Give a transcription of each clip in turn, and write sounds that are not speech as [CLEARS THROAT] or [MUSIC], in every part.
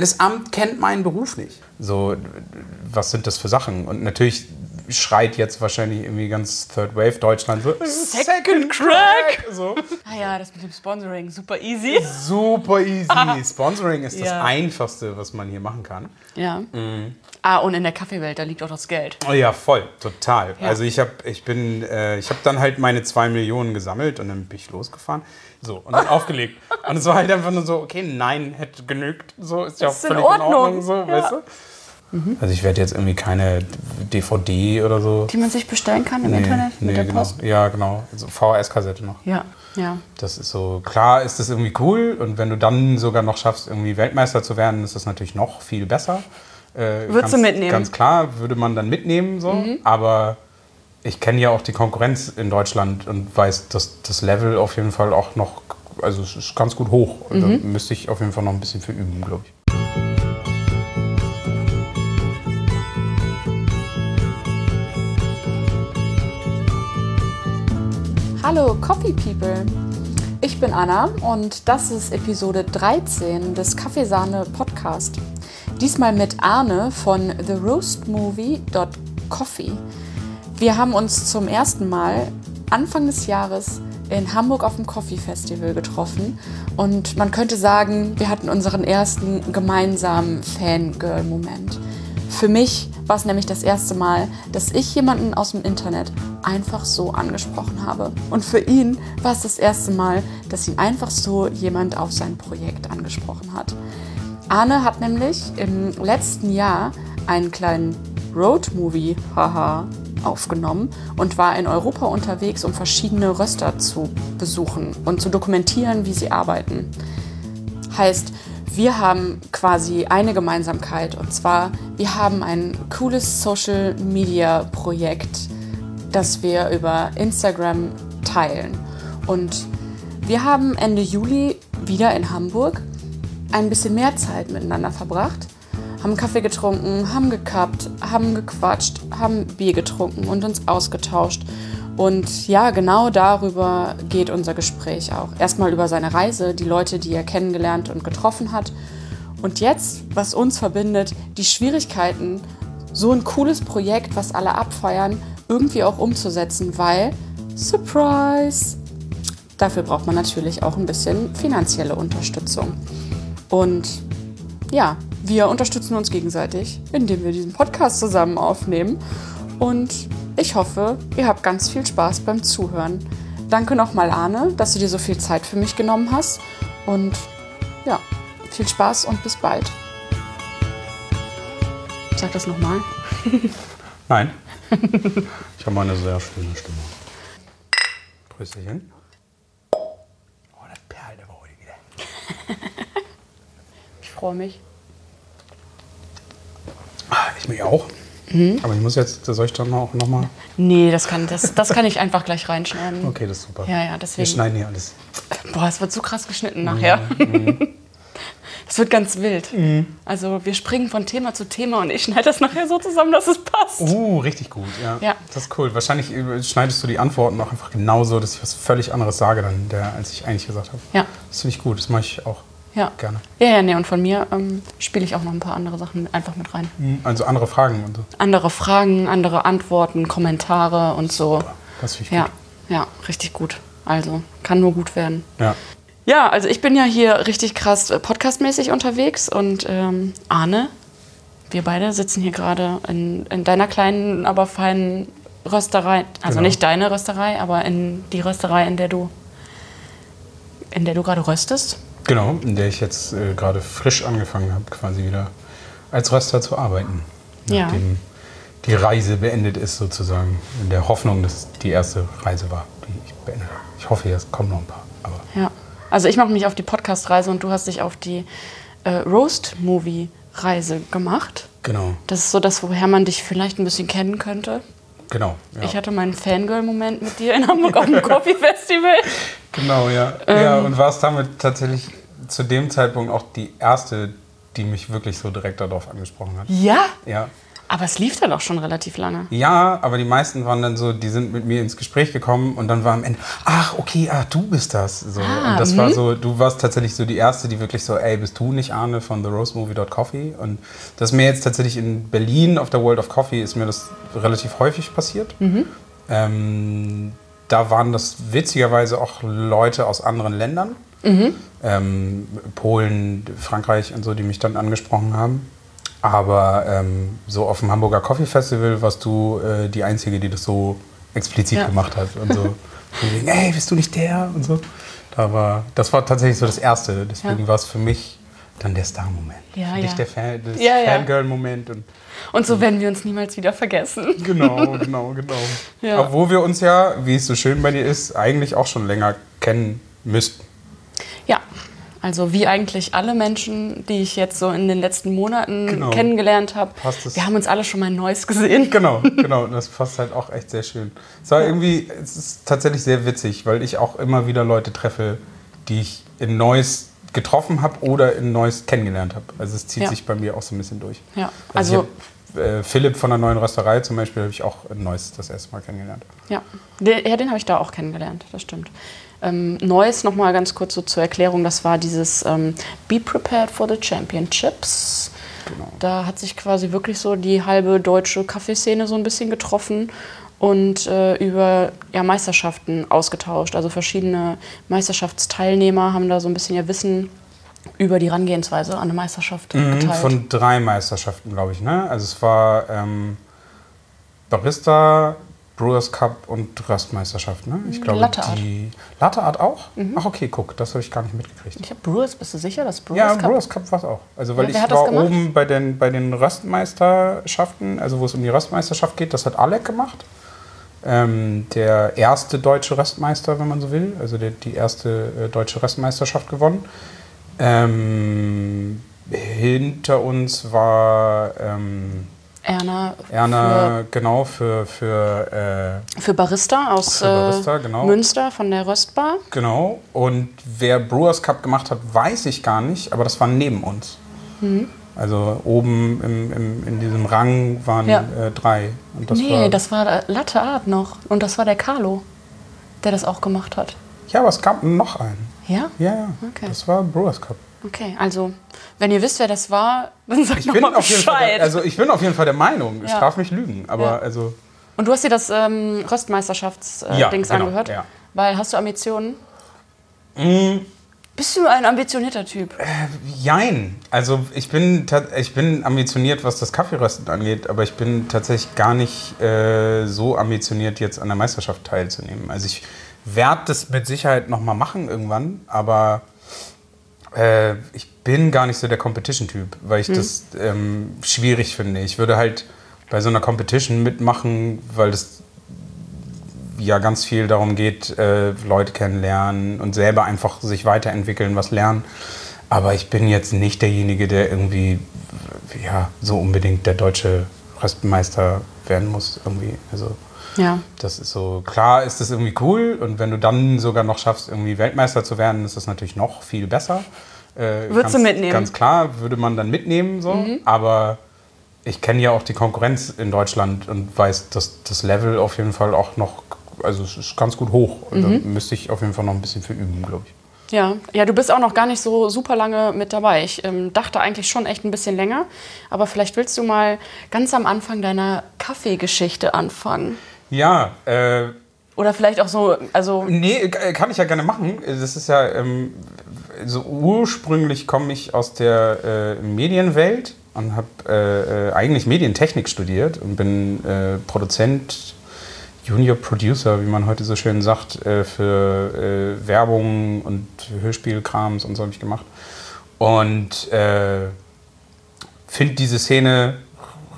das Amt kennt meinen Beruf nicht. So, was sind das für Sachen? Und natürlich schreit jetzt wahrscheinlich irgendwie ganz Third Wave Deutschland so Second Crack! So. Ah ja, das mit dem Sponsoring, super easy. Super easy. [LAUGHS] Sponsoring ist das Ja. Einfachste, was man hier machen kann. Ja. Ah, und in der Kaffeewelt, da liegt auch das Geld. Oh ja, voll, total. Ja. Also ich habe ich bin, äh, ich habe dann halt meine zwei Millionen gesammelt und dann bin ich losgefahren. So, und dann [LAUGHS] aufgelegt. Und es war halt einfach nur so, okay, nein, hätte genügt. So, ist ja auch Ist in völlig Ordnung. so, Ja. weißt du? Also ich werde jetzt irgendwie keine DVD oder so. Die man sich bestellen kann im Internet mit der genau. Post? Ja, genau. Also VHS-Kassette noch. Ja, ja. Das ist so, klar ist das irgendwie cool und wenn du dann sogar noch schaffst, irgendwie Weltmeister zu werden, ist das natürlich noch viel besser. Äh, Würdest du mitnehmen? Mhm. Ganz klar, würde man dann mitnehmen, so. Aber ich kenne ja auch die Konkurrenz in Deutschland und weiß, dass das Level auf jeden Fall auch noch, also es ist ganz gut hoch. Und Mhm. da müsste ich auf jeden Fall noch ein bisschen für üben, glaube ich. Hallo Coffee People. Ich bin Anna und das ist Episode 13 des Kaffeesahne Podcast. Diesmal mit Arne von theroastmovie.coffee. Wir haben uns zum ersten Mal Anfang des Jahres in Hamburg auf dem Coffee Festival getroffen und man könnte sagen, wir hatten unseren ersten gemeinsamen Fangirl-Moment. Für mich war es nämlich das erste Mal, dass ich jemanden aus dem Internet einfach so angesprochen habe. Und für ihn war es das erste Mal, dass ihn einfach so jemand auf sein Projekt angesprochen hat. Arne hat nämlich im letzten Jahr einen kleinen Road-Movie, haha, aufgenommen und war in Europa unterwegs, um verschiedene Röster zu besuchen und zu dokumentieren, wie sie arbeiten. Heißt, wir haben quasi eine Gemeinsamkeit und zwar, wir haben ein cooles Social Media Projekt, das wir über Instagram teilen. Und wir haben Ende Juli wieder in Hamburg ein bisschen mehr Zeit miteinander verbracht, haben Kaffee getrunken, haben gekappt, haben gequatscht, haben Bier getrunken und uns ausgetauscht. Und ja, genau darüber geht unser Gespräch auch. Erstmal über seine Reise, die Leute, die er kennengelernt und getroffen hat. Und jetzt, was uns verbindet, die Schwierigkeiten, so ein cooles Projekt, was alle abfeiern, irgendwie auch umzusetzen, weil, Surprise, dafür braucht man natürlich auch ein bisschen finanzielle Unterstützung. Und ja, wir unterstützen uns gegenseitig, indem wir diesen Podcast zusammen aufnehmen. Und ich hoffe, ihr habt ganz viel Spaß beim Zuhören. Danke nochmal, Arne, dass du dir so viel Zeit für mich genommen hast. Und ja, viel Spaß und bis bald. Sag das nochmal. [LAUGHS] Nein. ich habe eine sehr schöne Stimme. Prösterchen. Oh, das perlt aber heute wieder. [LAUGHS] Ich freue mich. Ah, Ich mich auch. Mhm. Aber ich muss jetzt, soll ich dann auch nochmal? Nee, das kann, das, das kann ich einfach gleich reinschneiden. Okay, das ist super. Ja, ja, Wir deswegen. schneiden hier alles. Boah, es wird so krass geschnitten nachher. [LAUGHS] Das wird ganz wild. Also wir springen von Thema zu Thema und ich schneide das nachher so zusammen, dass es passt. Uh, richtig gut, ja. Ja. Das ist cool. Wahrscheinlich äh, schneidest du die Antworten auch einfach genauso, dass ich was völlig anderes sage, dann, der, als ich eigentlich gesagt habe. Ja. Das finde ich gut, das mache ich auch Ja. gerne. Ja, ja, nee, und von mir ähm, spiele ich auch noch ein paar andere Sachen mit- einfach mit rein. Also andere Fragen und so. Andere Fragen, andere Antworten, Kommentare und so. Das finde ich Ja, gut. ja, richtig gut. Also kann nur gut werden. Ja. Ja, also ich bin ja hier richtig krass äh, podcastmäßig unterwegs und ähm, Arne, wir beide sitzen hier gerade in, in deiner kleinen, aber feinen Rösterei. Also Genau. nicht deine Rösterei, aber in die Rösterei, in der du, in der du gerade röstest. Genau, in der ich jetzt äh, gerade frisch angefangen habe, quasi wieder als Röster zu arbeiten. Ja. Nachdem die Reise beendet ist sozusagen. In der Hoffnung, dass es die erste Reise war, die ich beendet habe. Ich hoffe, es kommen noch ein paar. Aber Ja. Also ich mache mich auf die Podcast-Reise und du hast dich auf die äh, Roast-Movie-Reise gemacht. genau, Das ist so das, woher man dich vielleicht ein bisschen kennen könnte. genau. Ja. Ich hatte meinen Fangirl-Moment mit dir in Hamburg auf dem [LAUGHS] Coffee-Festival. Genau, ja. Ähm. ja, und war es damit tatsächlich zu dem Zeitpunkt auch die erste, die mich wirklich so direkt darauf angesprochen hat. Ja? Ja. Aber es lief dann auch schon relativ lange. Ja, aber die meisten waren dann so, die sind mit mir ins Gespräch gekommen und dann war am Ende, ach, okay, ah, du bist das. So. Ah, und das war so, du warst tatsächlich so die Erste, die wirklich so, ey, bist du nicht Arne von TheRoastMovie.coffee? Und das ist mir jetzt tatsächlich in Berlin auf der World of Coffee ist mir das relativ häufig passiert. Ähm, da waren das witzigerweise auch Leute aus anderen Ländern. Ähm, Polen, Frankreich und so, die mich dann angesprochen haben. Aber ähm, so auf dem Hamburger Coffee Festival warst du äh, die Einzige, die das so explizit Ja. gemacht hat. Und so, [LAUGHS] von wegen, ey, bist du nicht der? Und so. Da war, das war tatsächlich so das Erste. Deswegen Ja. war es für mich dann der Star-Moment. Ja, Nicht ja. der Fan, das. Fangirl-Moment. Und Und so werden wir uns niemals wieder vergessen. [LAUGHS] Genau, [LAUGHS] genau, genau. Ja. Obwohl wir uns ja, wie es so schön bei dir ist, eigentlich auch schon länger kennen müssten. Ja, also wie eigentlich alle Menschen, die ich jetzt so in den letzten Monaten Genau. kennengelernt habe. Wir haben uns alle schon mal in Neues gesehen. Genau, [LAUGHS] genau. Und das passt halt auch echt sehr schön. Es war irgendwie, es ist tatsächlich sehr witzig, weil ich auch immer wieder Leute treffe, die ich in Neues getroffen habe oder in Neues kennengelernt habe. Also es zieht Ja. sich bei mir auch so ein bisschen durch. Ja, Also, also, hab, äh, Philipp von der neuen Rösterei zum Beispiel habe ich auch in Neues das erste Mal kennengelernt. ja. Den, ja, den habe ich da auch kennengelernt, das stimmt. Ähm, Neues nochmal ganz kurz so zur Erklärung, das war dieses ähm, Be Prepared for the Championships. Genau. Da hat sich quasi wirklich so die halbe deutsche Kaffeeszene so ein bisschen getroffen und äh, über ja, Meisterschaften ausgetauscht. Also verschiedene Meisterschaftsteilnehmer haben da so ein bisschen ihr Wissen über die Herangehensweise an eine Meisterschaft Mhm, geteilt. Von drei Meisterschaften, glaube ich. Ne? Also es war ähm, Barista, Brewers Cup und Röstmeisterschaft. Ne? Ich glaube, Latte Art. die Latte Art auch? Ach okay, guck, das habe ich gar nicht mitgekriegt. ich habe Brewers, bist du sicher, dass Brewers Ja, Cup? Brewers Cup war es auch. Also weil Ja, ich war oben bei den, bei den Röstmeisterschaften, also wo es um die Röstmeisterschaft geht, das hat Alec gemacht. Ähm, der erste deutsche Röstmeister, wenn man so will. Also der, die erste äh, deutsche Röstmeisterschaft gewonnen. Ähm, hinter uns war ähm, Erna, Erna, genau, für, für für, für Barista aus Für Barista, äh, genau. Münster von der Röstbar. Genau. Und wer Brewers Cup gemacht hat, weiß ich gar nicht, aber das war neben uns. Mhm. Also oben im, im, in diesem Rang waren Ja. äh, drei. Und das nee, war, das war äh, Latte Art noch. Und das war der Carlo, der das auch gemacht hat. Ja, aber es gab noch einen. Ja? Ja, ja. Okay. Das war Brewers Cup. Okay, also, wenn ihr wisst, wer das war, [LAUGHS] dann sagt Ich noch bin, mal auf jeden Fall der, also ich bin auf jeden Fall der Meinung, ich Ja. darf mich lügen, aber Ja. also Und du hast dir das ähm, Röstmeisterschafts-Dings äh, Ja, genau, angehört? ja. Weil, hast du Ambitionen? Mm. Bist du ein ambitionierter Typ? Jein. Also ich bin, ich bin ambitioniert, was das Kaffeerösten angeht, aber ich bin tatsächlich gar nicht äh, so ambitioniert, jetzt an der Meisterschaft teilzunehmen. Also ich werde das mit Sicherheit nochmal machen irgendwann, aber äh, ich bin gar nicht so der Competition-Typ, weil ich das ähm, schwierig finde. Ich würde halt bei so einer Competition mitmachen, weil das ja ganz viel darum geht, äh, Leute kennenlernen und selber einfach sich weiterentwickeln, was lernen. Aber ich bin jetzt nicht derjenige, der irgendwie ja, so unbedingt der deutsche Röstmeister werden muss. Irgendwie. Also Ja. das ist so, klar ist das irgendwie cool und wenn du dann sogar noch schaffst, irgendwie Weltmeister zu werden, ist das natürlich noch viel besser. Äh, Würdest du mitnehmen? Ganz klar, würde man dann mitnehmen, so. Aber ich kenne ja auch die Konkurrenz in Deutschland und weiß, dass das Level auf jeden Fall auch noch, also es ist ganz gut hoch. Und da müsste ich auf jeden Fall noch ein bisschen für üben, glaube ich. Ja. ja, du bist auch noch gar nicht so super lange mit dabei. Ich ähm, dachte eigentlich schon echt ein bisschen länger. Aber vielleicht willst du mal ganz am Anfang deiner Kaffeegeschichte anfangen. Ja, äh, Oder vielleicht auch so, also Nee, äh, kann ich ja gerne machen. Das ist ja, ähm, so ursprünglich komme ich aus der äh, Medienwelt und habe äh, äh, eigentlich Medientechnik studiert und bin äh, Produzent, Junior Producer, wie man heute so schön sagt, äh, für äh, Werbung und Hörspielkrams und so habe ich gemacht. Und äh, finde diese Szene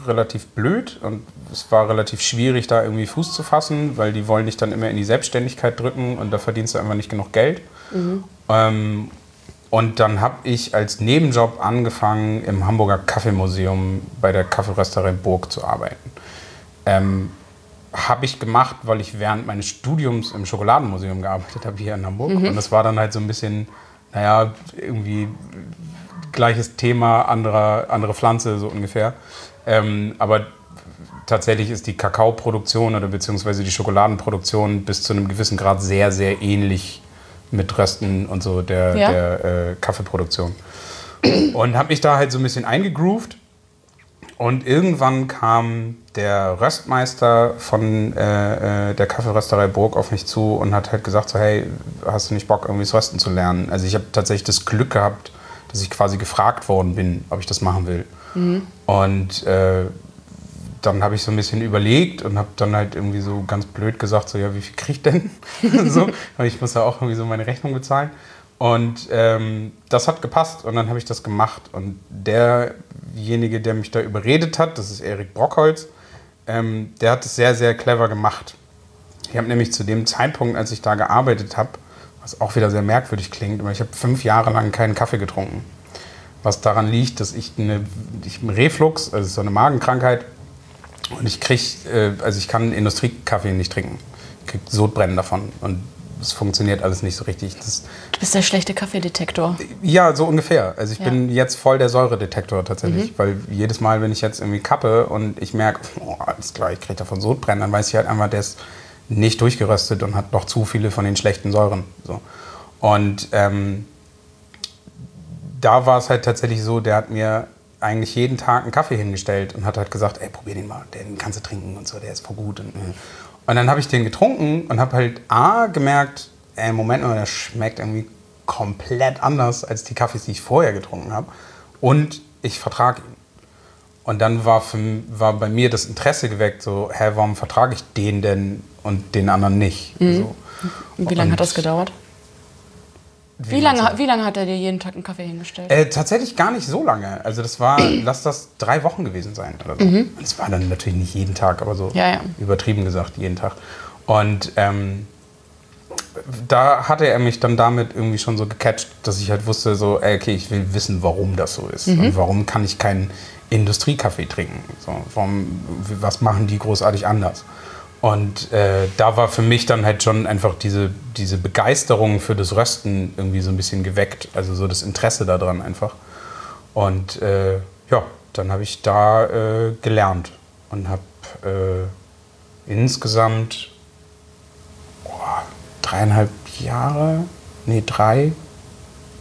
relativ blöd und es war relativ schwierig, da irgendwie Fuß zu fassen, weil die wollen dich dann immer in die Selbstständigkeit drücken und da verdienst du einfach nicht genug Geld. Ähm, und dann habe ich als Nebenjob angefangen, im Hamburger Kaffeemuseum bei der Kaffeerösterei Burg zu arbeiten. Ähm, habe ich gemacht, weil ich während meines Studiums im Schokoladenmuseum gearbeitet habe hier in Hamburg. Und das war dann halt so ein bisschen, naja, irgendwie gleiches Thema, anderer, andere Pflanze so ungefähr. Ähm, aber tatsächlich ist die Kakaoproduktion oder beziehungsweise die Schokoladenproduktion bis zu einem gewissen Grad sehr, sehr ähnlich mit Rösten und so der, Ja. der äh, Kaffeeproduktion. Und habe mich da halt so ein bisschen eingegroovt. Und irgendwann kam der Röstmeister von äh, äh, der Kaffeerösterei Burg auf mich zu und hat halt gesagt so, hey, hast du nicht Bock, irgendwie das Rösten zu lernen? Also ich habe tatsächlich das Glück gehabt, dass ich quasi gefragt worden bin, ob ich das machen will. Und äh, dann habe ich so ein bisschen überlegt und habe dann halt irgendwie so ganz blöd gesagt, so ja, wie viel krieg ich denn? [LAUGHS] so, weil ich muss ja auch irgendwie so meine Rechnung bezahlen. Und ähm, das hat gepasst und dann habe ich das gemacht. Und derjenige, der mich da überredet hat, das ist Erik Brockholz, ähm, der hat es sehr, sehr clever gemacht. Ich habe nämlich zu dem Zeitpunkt, als ich da gearbeitet habe, was auch wieder sehr merkwürdig klingt, aber ich habe fünf Jahre lang keinen Kaffee getrunken. Was daran liegt, dass ich eine ich einen Reflux, also so eine Magenkrankheit, und ich krieg, äh, also ich kann Industriekaffee nicht trinken. Ich krieg Sodbrennen davon und es funktioniert alles nicht so richtig. Das, Du bist der schlechte Kaffeedetektor. ja, so ungefähr. Also ich Ja. bin jetzt voll der Säuredetektor tatsächlich, weil jedes Mal, wenn ich jetzt irgendwie kappe und ich merke, oh, alles klar, ich kriege davon Sodbrennen, dann weiß ich halt einfach, der ist nicht durchgeröstet und hat noch zu viele von den schlechten Säuren. So. Und ähm, da war es halt tatsächlich so, der hat mir eigentlich jeden Tag einen Kaffee hingestellt und hat halt gesagt, ey, probier den mal, den kannst du trinken und so, der ist voll gut. Und, äh. Und dann habe ich den getrunken und habe halt A, gemerkt, ey, Moment mal, der schmeckt irgendwie komplett anders als die Kaffees, die ich vorher getrunken habe. Und ich vertrage ihn. Und dann war, für, war bei mir das Interesse geweckt, so, hä, warum vertrage ich den denn und den anderen nicht? So. Und wie lange hat das gedauert? Wie lange, wie lange hat er dir jeden Tag einen Kaffee hingestellt? Äh, tatsächlich gar nicht so lange. Also das war, [CLEARS THROAT] lass das drei Wochen gewesen sein oder so. Und es war dann natürlich nicht jeden Tag, aber so Mhm. Ja, ja. übertrieben gesagt jeden Tag. Und ähm, da hatte er mich dann damit irgendwie schon so gecatcht, dass ich halt wusste, so, ey, okay, ich will wissen, warum das so ist. Mhm. Und warum kann ich keinen Industriekaffee trinken? So, warum, was machen die großartig anders? Und äh, da war für mich dann halt schon einfach diese, diese Begeisterung für das Rösten irgendwie so ein bisschen geweckt. Also so das Interesse daran einfach. Und äh, ja, dann habe ich da äh, gelernt und habe äh, insgesamt boah, dreieinhalb Jahre, nee, drei,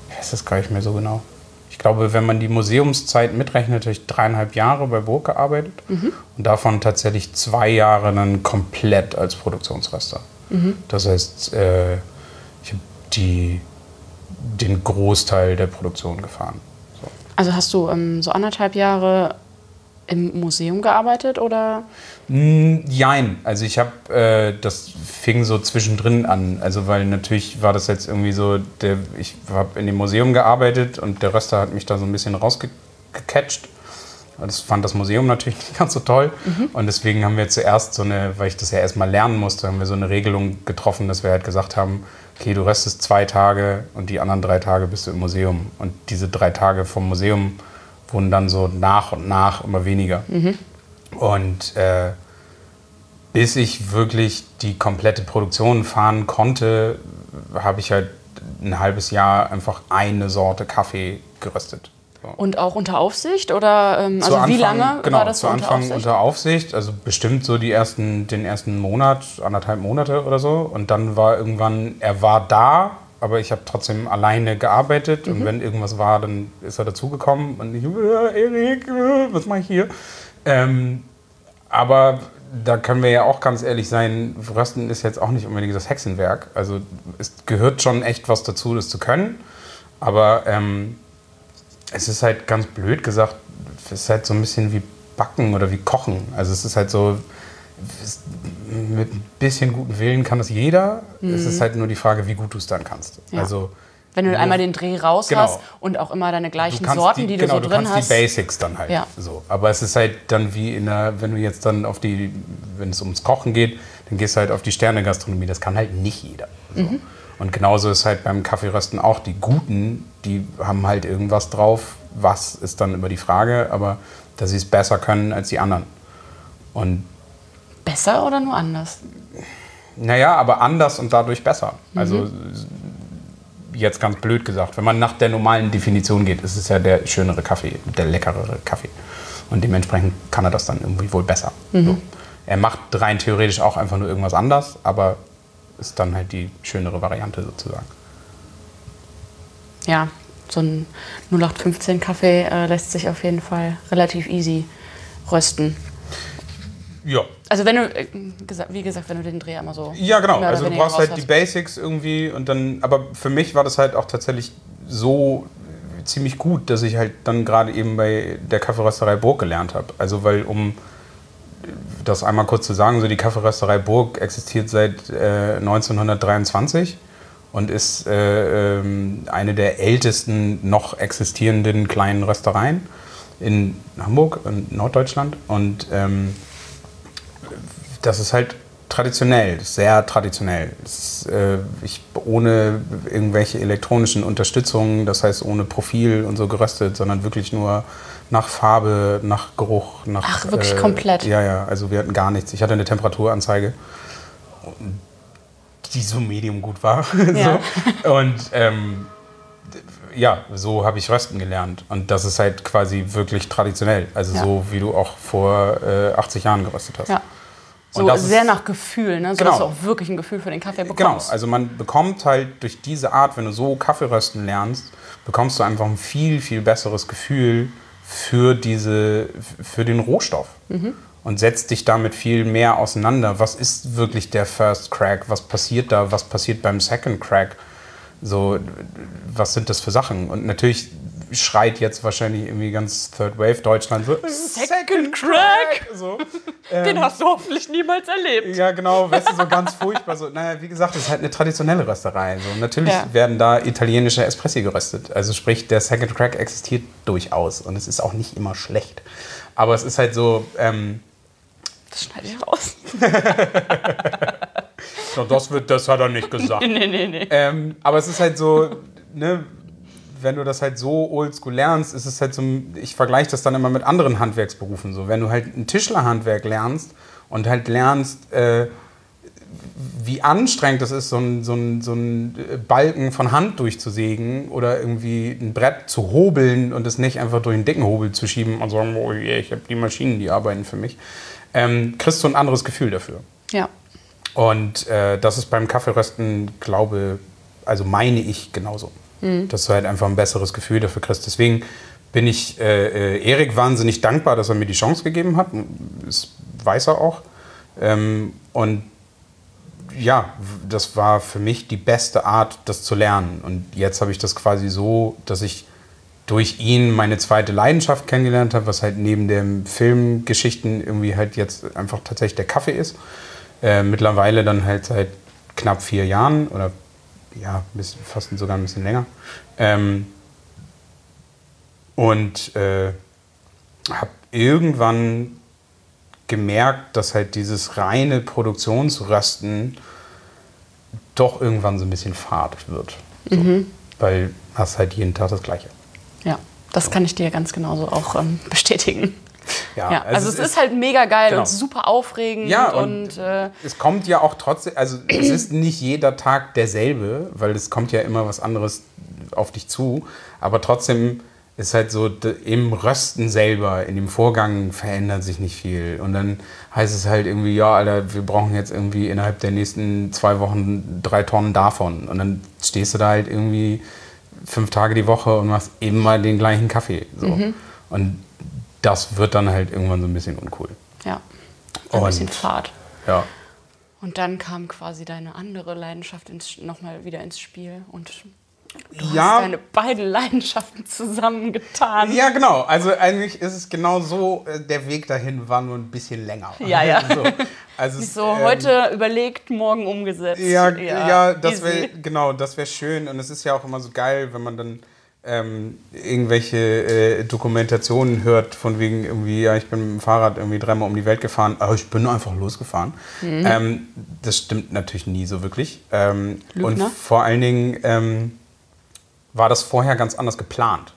ich weiß das gar nicht mehr so genau. Ich glaube, wenn man die Museumszeit mitrechnet, habe ich dreieinhalb Jahre bei Burg gearbeitet und davon tatsächlich zwei Jahre dann komplett als Produktionsrester. Das heißt, äh, ich habe den Großteil der Produktion gefahren. So. Also hast du ähm, so anderthalb Jahre im Museum gearbeitet oder? Mm, Jein, also ich habe, äh, das fing so zwischendrin an. Also weil natürlich war das jetzt irgendwie so, der, ich habe in dem Museum gearbeitet und der Röster hat mich da so ein bisschen rausgecatcht. Das fand das Museum natürlich [LAUGHS] nicht ganz so toll. Und deswegen haben wir zuerst so eine, weil ich das ja erstmal lernen musste, haben wir so eine Regelung getroffen, dass wir halt gesagt haben, okay, du röstest zwei Tage und die anderen drei Tage bist du im Museum. Und diese drei Tage vom Museum wurden dann so nach und nach immer weniger. Und äh, bis ich wirklich die komplette Produktion fahren konnte, habe ich halt ein halbes Jahr einfach eine Sorte Kaffee geröstet. So. Und auch unter Aufsicht? Oder ähm, also Zu wie Anfang- lange genau, war das zu unter Anfang Aufsicht? unter Aufsicht, also bestimmt so die ersten, den ersten Monat, anderthalb Monate oder so. Und dann war irgendwann, er war da, aber ich habe trotzdem alleine gearbeitet. Mhm. Und wenn irgendwas war, dann ist er dazugekommen. Und ich, äh, Erik, äh, was mache ich hier? Ähm, aber da können wir ja auch ganz ehrlich sein, Rösten ist jetzt auch nicht unbedingt das Hexenwerk. Also es gehört schon echt was dazu, das zu können. Aber ähm, es ist halt ganz blöd gesagt, es ist halt so ein bisschen wie Backen oder wie Kochen. Also es ist halt so, es, mit ein bisschen guten Willen kann das jeder. Es ist halt nur die Frage, wie gut du es dann kannst. Ja. Also Wenn du einmal den Dreh raus Genau. hast und auch immer deine du gleichen kannst Sorten, die, die, genau, du so du drin kannst hast. die Basics dann halt. Ja. So. Aber es ist halt dann wie in der, wenn du jetzt dann auf die, wenn es ums Kochen geht, dann gehst du halt auf die Sterne-Gastronomie. Das kann halt nicht jeder. So. Mhm. Und genauso ist halt beim Kaffeerösten auch. Die Guten, die haben halt irgendwas drauf. Was ist dann über die Frage, aber dass sie es besser können als die anderen. Und Besser oder nur anders? naja, aber anders und dadurch besser. Mhm. Jetzt ganz blöd gesagt. Wenn man nach der normalen Definition geht, ist es ja der schönere Kaffee, der leckerere Kaffee. Und dementsprechend kann er das dann irgendwie wohl besser. So. Er macht rein theoretisch auch einfach nur irgendwas anders, aber ist dann halt die schönere Variante sozusagen. Ja, so ein 0815 Kaffee äh, lässt sich auf jeden Fall relativ easy rösten. Ja. Also wenn du, äh, wie gesagt, wenn du den Dreh einmal so. Ja, genau. Also du brauchst halt die. Basics irgendwie und dann, aber für mich war das halt auch tatsächlich so ziemlich gut, dass ich halt dann gerade eben bei der Kaffeerösterei Burg gelernt habe. Also weil um das einmal kurz zu sagen, so die Kaffeerösterei Burg existiert seit äh, 1923 und ist äh, ähm, eine der ältesten noch existierenden kleinen Röstereien in Hamburg, in Norddeutschland. Und ähm, das ist halt traditionell, sehr traditionell. Ist, äh, ich, ohne irgendwelche elektronischen Unterstützungen, das heißt ohne Profil und so geröstet, sondern wirklich nur nach Farbe, nach Geruch, nach. Ach, wirklich komplett? Ja, ja, also wir hatten gar nichts. Ich hatte eine Temperaturanzeige, die so medium gut war. [LAUGHS] Ja. so. Und ähm, ja, so habe ich rösten gelernt. Und das ist halt quasi wirklich traditionell. Also Ja. so, wie du auch vor äh, 80 Jahren geröstet hast. Ja. Und So das ist- sehr nach Gefühl, ne? so Genau. dass du auch wirklich ein Gefühl für den Kaffee Genau, bekommst. also man bekommt halt durch diese Art, wenn du so Kaffee rösten lernst, bekommst du einfach ein viel, viel besseres Gefühl für, diese, für den Rohstoff. Und setzt dich damit viel mehr auseinander. Was ist wirklich der First Crack? Was passiert da? Was passiert beim Second Crack? So, was sind das für Sachen? Und natürlich schreit jetzt wahrscheinlich irgendwie ganz Third Wave Deutschland so Second Crack! So. [LAUGHS] Den hast du hoffentlich niemals erlebt. Ja, genau, weißt du, so ganz furchtbar. So, naja, wie gesagt, es ist halt eine traditionelle Rösterei. So. Natürlich Ja. werden da italienische Espressi geröstet. Also sprich, der Second Crack existiert durchaus und es ist auch nicht immer schlecht. Aber es ist halt so, ähm, Das schneide ich raus. [LAUGHS] so, das, wird, das hat er nicht [LAUGHS] gesagt. Nee, nee, nee. ähm, aber es ist halt so, ne, wenn du das halt so oldschool lernst, ist es halt so, ich vergleiche das dann immer mit anderen Handwerksberufen so. Wenn du halt ein Tischlerhandwerk lernst und halt lernst, äh, wie anstrengend es ist, so ein, so, ein, so ein Balken von Hand durchzusägen oder irgendwie ein Brett zu hobeln und es nicht einfach durch einen dicken Hobel zu schieben und sagen, oh je, ich habe die Maschinen, die arbeiten für mich, ähm, kriegst du ein anderes Gefühl dafür. Ja. Und äh, das ist beim Kaffeerösten, glaube, also meine ich genauso. Dass du halt einfach ein besseres Gefühl dafür kriegst. Deswegen bin ich äh, äh, Erik wahnsinnig dankbar, dass er mir die Chance gegeben hat. Das weiß er auch. Ähm, und ja, das war für mich die beste Art, das zu lernen. Und jetzt habe ich das quasi so, dass ich durch ihn meine zweite Leidenschaft kennengelernt habe, was halt neben den Filmgeschichten irgendwie halt jetzt einfach tatsächlich der Kaffee ist. Äh, mittlerweile dann halt seit knapp vier Jahren oder ja, bisschen, fast sogar ein bisschen länger. Ähm, und äh, habe irgendwann gemerkt, dass halt dieses reine Produktionsrösten doch irgendwann so ein bisschen fad wird. So. Weil hast halt jeden Tag das Gleiche. Ja. Das kann ich dir ganz genauso auch ähm, bestätigen. Ja, Ja, also, es ist, halt mega geil genau. und super aufregend Ja, und, und, äh, es kommt ja auch trotzdem, also es ist nicht jeder Tag derselbe, weil es kommt ja immer was anderes auf dich zu, aber trotzdem ist halt so, im Rösten selber, in dem Vorgang verändert sich nicht viel. Und dann heißt es halt irgendwie, ja, Alter, wir brauchen jetzt irgendwie innerhalb der nächsten zwei Wochen drei Tonnen davon. Und dann stehst du da halt irgendwie fünf Tage die Woche und machst immer den gleichen Kaffee. So. Und das wird dann halt irgendwann so ein bisschen uncool. ja, ein bisschen Und- Fahrt. Ja. Und dann kam quasi deine andere Leidenschaft ins, nochmal wieder ins Spiel und du Ja. hast deine beiden Leidenschaften zusammengetan. Ja, genau. Also eigentlich ist es genau so, äh, der Weg dahin war nur ein bisschen länger. [LAUGHS] Ja, ja. [LAUGHS] So, also es, So, ähm, heute überlegt, morgen umgesetzt. Ja, ja, das easy. wäre genau, das wäre schön und es ist ja auch immer so geil, wenn man dann ähm, irgendwelche äh, Dokumentationen hört von wegen irgendwie, ja, ich bin mit dem Fahrrad irgendwie dreimal um die Welt gefahren, aber ich bin einfach losgefahren. Mhm. Ähm, das stimmt natürlich nie so wirklich. Ähm, und vor allen Dingen ähm, war das vorher ganz anders geplant.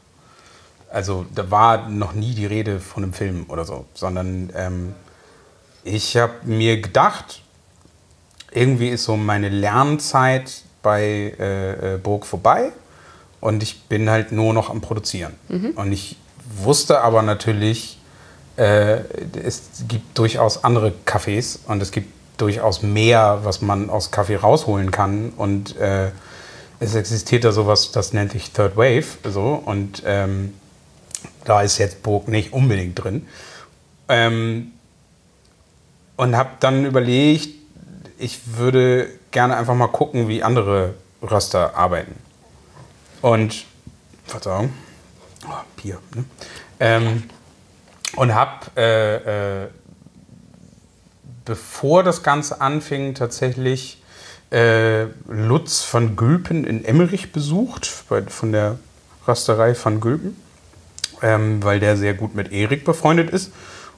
Also da war noch nie die Rede von einem Film oder so, sondern ähm, ich habe mir gedacht, irgendwie ist so meine Lernzeit bei äh, äh, Burg vorbei und ich bin halt nur noch am Produzieren. Und ich wusste aber natürlich, äh, es gibt durchaus andere Cafés und es gibt durchaus mehr, was man aus Kaffee rausholen kann. Und äh, es existiert da sowas, das nennt sich Third Wave. So, und ähm, da ist jetzt Burg nicht unbedingt drin. Ähm, und habe dann überlegt, ich würde gerne einfach mal gucken, wie andere Röster arbeiten. Und, Verzeihung, oh, Bier, ne? ähm, und habe, äh, äh, bevor das Ganze anfing, tatsächlich äh, Lutz van Gülpen in Emmerich besucht, bei, von der Rösterei van Gülpen, ähm, weil der sehr gut mit Erik befreundet ist.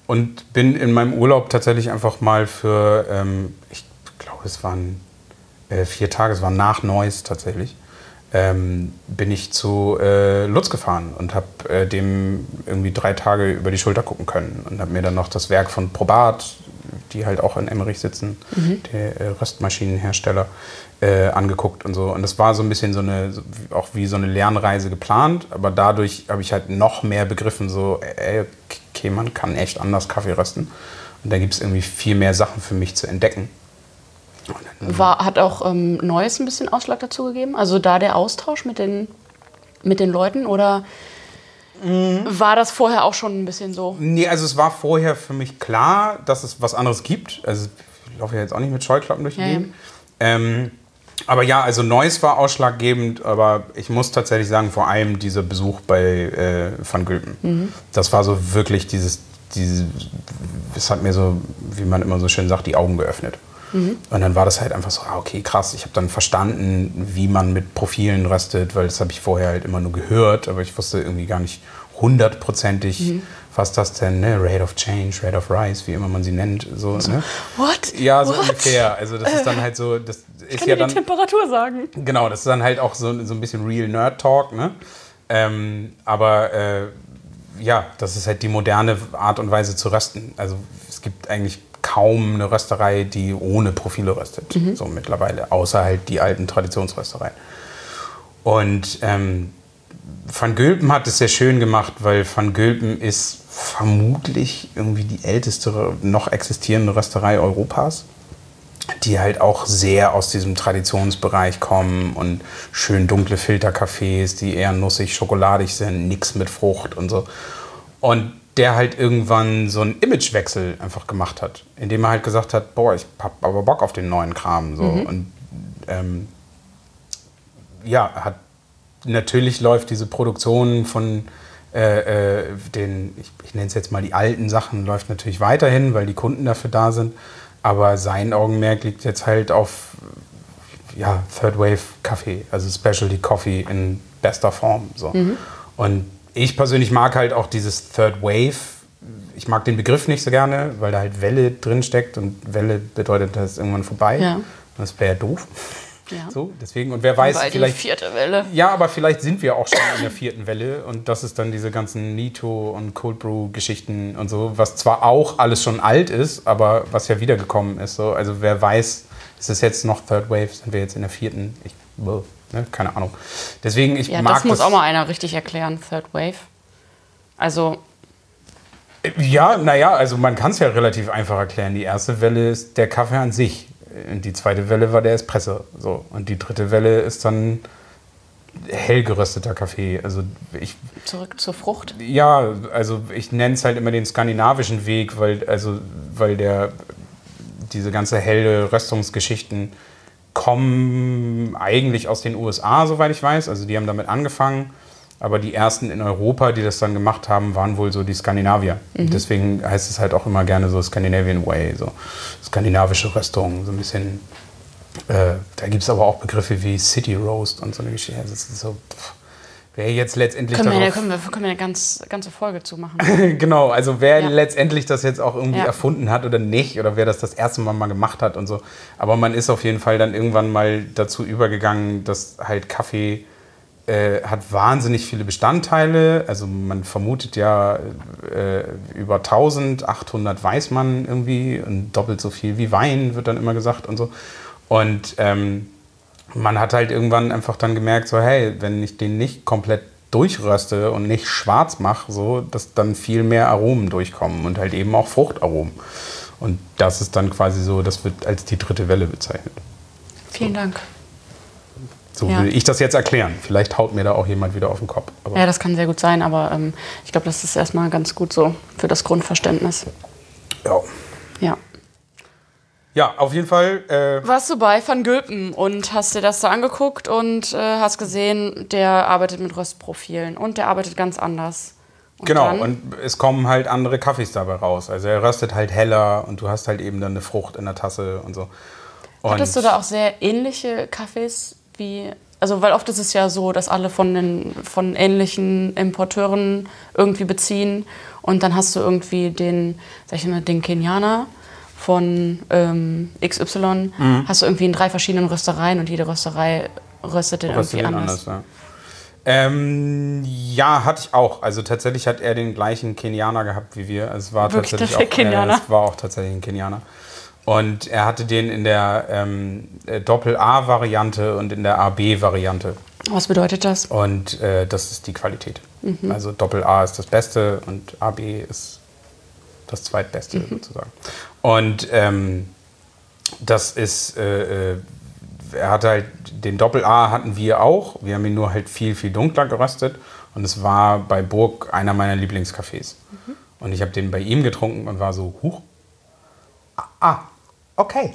Und bin in meinem Urlaub tatsächlich einfach mal für, ähm, ich glaube, es waren äh, vier Tage, es war nach Neuss tatsächlich, ähm, bin ich zu äh, Lutz gefahren und habe äh, dem irgendwie drei Tage über die Schulter gucken können und habe mir dann noch das Werk von Probat, die halt auch in Emmerich sitzen, der äh, Röstmaschinenhersteller, äh, angeguckt und so. Und das war so ein bisschen so eine, auch wie so eine Lernreise geplant, aber dadurch habe ich halt noch mehr begriffen, so, ey, okay, man kann echt anders Kaffee rösten. Und da gibt es irgendwie viel mehr Sachen für mich zu entdecken. War, hat auch ähm, Neues ein bisschen Ausschlag dazu gegeben? Also da der Austausch mit den, mit den Leuten oder war das vorher auch schon ein bisschen so? Nee, also es war vorher für mich klar, dass es was anderes gibt. Also ich laufe ja jetzt auch nicht mit Scheuklappen durch die Ja, ja. Ähm, aber ja, also Neues war ausschlaggebend, aber ich muss tatsächlich sagen, vor allem dieser Besuch bei äh, Van Gülpen. Mhm. Das war so wirklich dieses, diese, es hat mir so, wie man immer so schön sagt, die Augen geöffnet. Mhm. Und dann war das halt einfach so, ah, okay, krass. Ich habe dann verstanden, wie man mit Profilen röstet, weil das habe ich vorher halt immer nur gehört, aber ich wusste irgendwie gar nicht hundertprozentig, Mhm. was das denn, ne? Rate of Change, Rate of Rise, wie immer man sie nennt. So, ne? What? Ja, so What? ungefähr. Also das ist dann halt so, das ist Kann ja dir dann. die Temperatur sagen? Genau, das ist dann halt auch so, so ein bisschen Real Nerd Talk, ne? Ähm, aber äh, ja, das ist halt die moderne Art und Weise zu rösten. Also es gibt eigentlich kaum eine Rösterei, die ohne Profile röstet, so mittlerweile, außer halt die alten Traditionsröstereien. Und ähm, Van Gülpen hat es sehr schön gemacht, weil Van Gülpen ist vermutlich irgendwie die älteste noch existierende Rösterei Europas die halt auch sehr aus diesem Traditionsbereich kommen und schön dunkle Filterkaffees, die eher nussig, schokoladig sind, nix mit Frucht und so. Und der halt irgendwann so einen Imagewechsel einfach gemacht hat, indem er halt gesagt hat, boah, ich hab aber Bock auf den neuen Kram. So. Und ähm, ja, hat natürlich läuft diese Produktion von äh, äh, den, ich, ich nenne es jetzt mal die alten Sachen, läuft natürlich weiterhin, weil die Kunden dafür da sind. Aber sein Augenmerk liegt jetzt halt auf ja, Third Wave Kaffee, also Specialty Coffee in bester Form. So. Und ich persönlich mag halt auch dieses Third Wave. Ich mag den Begriff nicht so gerne, weil da halt Welle drin steckt und Welle bedeutet, das ist irgendwann vorbei. Ja. Das wäre doof. Ja. [LAUGHS] So, deswegen, und wer weiß, die vielleicht. vierte Welle. Ja, aber vielleicht sind wir auch schon in der vierten Welle und das ist dann diese ganzen Nito und Cold Brew Geschichten und so, was zwar auch alles schon alt ist, aber was ja wiedergekommen ist. So. Also wer weiß, ist es jetzt noch Third Wave, sind wir jetzt in der vierten? Ich, wow, ne, keine Ahnung. Deswegen, ich Ja, mag das muss auch mal einer richtig erklären, Third Wave. Also, Ja, naja, also man kann es ja relativ einfach erklären. Die erste Welle ist der Kaffee an sich. Und die zweite Welle war der Espresso. So. Und die dritte Welle ist dann hell gerösteter Kaffee. Also ich zurück zur Frucht. Ja, also ich nenne es halt immer den skandinavischen Weg, weil, also, weil der, diese ganze helle Röstungsgeschichten kommen eigentlich aus den USA, soweit ich weiß. Also die haben damit angefangen. Aber die ersten in Europa, die das dann gemacht haben, waren wohl so die Skandinavier. Und Deswegen heißt es halt auch immer gerne so Scandinavian Way, so skandinavische Röstung, so ein bisschen. Äh, da gibt es aber auch Begriffe wie City Roast und so eine Geschichte. Das ist so, pff, wer jetzt letztendlich Können wir, darauf können wir, können wir eine ganz, ganze Folge zu machen. [LAUGHS] genau, also wer Ja. letztendlich das jetzt auch irgendwie Ja. erfunden hat oder nicht, oder wer das das erste Mal mal gemacht hat und so. Aber man ist auf jeden Fall dann irgendwann mal dazu übergegangen, dass halt Kaffee äh, hat wahnsinnig viele Bestandteile. Also man vermutet ja äh, über 1800 weiß man irgendwie und doppelt so viel wie Wein wird dann immer gesagt und so. Und ähm, man hat halt irgendwann einfach dann gemerkt, so hey, wenn ich den nicht komplett durchröste und nicht schwarz mache, so, dass dann viel mehr Aromen durchkommen und halt eben auch Fruchtaromen. Und das ist dann quasi so, das wird als die dritte Welle bezeichnet. Vielen Dank. So Ja. würde ich das jetzt erklären. Vielleicht haut mir da auch jemand wieder auf den Kopf. Aber Ja, das kann sehr gut sein, aber ähm, ich glaube, das ist erstmal ganz gut so für das Grundverständnis. ja. Ja. Ja, auf jeden Fall. Äh, Warst du bei Van Gülpen und hast dir das da angeguckt und äh, hast gesehen, der arbeitet mit Röstprofilen und der arbeitet ganz anders. Und genau, dann- und es kommen halt andere Kaffees dabei raus. Also er röstet halt heller und du hast halt eben dann eine Frucht in der Tasse und so. Und Hattest du da auch sehr ähnliche Kaffees wie. Also, weil oft ist es ja so, dass alle von, den, von ähnlichen Importeuren irgendwie beziehen. Und dann hast du irgendwie den, sag ich mal, den Kenianer von ähm, XY, Mhm. hast du irgendwie in drei verschiedenen Röstereien und jede Rösterei röstet den röstet irgendwie den anders. anders, ja. Ähm, ja, hatte ich auch. Also tatsächlich hat er den gleichen Kenianer gehabt wie wir. Es war Wirklich, tatsächlich auch, der Kenianer? Äh, es war auch tatsächlich ein Kenianer. Und er hatte den in der ähm, äh, Doppel-A-Variante und in der AB-Variante. Was bedeutet das? Und äh, das ist die Qualität. Mhm. Also Doppel-A ist das Beste und AB ist das zweitbeste Mhm. sozusagen. Und ähm, das ist, äh, äh, er hat halt, den Doppel-A hatten wir auch. Wir haben ihn nur halt viel, viel dunkler geröstet. Und es war bei Burg einer meiner Lieblingscafés. Mhm. Und ich habe den bei ihm getrunken und war so, huch, ah, okay.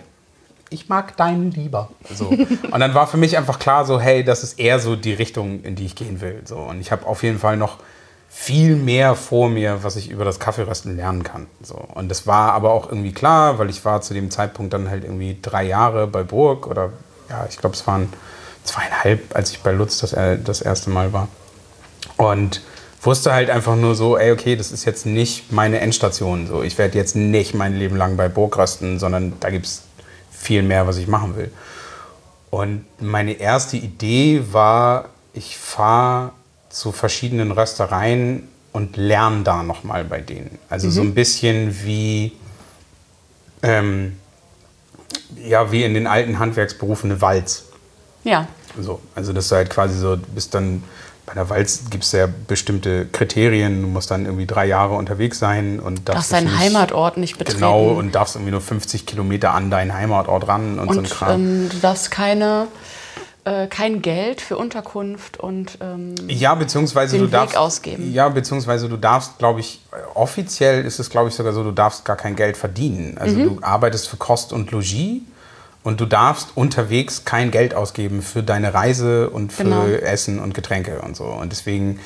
Ich mag deinen lieber. So. Und dann war für mich einfach klar, so, hey, das ist eher so die Richtung, in die ich gehen will. So. Und ich habe auf jeden Fall noch viel mehr vor mir, was ich über das Kaffeerösten lernen kann. So. Und das war aber auch irgendwie klar, weil ich war zu dem Zeitpunkt dann halt irgendwie drei Jahre bei Burg oder ja, ich glaube, es waren zweieinhalb, als ich bei Lutz das, äh, das erste Mal war. Und wusste halt einfach nur so, ey, okay, das ist jetzt nicht meine Endstation. So, ich werde jetzt nicht mein Leben lang bei Burg rösten, sondern da gibt es viel mehr, was ich machen will. Und meine erste Idee war, ich fahre zu verschiedenen Röstereien und lerne da nochmal bei denen. Also so ein bisschen wie, ähm, ja, wie in den alten Handwerksberufen eine Walz. Ja. So, also dass du halt quasi so, bist dann, bei der Walz gibt es ja bestimmte Kriterien, du musst dann irgendwie drei Jahre unterwegs sein und Darfst dich deinen nicht- Heimatort nicht betreten. Genau, und darfst irgendwie nur 50 Kilometer an deinen Heimatort ran und, so ein Und Kram. ähm, du darfst keine, äh, kein Geld für Unterkunft und ähm, ja, beziehungsweise den du Weg darfst. ausgeben. Ja, beziehungsweise du darfst, glaube ich, offiziell ist es, glaube ich, sogar so, du darfst gar kein Geld verdienen. Also Mhm. du arbeitest für Kost und Logis und du darfst unterwegs kein Geld ausgeben für deine Reise und für Genau. Essen und Getränke und so. Und deswegen,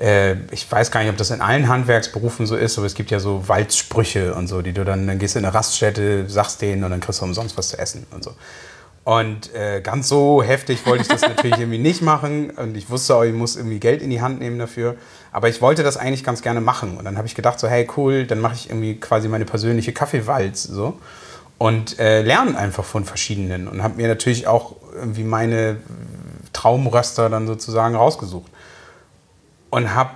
äh, ich weiß gar nicht, ob das in allen Handwerksberufen so ist, aber es gibt ja so Waldsprüche und so, die du dann, dann gehst du in eine Raststätte, sagst denen und dann kriegst du umsonst was zu essen und so. Und äh, ganz so heftig wollte ich das natürlich irgendwie nicht machen. Und ich wusste auch, ich muss irgendwie Geld in die Hand nehmen dafür. Aber ich wollte das eigentlich ganz gerne machen. Und dann habe ich gedacht, so, hey, cool, dann mache ich irgendwie quasi meine persönliche Kaffeewalz. So. Und äh, lerne einfach von verschiedenen. Und habe mir natürlich auch irgendwie meine Traumröster dann sozusagen rausgesucht. Und habe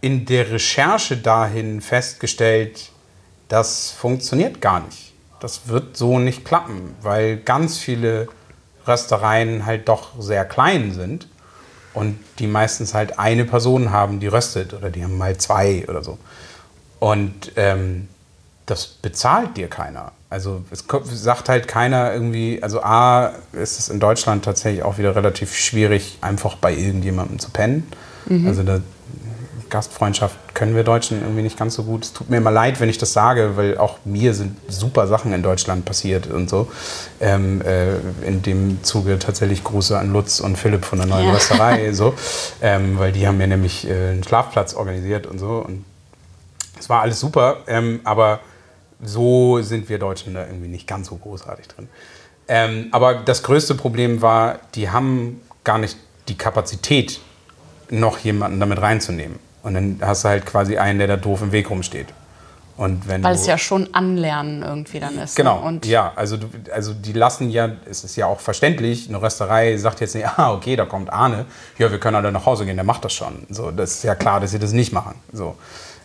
in der Recherche dahin festgestellt, das funktioniert gar nicht. Das wird so nicht klappen, weil ganz viele Röstereien halt doch sehr klein sind und die meistens halt eine Person haben, die röstet oder die haben mal zwei oder so. Und ähm, das bezahlt dir keiner. Also es sagt halt keiner irgendwie, also A, ist es in Deutschland tatsächlich auch wieder relativ schwierig, einfach bei irgendjemandem zu pennen. Also da, Gastfreundschaft können wir Deutschen irgendwie nicht ganz so gut. Es tut mir immer leid, wenn ich das sage, weil auch mir sind super Sachen in Deutschland passiert und so. Ähm, äh, in dem Zuge tatsächlich Grüße an Lutz und Philipp von der neuen Ja. Rösterei, [LAUGHS] so, ähm, weil die haben mir nämlich äh, einen Schlafplatz organisiert und so. Und es war alles super, ähm, aber so sind wir Deutschen da irgendwie nicht ganz so großartig drin. Ähm, aber das größte Problem war, die haben gar nicht die Kapazität, noch jemanden damit reinzunehmen. Und dann hast du halt quasi einen, der da doof im Weg rumsteht. Und wenn weil du, es ja schon Anlernen irgendwie dann ist. Genau, Ne? Und ja, also, du, also die lassen ja, es ist ja auch verständlich, eine Rösterei sagt jetzt nicht, [LAUGHS] ah, okay, da kommt Arne, ja, wir können alle nach Hause gehen, der macht das schon. So, das ist ja klar, dass sie das nicht machen. So.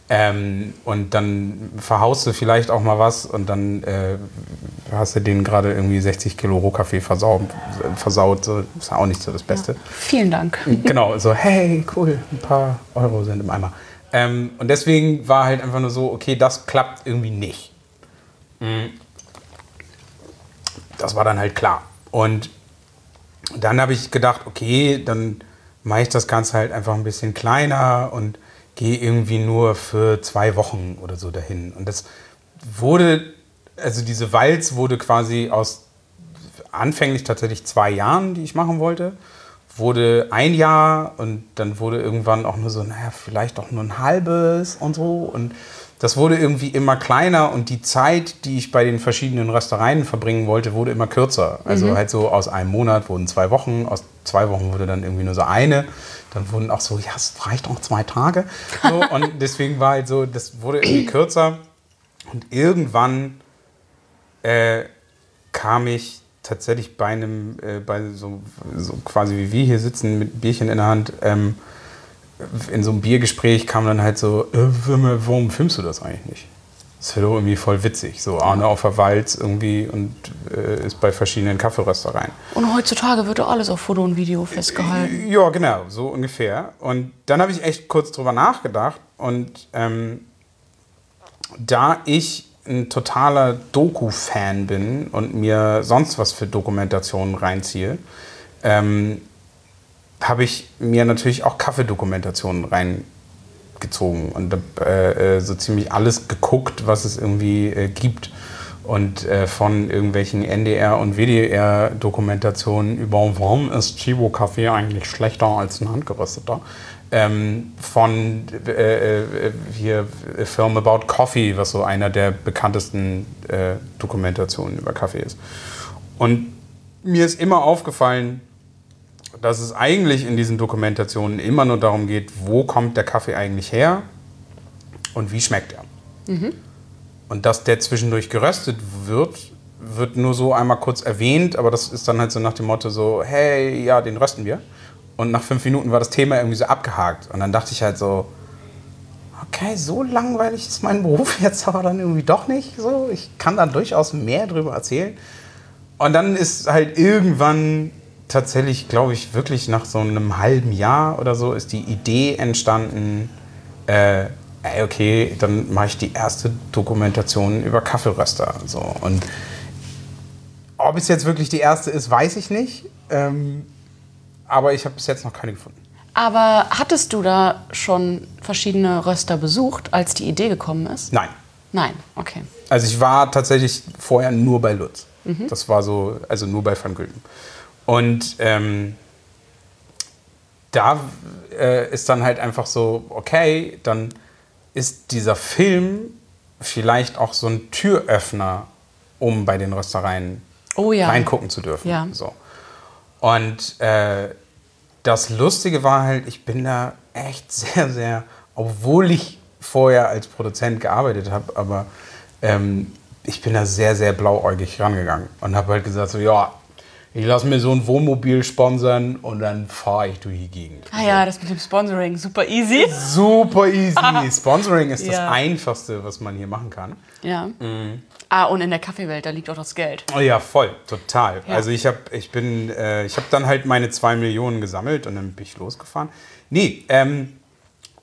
Ähm, und dann verhaust du vielleicht auch mal was und dann äh, hast du denen gerade irgendwie 60 Kilo Rohkaffee versaut. versaut so, ist auch nicht so das Beste. Ja. Vielen Dank. [LAUGHS] Genau, so, hey, cool, ein paar Euro sind im Eimer. Ähm, und deswegen war halt einfach nur so, okay, das klappt irgendwie nicht. Mhm. Das war dann halt klar. Und dann habe ich gedacht, okay, dann mache ich das Ganze halt einfach ein bisschen kleiner und gehe irgendwie nur für zwei Wochen oder so dahin. Und das wurde, also diese Walz wurde quasi aus anfänglich tatsächlich zwei Jahren, die ich machen wollte, wurde ein Jahr und dann wurde irgendwann auch nur so, naja, vielleicht auch nur ein halbes und so. Und das wurde irgendwie immer kleiner und die Zeit, die ich bei den verschiedenen Röstereien verbringen wollte, wurde immer kürzer. Also mhm. halt so aus einem Monat wurden zwei Wochen, aus zwei Wochen wurde dann irgendwie nur so eine. Dann wurden auch so, ja, es reicht auch zwei Tage. So, und [LAUGHS] deswegen war halt so, das wurde irgendwie kürzer. Und irgendwann äh, kam ich tatsächlich bei einem, äh, bei so, so, quasi wie wir hier sitzen mit Bierchen in der Hand, ähm, in so einem Biergespräch kam dann halt so, äh, warum filmst du das eigentlich nicht? Das wäre doch irgendwie voll witzig. So Arne auf der Walz irgendwie und äh, ist bei verschiedenen Kaffeeröstereien. Und heutzutage wird doch alles auf Foto und Video festgehalten. Ja, genau, so ungefähr. Und dann habe ich echt kurz drüber nachgedacht. Und ähm, da ich ein totaler Doku-Fan bin und mir sonst was für Dokumentationen reinziehe, ähm, habe ich mir natürlich auch Kaffeedokumentationen reingezogen und äh, äh, so ziemlich alles geguckt, was es irgendwie äh, gibt. Und äh, von irgendwelchen NDR- und WDR-Dokumentationen über warum ist Chibo Kaffee eigentlich schlechter als ein handgerösteter. Ähm, von äh, äh, hier Film About Coffee, was so einer der bekanntesten Dokumentationen über Kaffee ist. Und mir ist immer aufgefallen, dass es eigentlich in diesen Dokumentationen immer nur darum geht, wo kommt der Kaffee eigentlich her und wie schmeckt er. Mhm. Und dass der zwischendurch geröstet wird, wird nur so einmal kurz erwähnt, aber das ist dann halt so nach dem Motto so, hey, ja, den rösten wir. Und nach fünf Minuten war das Thema irgendwie so abgehakt. Und dann dachte ich halt so, okay, so langweilig ist mein Beruf [LAUGHS] jetzt aber dann irgendwie doch nicht. So, ich kann da durchaus mehr drüber erzählen. Und dann ist halt irgendwann tatsächlich, glaube ich, wirklich nach so einem halben Jahr oder so ist die Idee entstanden, äh, okay, dann mache ich die erste Dokumentation über Kaffeeröster. So. Und ob es jetzt wirklich die erste ist, weiß ich nicht. Ähm, aber ich habe bis jetzt noch keine gefunden. Aber hattest du da schon verschiedene Röster besucht, als die Idee gekommen ist? Nein. Nein, okay. Also ich war tatsächlich vorher nur bei Lutz. Mhm. Das war so, also nur bei Van Gülden. Und ähm, da äh, ist dann halt einfach so, okay, dann ist dieser Film vielleicht auch so ein Türöffner, um bei den Röstereien oh, ja. reingucken zu dürfen. Ja. So. Und äh, das Lustige war halt, ich bin da echt sehr, sehr, obwohl ich vorher als Produzent gearbeitet habe, aber ähm, ich bin da sehr, sehr blauäugig rangegangen und habe halt gesagt, so ja, ich lasse mir so ein Wohnmobil sponsern und dann fahre ich durch die Gegend. Ah ja, das mit dem Sponsoring, super easy. Super easy. [LAUGHS] Sponsoring ist ja. das Einfachste, was man hier machen kann. Ja. Mhm. Ah, und in der Kaffeewelt, da liegt auch das Geld. Oh ja, voll, total. Ja. Also ich habe ich bin, äh, ich habe dann halt meine zwei Millionen gesammelt und dann bin ich losgefahren. Nee, ähm,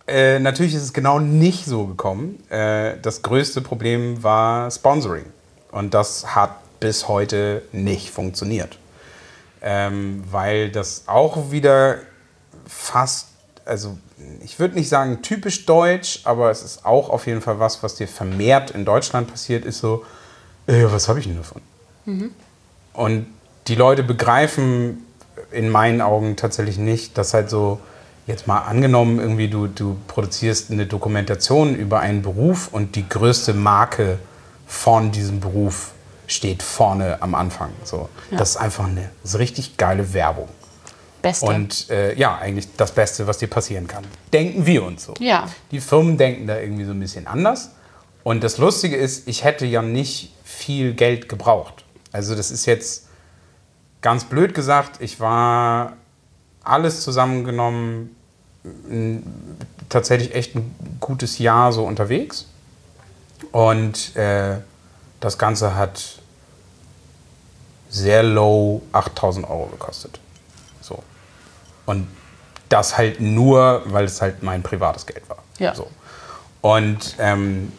äh, natürlich ist es genau nicht so gekommen. Äh, das größte Problem war Sponsoring. Und das hat bis heute nicht funktioniert ähm, weil das auch wieder fast, also ich würde nicht sagen typisch deutsch, aber es ist auch auf jeden Fall was, was dir vermehrt in Deutschland passiert, ist so, äh, was habe ich denn davon? Mhm. Und die Leute begreifen in meinen Augen tatsächlich nicht, dass halt so, jetzt mal angenommen, irgendwie du, du produzierst eine Dokumentation über einen Beruf und die größte Marke von diesem Beruf steht vorne am Anfang. So. Ja. Das ist einfach eine ist richtig geile Werbung. Beste. Und äh, ja, eigentlich das Beste, was dir passieren kann. Denken wir uns so. Ja. Die Firmen denken da irgendwie so ein bisschen anders. Und das Lustige ist, ich hätte ja nicht viel Geld gebraucht. Also das ist jetzt ganz blöd gesagt, ich war alles zusammengenommen tatsächlich echt ein gutes Jahr so unterwegs. Und äh, das Ganze hat sehr low 8000 Euro gekostet. So. Und das halt nur, weil es halt mein privates Geld war. Ja. So. Und ähm,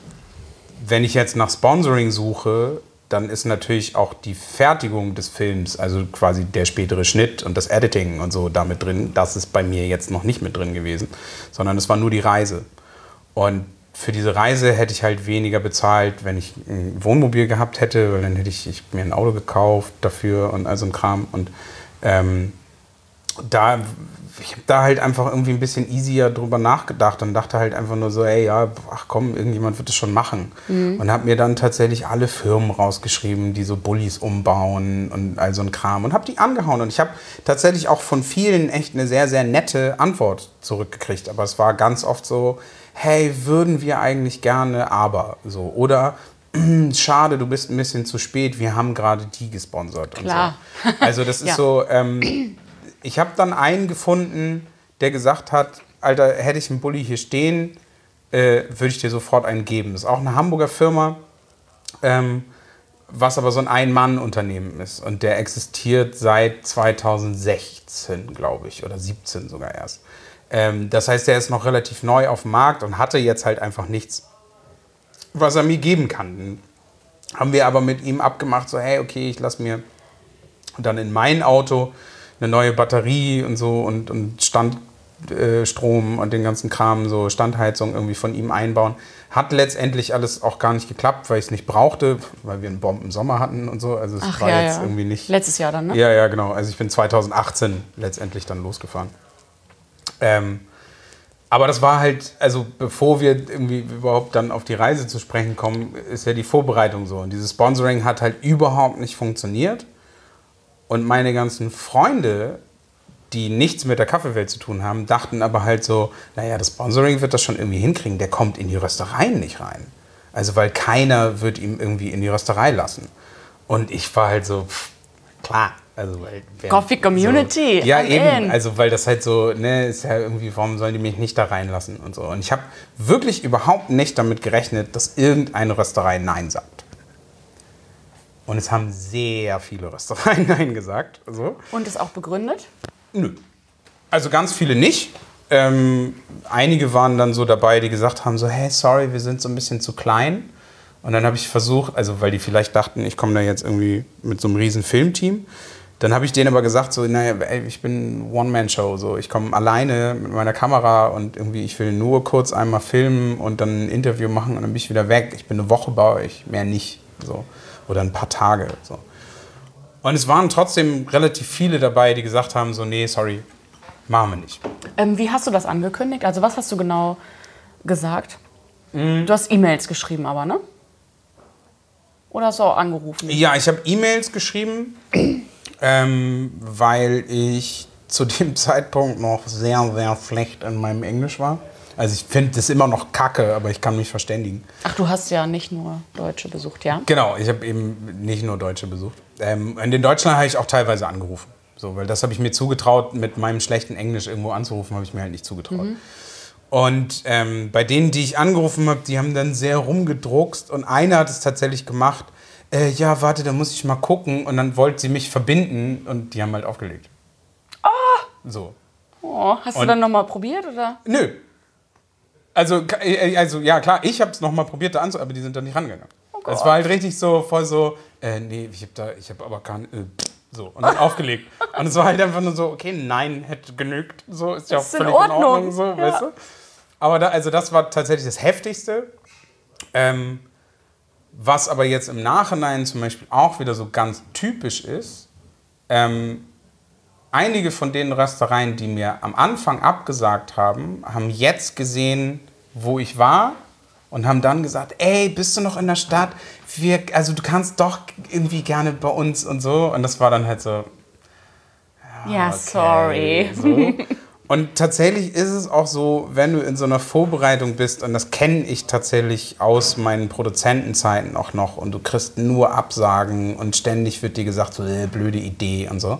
wenn ich jetzt nach Sponsoring suche, dann ist natürlich auch die Fertigung des Films, also quasi der spätere Schnitt und das Editing und so damit drin. Das ist bei mir jetzt noch nicht mit drin gewesen, sondern es war nur die Reise. Und für diese Reise hätte ich halt weniger bezahlt, wenn ich ein Wohnmobil gehabt hätte, weil dann hätte ich, ich mir ein Auto gekauft dafür und all so ein Kram. Und ähm, da, ich habe da halt einfach irgendwie ein bisschen easier drüber nachgedacht und dachte halt einfach nur so, ey, ja, ach komm, irgendjemand wird es schon machen. Und habe mir dann tatsächlich alle Firmen rausgeschrieben, die so Bullis umbauen und all so ein Kram und habe die angehauen. Und ich habe tatsächlich auch von vielen echt eine sehr, sehr nette Antwort zurückgekriegt. Aber es war ganz oft so, hey, würden wir eigentlich gerne, aber so. Oder [CLEARS THROAT] schade, du bist ein bisschen zu spät, wir haben gerade die gesponsert. Klar. Und so. Also das [LAUGHS] ist Ja. so, ähm, ich habe dann einen gefunden, der gesagt hat, Alter, hätte ich einen Bulli hier stehen, äh, würde ich dir sofort einen geben. Ist auch eine Hamburger Firma, ähm, was aber so ein Ein-Mann-Unternehmen ist. Und der existiert seit 2016, glaube ich, oder 17 sogar erst. Ähm, das heißt, der ist noch relativ neu auf dem Markt und hatte jetzt halt einfach nichts, was er mir geben kann. Haben wir aber mit ihm abgemacht, so, hey, okay, ich lasse mir dann in mein Auto eine neue Batterie und so und, und Standstrom und den ganzen Kram, so Standheizung irgendwie von ihm einbauen. Hat letztendlich alles auch gar nicht geklappt, weil ich es nicht brauchte, weil wir einen Bomben Sommer hatten und so. Also es Ach war ja, jetzt ja. irgendwie nicht. Letztes Jahr dann, ne? Ja, ja, genau. Also ich bin 2018 letztendlich dann losgefahren. Ähm, aber das war halt, also bevor wir irgendwie überhaupt dann auf die Reise zu sprechen kommen, ist ja die Vorbereitung so. Und dieses Sponsoring hat halt überhaupt nicht funktioniert. Und meine ganzen Freunde, die nichts mit der Kaffeewelt zu tun haben, dachten aber halt so, naja, das Sponsoring wird das schon irgendwie hinkriegen, der kommt in die Röstereien nicht rein. Also weil keiner wird ihm irgendwie in die Rösterei lassen. Und ich war halt so, pff, klar. Also, weil, Coffee Community, So, ja, I'm eben. in. Also, weil das halt so, ne, ist ja irgendwie, warum sollen die mich nicht da reinlassen und so. Und ich habe wirklich überhaupt nicht damit gerechnet, dass irgendeine Rösterei Nein sagt. Und es haben sehr viele Röstereien [LAUGHS] Nein gesagt. So. Und ist auch begründet? Nö. Also ganz viele nicht. Ähm, einige waren dann so dabei, die gesagt haben so, hey, sorry, wir sind so ein bisschen zu klein. Und dann habe ich versucht, also weil die vielleicht dachten, ich komme da jetzt irgendwie mit so einem riesen Filmteam. Dann habe ich denen aber gesagt, so, naja, ey, ich bin One-Man-Show, so, ich komme alleine mit meiner Kamera und irgendwie, ich will nur kurz einmal filmen und dann ein Interview machen und dann bin ich wieder weg. Ich bin eine Woche bei euch, mehr nicht, so. Oder ein paar Tage, so. Und es waren trotzdem relativ viele dabei, die gesagt haben, so, nee, sorry, machen wir nicht. Ähm, wie hast du das angekündigt? Also was hast du genau gesagt? Mhm. Du hast E-Mails geschrieben aber, ne? Oder hast du auch angerufen? Ja, ich habe E-Mails geschrieben, ähm, weil ich zu dem [LAUGHS] Zeitpunkt noch sehr, sehr schlecht in meinem Englisch war. Also ich finde das immer noch kacke, aber ich kann mich verständigen. Ach, du hast ja nicht nur Deutsche besucht, ja? Genau, ich habe eben nicht nur Deutsche besucht. Ähm, in Deutschland habe ich auch teilweise angerufen. So, weil das habe ich mir zugetraut, mit meinem schlechten Englisch irgendwo anzurufen, habe ich mir halt nicht zugetraut. Und ähm, bei denen, die ich angerufen habe, die haben dann sehr rumgedruckst und einer hat es tatsächlich gemacht. Äh, ja, warte, da muss ich mal gucken. Und dann wollte sie mich verbinden und die haben halt aufgelegt. So. Oh, hast du Und- dann nochmal probiert, oder? Nö. Also, ka- äh, also ja, klar, ich habe es nochmal probiert da anzu, aber die sind da nicht rangegangen. Es war halt richtig so, voll so, äh, nee, ich habe da, ich habe aber kein, äh, so, und dann [LAUGHS] aufgelegt. Und es war halt einfach nur so, okay, nein, hätte genügt, so, ist ja auch Ist in völlig in Ordnung, Ordnung, so, ja. weißt du. Aber da, also das war tatsächlich das Heftigste. Ähm, was aber jetzt im Nachhinein zum Beispiel auch wieder so ganz typisch ist, ähm, einige von den Röstereien, die mir am Anfang abgesagt haben, haben jetzt gesehen, wo ich war und haben dann gesagt, ey, bist du noch in der Stadt? Wir, also du kannst doch irgendwie gerne bei uns und so. Und das war dann halt so, Ja, okay, sorry. So. Und tatsächlich ist es auch so, wenn du in so einer Vorbereitung bist, und das kenne ich tatsächlich aus meinen Produzentenzeiten auch noch, und du kriegst nur Absagen und ständig wird dir gesagt, so äh, blöde Idee und so,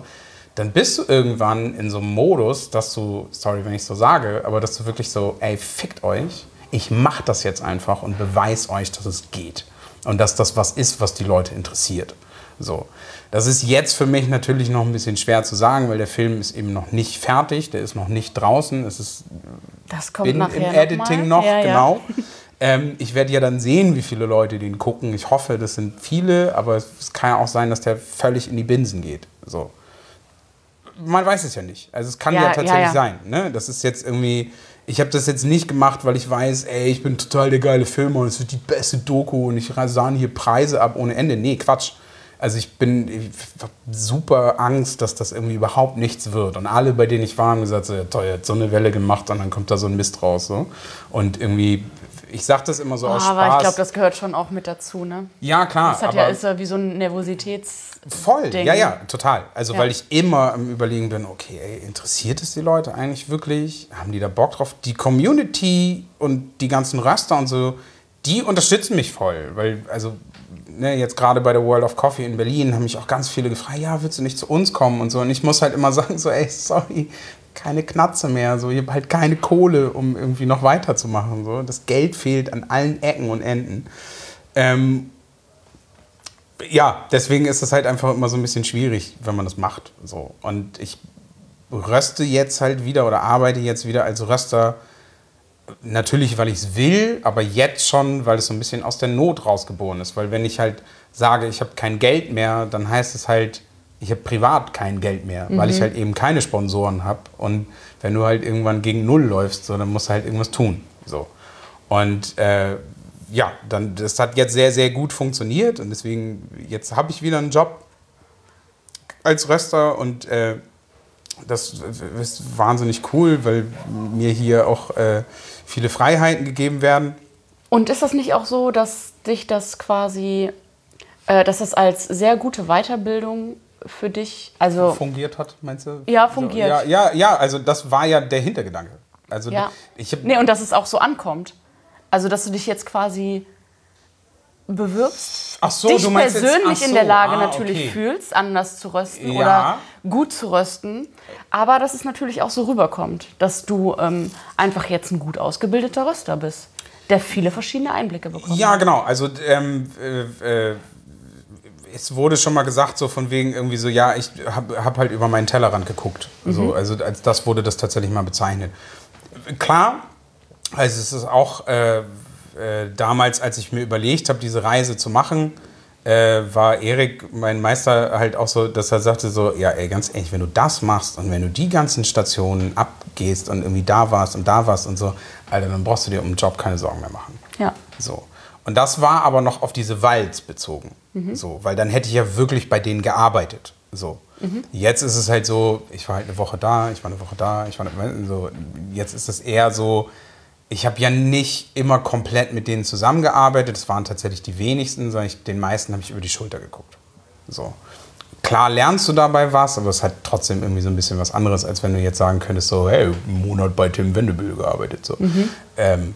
dann bist du irgendwann in so einem Modus, dass du, sorry, wenn ich so sage, aber dass du wirklich so, ey, fickt euch, ich mach das jetzt einfach und beweis euch, dass es geht. Und dass das was ist, was die Leute interessiert. So. Das ist jetzt für mich natürlich noch ein bisschen schwer zu sagen, weil der Film ist eben noch nicht fertig, der ist noch nicht draußen. Es ist Das kommt bin nachher im Editing noch, Ja, ja. genau. Ähm, ich werde ja dann sehen, wie viele Leute den gucken. Ich hoffe, das sind viele, aber es kann ja auch sein, dass der völlig in die Binsen geht. So. Man weiß es ja nicht. Also es kann ja, Ja, tatsächlich ja, ja. sein. Ne? Das ist jetzt irgendwie. Ich habe das jetzt nicht gemacht, weil ich weiß, ey, ich bin total der geile Filmer und es wird die beste Doku und ich sahne hier Preise ab ohne Ende. Nee, Quatsch. Also ich bin ich hab super Angst, dass das irgendwie überhaupt nichts wird. Und alle, bei denen ich war, haben gesagt, so, ja, toll, er hat so eine Welle gemacht und dann kommt da so ein Mist raus. So. Und irgendwie, ich sag das immer so aus Oh, aber Spaß. ich glaube, das gehört schon auch mit dazu, ne? ja, klar. Das hat aber ja, ist ja wie so ein Nervositäts... Voll, Ding. ja, ja, total. Also, Ja. weil ich immer am Überlegen bin, okay, ey, interessiert es die Leute eigentlich wirklich? Haben die da Bock drauf? Die Community und die ganzen Raster und so, die unterstützen mich voll. Weil, also, ne, jetzt gerade bei der World of Coffee in Berlin haben mich auch ganz viele gefragt, ja, willst du nicht zu uns kommen und so. Und ich muss halt immer [LAUGHS] sagen, so, ey, sorry, keine Knatze mehr. So, ich habe halt keine Kohle, um irgendwie noch weiterzumachen. So. Das Geld fehlt an allen Ecken und Enden. Ähm, ja, deswegen ist es halt einfach immer so ein bisschen schwierig, wenn man das macht. So. Und ich röste jetzt halt wieder oder arbeite jetzt wieder als Röster. Natürlich, weil ich es will, aber jetzt schon, weil es so ein bisschen aus der Not rausgeboren ist. Weil wenn ich halt sage, ich habe kein Geld mehr, dann heißt es halt, ich habe privat kein Geld mehr, weil ich halt eben keine Sponsoren habe. Und wenn du halt irgendwann gegen Null läufst, so, dann musst du halt irgendwas tun. So. Und äh, ja, dann, das hat jetzt sehr, sehr gut funktioniert und deswegen, jetzt habe ich wieder einen Job als Röster und äh, das ist wahnsinnig cool, weil mir hier auch äh, viele Freiheiten gegeben werden. Und ist das nicht auch so, dass dich das quasi, äh, dass das als sehr gute Weiterbildung für dich, also Fungiert hat, meinst du? Ja, fungiert. Ja, ja, ja, also das war ja der Hintergedanke. Also Ja. ich habe nee, und dass es auch so ankommt. Also, dass du dich jetzt quasi bewirbst, so, dich du meinst jetzt- persönlich ach in der so, Lage ah, natürlich okay. fühlst, anders zu rösten Ja. oder gut zu rösten, aber dass es natürlich auch so rüberkommt, dass du ähm, einfach jetzt ein gut ausgebildeter Röster bist, der viele verschiedene Einblicke bekommt. Ja, genau. Also ähm, äh, äh, es wurde schon mal gesagt, so von wegen irgendwie so, ja, ich habe hab halt über meinen Tellerrand geguckt. So, also als das wurde das tatsächlich mal bezeichnet. Klar, also es ist auch äh, äh, damals, als ich mir überlegt habe, diese Reise zu machen, äh, war Erik, mein Meister, halt auch so, dass er sagte so, ja, ey, ganz ehrlich, wenn du das machst und wenn du die ganzen Stationen abgehst und irgendwie da warst und da warst und so, Alter, dann brauchst du dir um den Job keine Sorgen mehr machen. Ja. So. Und das war aber noch auf diese Walds bezogen. So, weil dann hätte ich ja wirklich bei denen gearbeitet. So. Jetzt ist es halt so, ich war halt eine Woche da, ich war eine Woche da, ich war eine, so. Jetzt ist es eher so, ich habe ja nicht immer komplett mit denen zusammengearbeitet. Es waren tatsächlich die wenigsten, sondern ich, den meisten habe ich über die Schulter geguckt. So. Klar lernst du dabei was, aber es hat trotzdem irgendwie so ein bisschen was anderes, als wenn du jetzt sagen könntest, so, hey, einen Monat bei Tim Wendebühl gearbeitet. So. Ähm,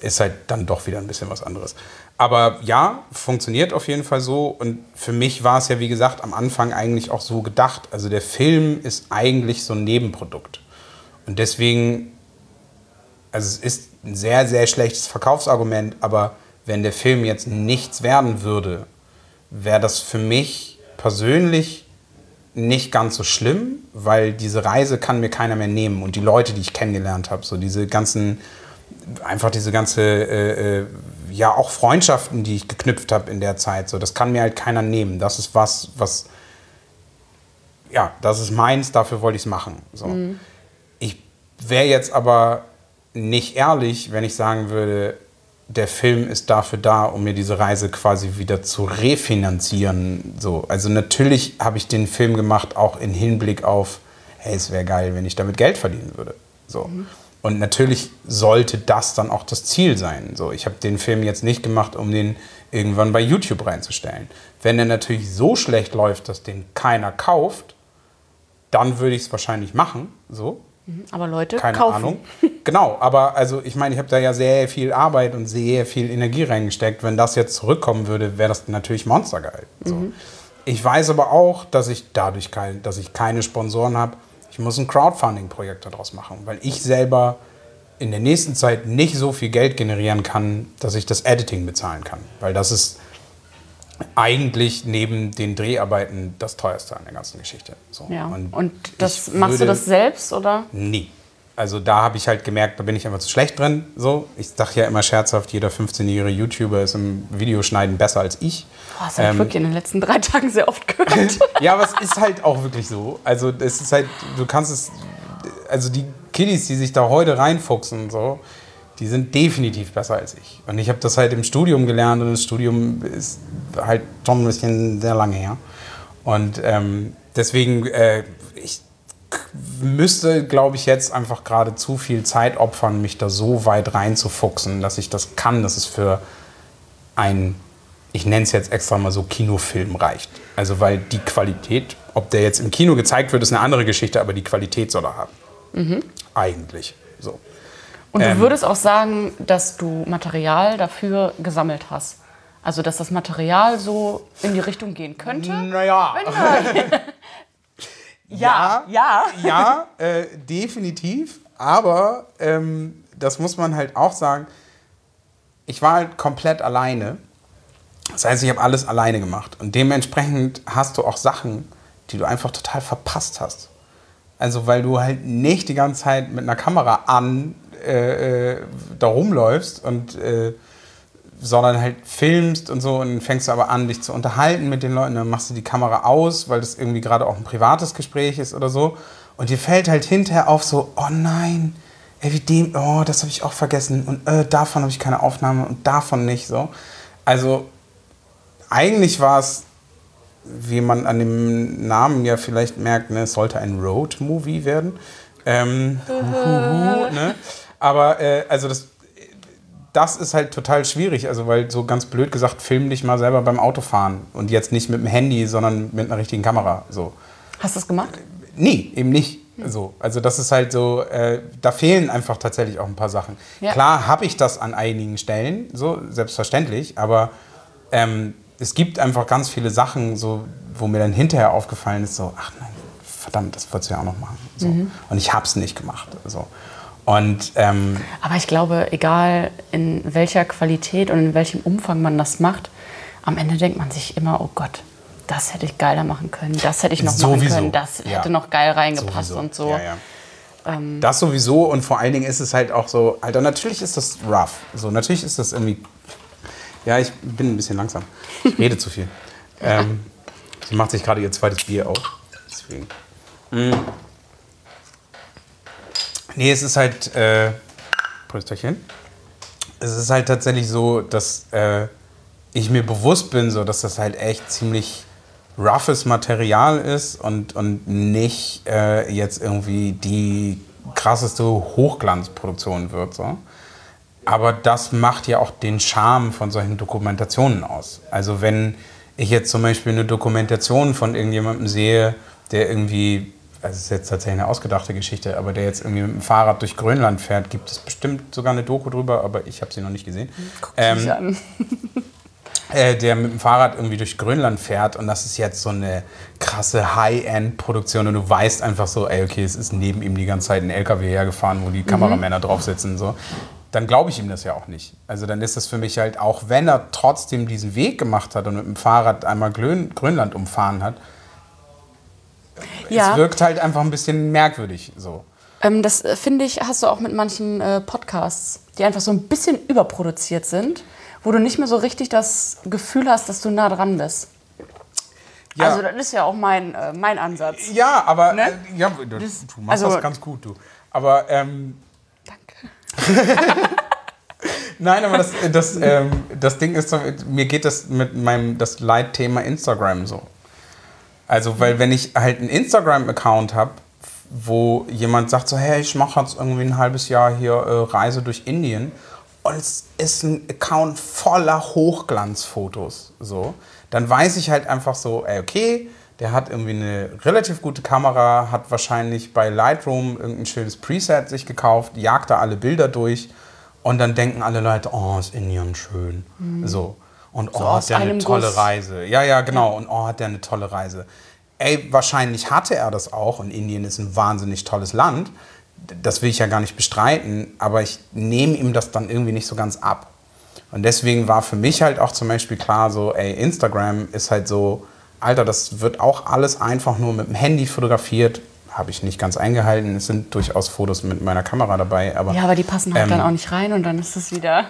ist halt dann doch wieder ein bisschen was anderes. Aber ja, funktioniert auf jeden Fall so. Und für mich war es ja, wie gesagt, am Anfang eigentlich auch so gedacht. Also der Film ist eigentlich so ein Nebenprodukt. Und deswegen, also es ist ein sehr, sehr schlechtes Verkaufsargument, aber wenn der Film jetzt nichts werden würde, wäre das für mich persönlich nicht ganz so schlimm, weil diese Reise kann mir keiner mehr nehmen und die Leute, die ich kennengelernt habe, so diese ganzen, einfach diese ganze, äh, äh, ja auch Freundschaften, die ich geknüpft habe in der Zeit, so das kann mir halt keiner nehmen. Das ist was, was, ja, das ist meins, dafür wollte ich es machen. So. Ich wäre jetzt aber nicht ehrlich, wenn ich sagen würde, der Film ist dafür da, um mir diese Reise quasi wieder zu refinanzieren. So, also natürlich habe ich den Film gemacht, auch in Hinblick auf, hey, es wäre geil, wenn ich damit Geld verdienen würde. So. Und natürlich sollte das dann auch das Ziel sein. So, ich habe den Film jetzt nicht gemacht, um den irgendwann bei YouTube reinzustellen. Wenn der natürlich so schlecht läuft, dass den keiner kauft, dann würde ich es wahrscheinlich machen. So, Aber Leute keine kaufen. Ahnung. Genau, aber also ich meine, ich habe da ja sehr viel Arbeit und sehr viel Energie reingesteckt. Wenn das jetzt zurückkommen würde, wäre das natürlich monstergeil. So. Ich weiß aber auch, dass ich dadurch kein, dass ich keine Sponsoren habe. Ich muss ein Crowdfunding-Projekt daraus machen, weil ich selber in der nächsten Zeit nicht so viel Geld generieren kann, dass ich das Editing bezahlen kann. Weil das ist eigentlich neben den Dreharbeiten das teuerste an der ganzen Geschichte. So. Ja. Und, Und das machst du das selbst oder? Nie. Also da habe ich halt gemerkt, da bin ich einfach zu schlecht drin. So. Ich sage ja immer scherzhaft, jeder 15-jährige YouTuber ist im Videoschneiden besser als ich. Boah, das habe ich Ähm, wirklich in den letzten drei Tagen sehr oft gehört. [LAUGHS] Ja, aber es ist halt auch wirklich so. Also es ist halt, du kannst es, also die Kiddies, die sich da heute reinfuchsen so, die sind definitiv besser als ich. Und ich habe das halt im Studium gelernt und das Studium ist halt schon ein bisschen sehr lange her. Und ähm, deswegen, äh, ich müsste, glaube ich, jetzt einfach gerade zu viel Zeit opfern, mich da so weit reinzufuchsen, dass ich das kann, dass es für ein, ich nenne es jetzt extra mal so, Kinofilm reicht. Also weil die Qualität, ob der jetzt im Kino gezeigt wird, ist eine andere Geschichte, aber die Qualität soll er haben. Eigentlich. So. Und du Ähm. würdest auch sagen, dass du Material dafür gesammelt hast. Also, dass das Material so in die Richtung gehen könnte? Naja. [LAUGHS] Ja, ja. ja, äh, definitiv. Aber ähm, das muss man halt auch sagen. Ich war halt komplett alleine. Das heißt, ich habe alles alleine gemacht. Und dementsprechend hast du auch Sachen, die du einfach total verpasst hast. Also, weil du halt nicht die ganze Zeit mit einer Kamera an äh, äh, da rumläufst und äh, sondern halt filmst und so und dann fängst du aber an, dich zu unterhalten mit den Leuten, dann machst du die Kamera aus, weil das irgendwie gerade auch ein privates Gespräch ist oder so. Und dir fällt halt hinterher auf so, oh nein, ey, wie dem, oh, das habe ich auch vergessen und äh, davon habe ich keine Aufnahme und davon nicht so. Also eigentlich war es, wie man an dem Namen ja vielleicht merkt, ne, es sollte ein Road-Movie werden. Ähm, huhuhu, ne? Aber äh, also das, das ist halt total schwierig, also weil so ganz blöd gesagt, film dich mal selber beim Autofahren und jetzt nicht mit dem Handy, sondern mit einer richtigen Kamera. So. Hast du es gemacht? Nee, eben nicht. So, also das ist halt so, äh, da fehlen einfach tatsächlich auch ein paar Sachen. Ja. Klar habe ich das an einigen Stellen, so selbstverständlich, aber ähm, es gibt einfach ganz viele Sachen, so, wo mir dann hinterher aufgefallen ist, so, ach nein, verdammt, das wolltest du ja auch noch machen. So. Und ich habe es nicht gemacht. So. Und ähm, Aber ich glaube, egal in welcher Qualität und in welchem Umfang man das macht, am Ende denkt man sich immer, oh Gott, das hätte ich geiler machen können, das hätte ich noch machen Sowieso, können, das ja. hätte noch geil reingepasst Sowieso. und so. Ja, ja. Das sowieso und vor allen Dingen ist es halt auch so, Alter, natürlich ist das rough. So, natürlich ist das irgendwie. Ja, ich bin ein bisschen langsam. Ich rede zu viel. [LAUGHS] Ähm, sie macht sich gerade ihr zweites Bier auf. Deswegen. Mm. Nee, es ist halt. Äh, Prösterchen. Es ist halt tatsächlich so, dass äh, ich mir bewusst bin, so, dass das halt echt ziemlich roughes Material ist und, und nicht äh, jetzt irgendwie die krasseste Hochglanzproduktion wird. So. Aber das macht ja auch den Charme von solchen Dokumentationen aus. Also wenn ich jetzt zum Beispiel eine Dokumentation von irgendjemandem sehe, der irgendwie, also ist jetzt tatsächlich eine ausgedachte Geschichte, aber der jetzt irgendwie mit dem Fahrrad durch Grönland fährt, gibt es bestimmt sogar eine Doku drüber, aber ich habe sie noch nicht gesehen. Ähm, Sich an. [LAUGHS] äh, der mit dem Fahrrad irgendwie durch Grönland fährt und das ist jetzt so eine krasse High-End-Produktion und du weißt einfach so, ey, okay, es ist neben ihm die ganze Zeit ein LKW hergefahren, wo die Kameramänner drauf sitzen, so. Dann glaube ich ihm das ja auch nicht. Also dann ist das für mich halt, auch wenn er trotzdem diesen Weg gemacht hat und mit dem Fahrrad einmal Grönland umfahren hat, Ja. es wirkt halt einfach ein bisschen merkwürdig, so. Ähm, das äh, finde ich, hast du auch mit manchen äh, Podcasts, die einfach so ein bisschen überproduziert sind, wo du nicht mehr so richtig das Gefühl hast, dass du nah dran bist. Ja. Also das ist ja auch mein, äh, mein Ansatz. Ja, aber Ne? äh, ja, du, du machst also- das ganz gut, du. Aber ähm, Danke. [LAUGHS] Nein, aber das, das, ähm, das Ding ist, mir geht das mit meinem das Leitthema Instagram so. Also, weil wenn ich halt einen Instagram-Account habe, wo jemand sagt so, hey, ich mache jetzt irgendwie ein halbes Jahr hier äh, Reise durch Indien und es ist ein Account voller Hochglanzfotos, so, dann weiß ich halt einfach so, ey, okay, der hat irgendwie eine relativ gute Kamera, hat wahrscheinlich bei Lightroom irgendein schönes Preset sich gekauft, jagt da alle Bilder durch und dann denken alle Leute, oh, ist Indien schön. So. Und So oh, hat der eine tolle Guss. Reise. Ja, ja, genau. Und oh, hat der eine tolle Reise. Ey, wahrscheinlich hatte er das auch. Und Indien ist ein wahnsinnig tolles Land. Das will ich ja gar nicht bestreiten. Aber ich nehme ihm das dann irgendwie nicht so ganz ab. Und deswegen war für mich halt auch zum Beispiel klar, so, ey, Instagram ist halt so, Alter, das wird auch alles einfach nur mit dem Handy fotografiert. Habe ich nicht ganz eingehalten. Es sind durchaus Fotos mit meiner Kamera dabei. Aber Ja, aber die passen halt Ähm, dann auch nicht rein und dann ist es wieder,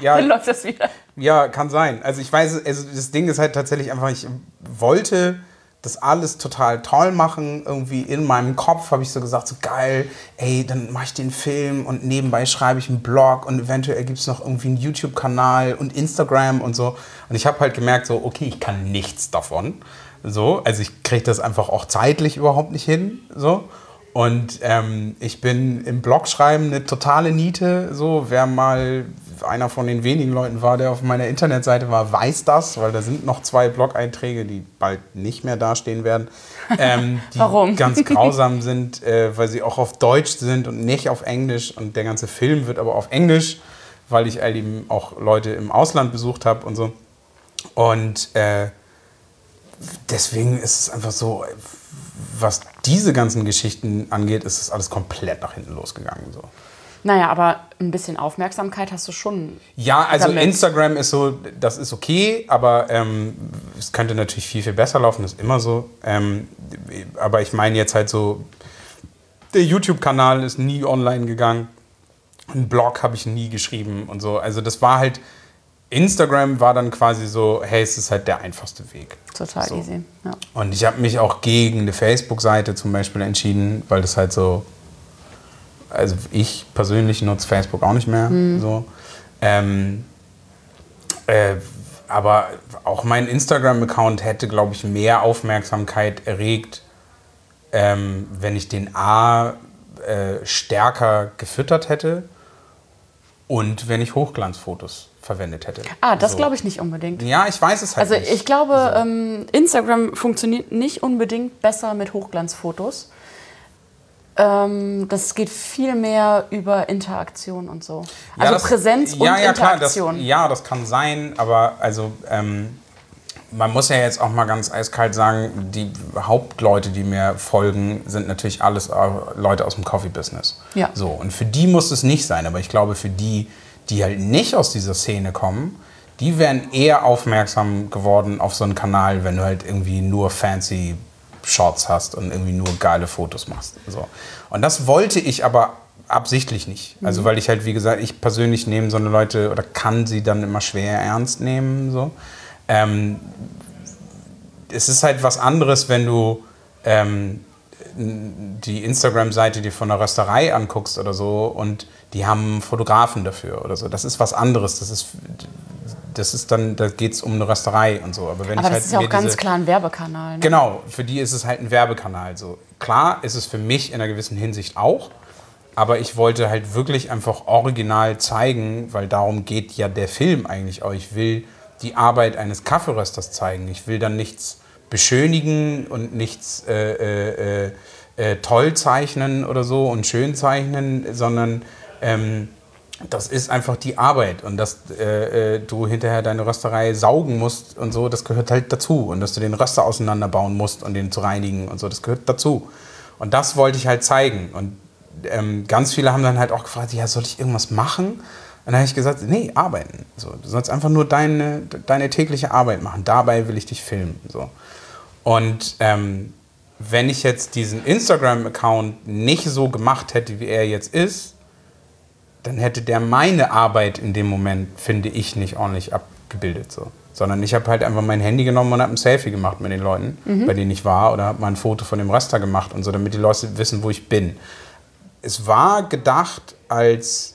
ja, [LAUGHS] dann läuft das wieder. Ja, kann sein. Also ich weiß, also das Ding ist halt tatsächlich einfach, ich wollte das alles total toll machen. Irgendwie in meinem Kopf habe ich so gesagt, so geil, ey, dann mache ich den Film und nebenbei schreibe ich einen Blog und eventuell gibt es noch irgendwie einen YouTube-Kanal und Instagram und so. Und ich habe halt gemerkt, so, okay, ich kann nichts davon. So, also ich kriege das einfach auch zeitlich überhaupt nicht hin. So. Und ähm, ich bin im Blogschreiben eine totale Niete. So, wer mal einer von den wenigen Leuten war, der auf meiner Internetseite war, weiß das, weil da sind noch zwei Blog-Einträge, die bald nicht mehr dastehen werden. Ähm, [LAUGHS] die Warum? ganz grausam sind, äh, weil sie auch auf Deutsch sind und nicht auf Englisch. Und der ganze Film wird aber auf Englisch, weil ich halt eben auch Leute im Ausland besucht habe und so. Und äh, deswegen ist es einfach so, was diese ganzen Geschichten angeht, ist es alles komplett nach hinten losgegangen. So. Naja, aber ein bisschen Aufmerksamkeit hast du schon. Ja, also Damit. Instagram ist so, das ist okay, aber ähm, es könnte natürlich viel, viel besser laufen, das ist immer so. Ähm, aber ich meine jetzt halt so, der YouTube-Kanal ist nie online gegangen, einen Blog habe ich nie geschrieben und so. Also das war halt, Instagram war dann quasi so, hey, es ist halt der einfachste Weg. Total So. easy. Ja. Und ich habe mich auch gegen eine Facebook-Seite zum Beispiel entschieden, weil das halt so. Also ich persönlich nutze Facebook auch nicht mehr. So. Ähm, äh, aber auch mein Instagram-Account hätte, glaube ich, mehr Aufmerksamkeit erregt, ähm, wenn ich den A äh, stärker gefüttert hätte und wenn ich Hochglanzfotos verwendet hätte. Ah, das So. glaube ich nicht unbedingt. Ja, ich weiß es halt Also nicht. ich glaube, ähm, Instagram funktioniert nicht unbedingt besser mit Hochglanzfotos. Ähm, das geht viel mehr über Interaktion und so. Also das- Präsenz und ja, ja, klar, Interaktion. das, ja, das kann sein, aber also ähm, man muss ja jetzt auch mal ganz eiskalt sagen, die Hauptleute, die mir folgen, sind natürlich alles äh, Leute aus dem Coffee-Business. Ja. So, und für die muss es nicht sein, aber ich glaube, für die, die halt nicht aus dieser Szene kommen, die wären eher aufmerksam geworden auf so einen Kanal, wenn du halt irgendwie nur fancy Shots hast und irgendwie nur geile Fotos machst. So. Und das wollte ich aber absichtlich nicht. Also weil ich halt, wie gesagt, ich persönlich nehme so eine Leute oder kann sie dann immer schwer ernst nehmen. So. Ähm, es ist halt was anderes, wenn du ähm, die Instagram-Seite dir von einer Rösterei anguckst oder so und die haben Fotografen dafür oder so. Das ist was anderes. Das ist, das ist dann, da geht es um eine Rösterei und so. Aber wenn Aber ich das halt ist ja auch ganz diese, klar ein Werbekanal. Ne? Genau, für die ist es halt ein Werbekanal. So. Klar ist es für mich in einer gewissen Hinsicht auch, aber ich wollte halt wirklich einfach original zeigen, weil darum geht ja der Film eigentlich auch. Ich will die Arbeit eines Kaffeerösters zeigen. Ich will dann nichts beschönigen und nichts äh, äh, äh, äh, toll zeichnen oder so und schön zeichnen, sondern ähm, das ist einfach die Arbeit und dass äh, äh, du hinterher deine Rösterei saugen musst und so, das gehört halt dazu. Und dass du den Röster auseinanderbauen musst und den zu reinigen und so, das gehört dazu. Und das wollte ich halt zeigen. Und ähm, ganz viele haben dann halt auch gefragt, ja, soll ich irgendwas machen? Und dann habe ich gesagt, nee, arbeiten. So, du sollst einfach nur deine, deine tägliche Arbeit machen. Dabei will ich dich filmen. So. Und ähm, wenn ich jetzt diesen Instagram-Account nicht so gemacht hätte, wie er jetzt ist, dann hätte der meine Arbeit in dem Moment, finde ich, nicht ordentlich abgebildet. So. Sondern ich habe halt einfach mein Handy genommen und habe ein Selfie gemacht mit den Leuten, bei denen ich war, oder habe mal ein Foto von dem Röster gemacht und so, damit die Leute wissen, wo ich bin. Es war gedacht als,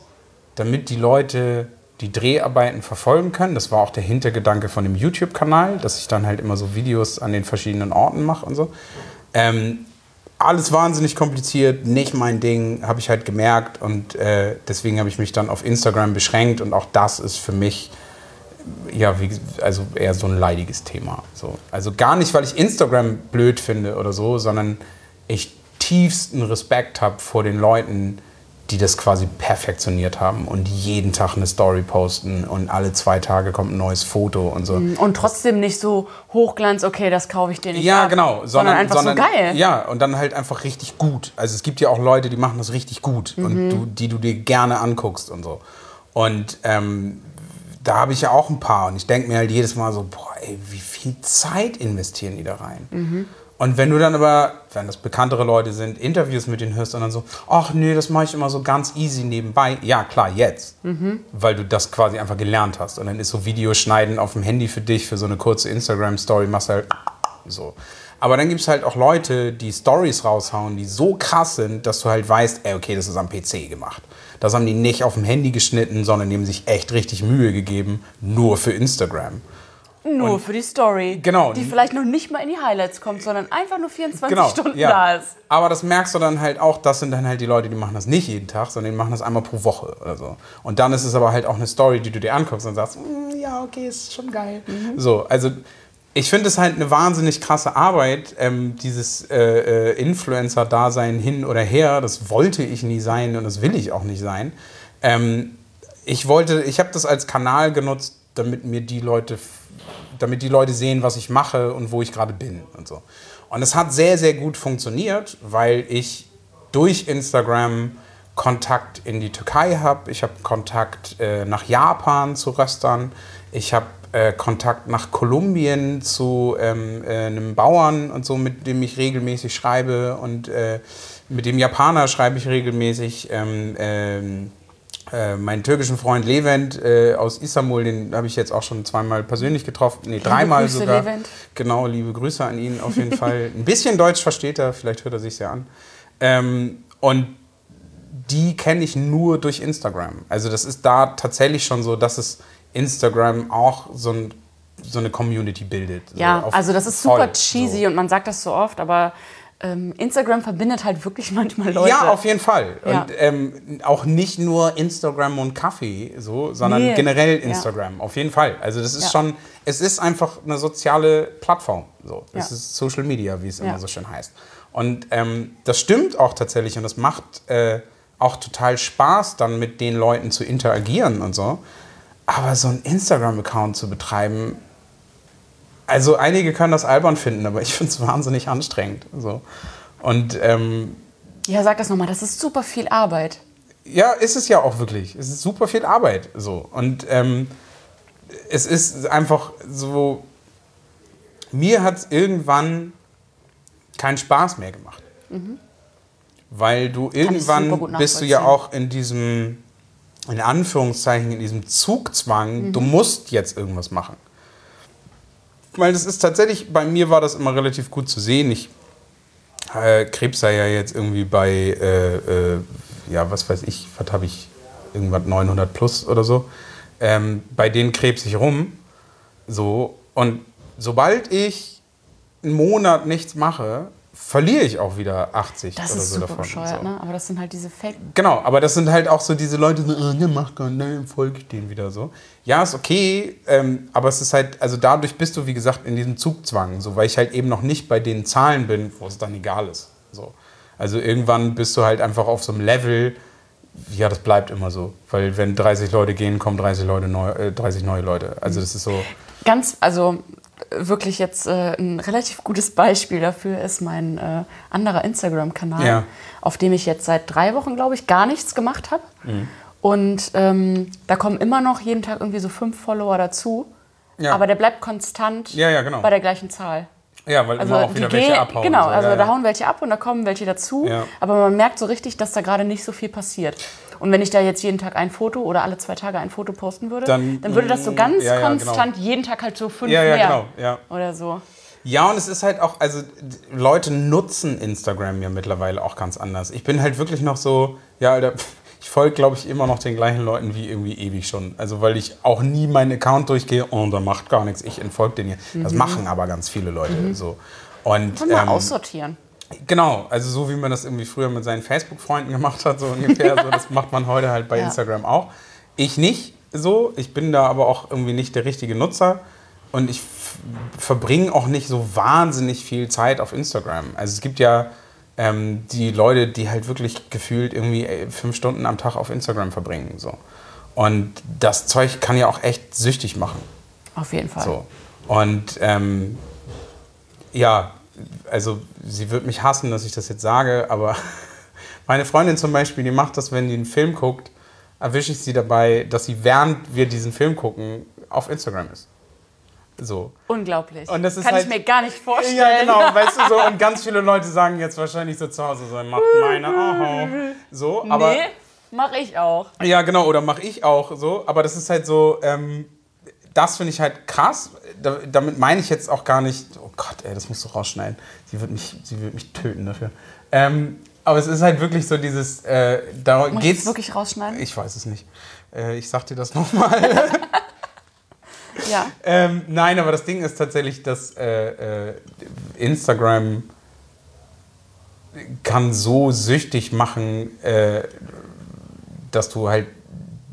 damit die Leute die Dreharbeiten verfolgen können. Das war auch der Hintergedanke von dem YouTube-Kanal, dass ich dann halt immer so Videos an den verschiedenen Orten mache und so. Ähm, alles wahnsinnig kompliziert, nicht mein Ding, habe ich halt gemerkt und äh, deswegen habe ich mich dann auf Instagram beschränkt und auch das ist für mich ja, wie, also eher so ein leidiges Thema. So. Also gar nicht, weil ich Instagram blöd finde oder so, sondern ich tiefsten Respekt habe vor den Leuten, die das quasi perfektioniert haben und jeden Tag eine Story posten und alle zwei Tage kommt ein neues Foto und so. Und trotzdem nicht so Hochglanz, okay, das kaufe ich dir nicht Ja, ab, genau. Sondern, einfach sondern, so geil. Ja, und dann halt einfach richtig gut. Also es gibt ja auch Leute, die machen das richtig gut Mhm. und du, die du dir gerne anguckst und so. Und ähm, da habe ich ja auch ein paar und ich denke mir halt jedes Mal so, boah, ey, wie viel Zeit investieren die da rein? Mhm. Und wenn du dann aber, wenn das bekanntere Leute sind, Interviews mit denen hörst und dann so, ach nee, das mache ich immer so ganz easy nebenbei. Ja, klar, jetzt. Mhm. Weil du das quasi einfach gelernt hast. Und dann ist so Videoschneiden auf dem Handy für dich, für so eine kurze Instagram-Story, machst du halt so. Aber dann gibt es halt auch Leute, die Stories raushauen, die so krass sind, dass du halt weißt, ey, okay, das ist am PC gemacht. Das haben die nicht auf dem Handy geschnitten, sondern die haben sich echt richtig Mühe gegeben, nur für Instagram. Nur für die Story. Genau. Die vielleicht noch nicht mal in die Highlights kommt, sondern einfach nur 24 Genau, Stunden ja. da ist. Aber das merkst du dann halt auch, das sind dann halt die Leute, die machen das nicht jeden Tag, sondern die machen das einmal pro Woche oder so. Und dann ist es aber halt auch eine Story, die du dir anguckst und sagst, "Mm, ja, okay, ist schon geil. So, also ich finde es halt eine wahnsinnig krasse Arbeit, ähm, dieses äh, äh, Influencer-Dasein hin oder her. Das wollte ich nie sein und das will ich auch nicht sein. Ähm, ich wollte, ich habe das als Kanal genutzt, damit mir die Leute, damit die Leute sehen, was ich mache und wo ich gerade bin und so. Und es hat sehr, sehr gut funktioniert, weil ich durch Instagram Kontakt in die Türkei habe. Ich habe Kontakt äh, nach Japan zu Röstern. Ich habe äh, Kontakt nach Kolumbien zu ähm, äh, einem Bauern und so, mit dem ich regelmäßig schreibe. Und äh, mit dem Japaner schreibe ich regelmäßig. Ähm, ähm, äh, meinen türkischen Freund Levent äh, aus Istanbul, den habe ich jetzt auch schon zweimal persönlich getroffen. Nee, dreimal Grüße, sogar. Levent. Genau, liebe Grüße an ihn auf jeden Fall. Ein bisschen Deutsch versteht er, vielleicht hört er sich ja an. Ähm, und die kenne ich nur durch Instagram. Also das ist da tatsächlich schon so, dass es Instagram auch so, ein, so eine Community bildet. So Ja, auf- also das ist voll, super cheesy so. und man sagt das so oft, aber Instagram verbindet halt wirklich [LAUGHS] manchmal Leute. Ja, auf jeden Fall. Ja. Und ähm, auch nicht nur Instagram und Kaffee, so, sondern Nee. generell Ja. Instagram. Auf jeden Fall. Also das ist Ja. schon, es ist einfach eine soziale Plattform. So. Es Ja. ist Social Media, wie es Ja. immer so schön heißt. Und ähm, das stimmt auch tatsächlich und das macht äh, auch total Spaß, dann mit den Leuten zu interagieren und so. Aber so einen Instagram-Account zu betreiben, also einige können das albern finden, aber ich finde es wahnsinnig anstrengend. So. Und ähm, Ja, sag das nochmal, das ist super viel Arbeit. ja, ist es ja auch wirklich. Es ist super viel Arbeit. So. Und ähm, es ist einfach so, mir hat es irgendwann keinen Spaß mehr gemacht. Weil du Mhm. ich super irgendwann bist du ja auch in diesem, in Anführungszeichen, in diesem Zugzwang, Mhm. du musst jetzt irgendwas machen. Weil das ist tatsächlich, bei mir war das immer relativ gut zu sehen. Ich äh, Krebs sei ja jetzt irgendwie bei, äh, äh, ja, was weiß ich, was habe ich, irgendwas 900 plus oder so. Ähm, bei denen krebs ich rum. So. Und sobald ich einen Monat nichts mache, verliere ich auch wieder 80 Das oder ist so super davon. bescheuert, so. ne? Aber das sind halt diese Fake. Genau, aber das sind halt auch so diese Leute, so, oh, ne, mach gar nicht, ne, folge ich denen wieder so. Ja, ist okay, ähm, aber es ist halt, also dadurch bist du, wie gesagt, in diesem Zugzwang, so, weil ich halt eben noch nicht bei den Zahlen bin, wo es dann egal ist. So. Also irgendwann bist du halt einfach auf so einem Level, ja, das bleibt immer so. Weil wenn 30 Leute gehen, kommen 30, Leute neu, äh, 30 neue Leute. Also das ist so, Ganz, also wirklich jetzt äh, ein relativ gutes Beispiel dafür ist mein äh, anderer Instagram-Kanal, Ja. auf dem ich jetzt seit drei Wochen, glaube ich, gar nichts gemacht habe. Mhm. Und ähm, da kommen immer noch jeden Tag irgendwie so fünf Follower dazu. Ja. Aber der bleibt konstant Ja, ja, genau. bei der gleichen Zahl. ja, weil Also immer auch wieder welche abhauen. genau, so. also da hauen welche ab und da kommen welche dazu. Aber man merkt so richtig, dass da gerade nicht so viel passiert. Und wenn ich da jetzt jeden Tag ein Foto oder alle zwei Tage ein Foto posten würde, Dann, dann, würde das so ganz ja, ja, genau. konstant jeden Tag halt so fünf Ja, ja, mehr genau, ja. oder so. Ja, und es ist halt auch, also Leute nutzen Instagram ja mittlerweile auch ganz anders. Ich bin halt wirklich noch so, ja, Alter, ich folge, glaube ich, immer noch den gleichen Leuten wie irgendwie ewig schon. Also, weil ich auch nie meinen Account durchgehe, oh, der macht gar nichts, ich entfolge den hier. Das machen aber ganz viele Leute so. Und, Und mal ähm, aussortieren. Genau, also so wie man das irgendwie früher mit seinen Facebook-Freunden gemacht hat, so ungefähr, so, das [LAUGHS] macht man heute halt bei Ja. Instagram auch. Ich nicht so, ich bin da aber auch irgendwie nicht der richtige Nutzer und ich verbringe auch nicht so wahnsinnig viel Zeit auf Instagram. Also es gibt ja ähm, die Leute, die halt wirklich gefühlt irgendwie ey, fünf Stunden am Tag auf Instagram verbringen. So. Und das Zeug kann ja auch echt süchtig machen. Auf jeden Fall. So. Und ähm, ja, also sie wird mich hassen, dass ich das jetzt sage, aber [LAUGHS] meine Freundin zum Beispiel, die macht das, wenn die einen Film guckt, erwische ich sie dabei, dass sie, während wir diesen Film gucken, auf Instagram ist. So. Unglaublich. Und das ist Kann halt- ich mir gar nicht vorstellen. Ja, genau, weißt du so. Und ganz viele Leute sagen jetzt wahrscheinlich so zu Hause so, macht meine auch. So, aber. nee, mache ich auch. Ja, genau, oder mache ich auch so. Aber das ist halt so, ähm, das finde ich halt krass. Da, damit meine ich jetzt auch gar nicht, oh Gott, ey, das musst du rausschneiden. Sie wird mich, sie wird mich töten dafür. Ähm, aber es ist halt wirklich so dieses, äh, da Muss geht's. das wirklich rausschneiden? Ich weiß es nicht. Äh, ich sag dir das nochmal. [LAUGHS] [LAUGHS] ja. ähm, nein, aber das Ding ist tatsächlich, dass äh, äh, Instagram kann so süchtig machen, äh, dass du halt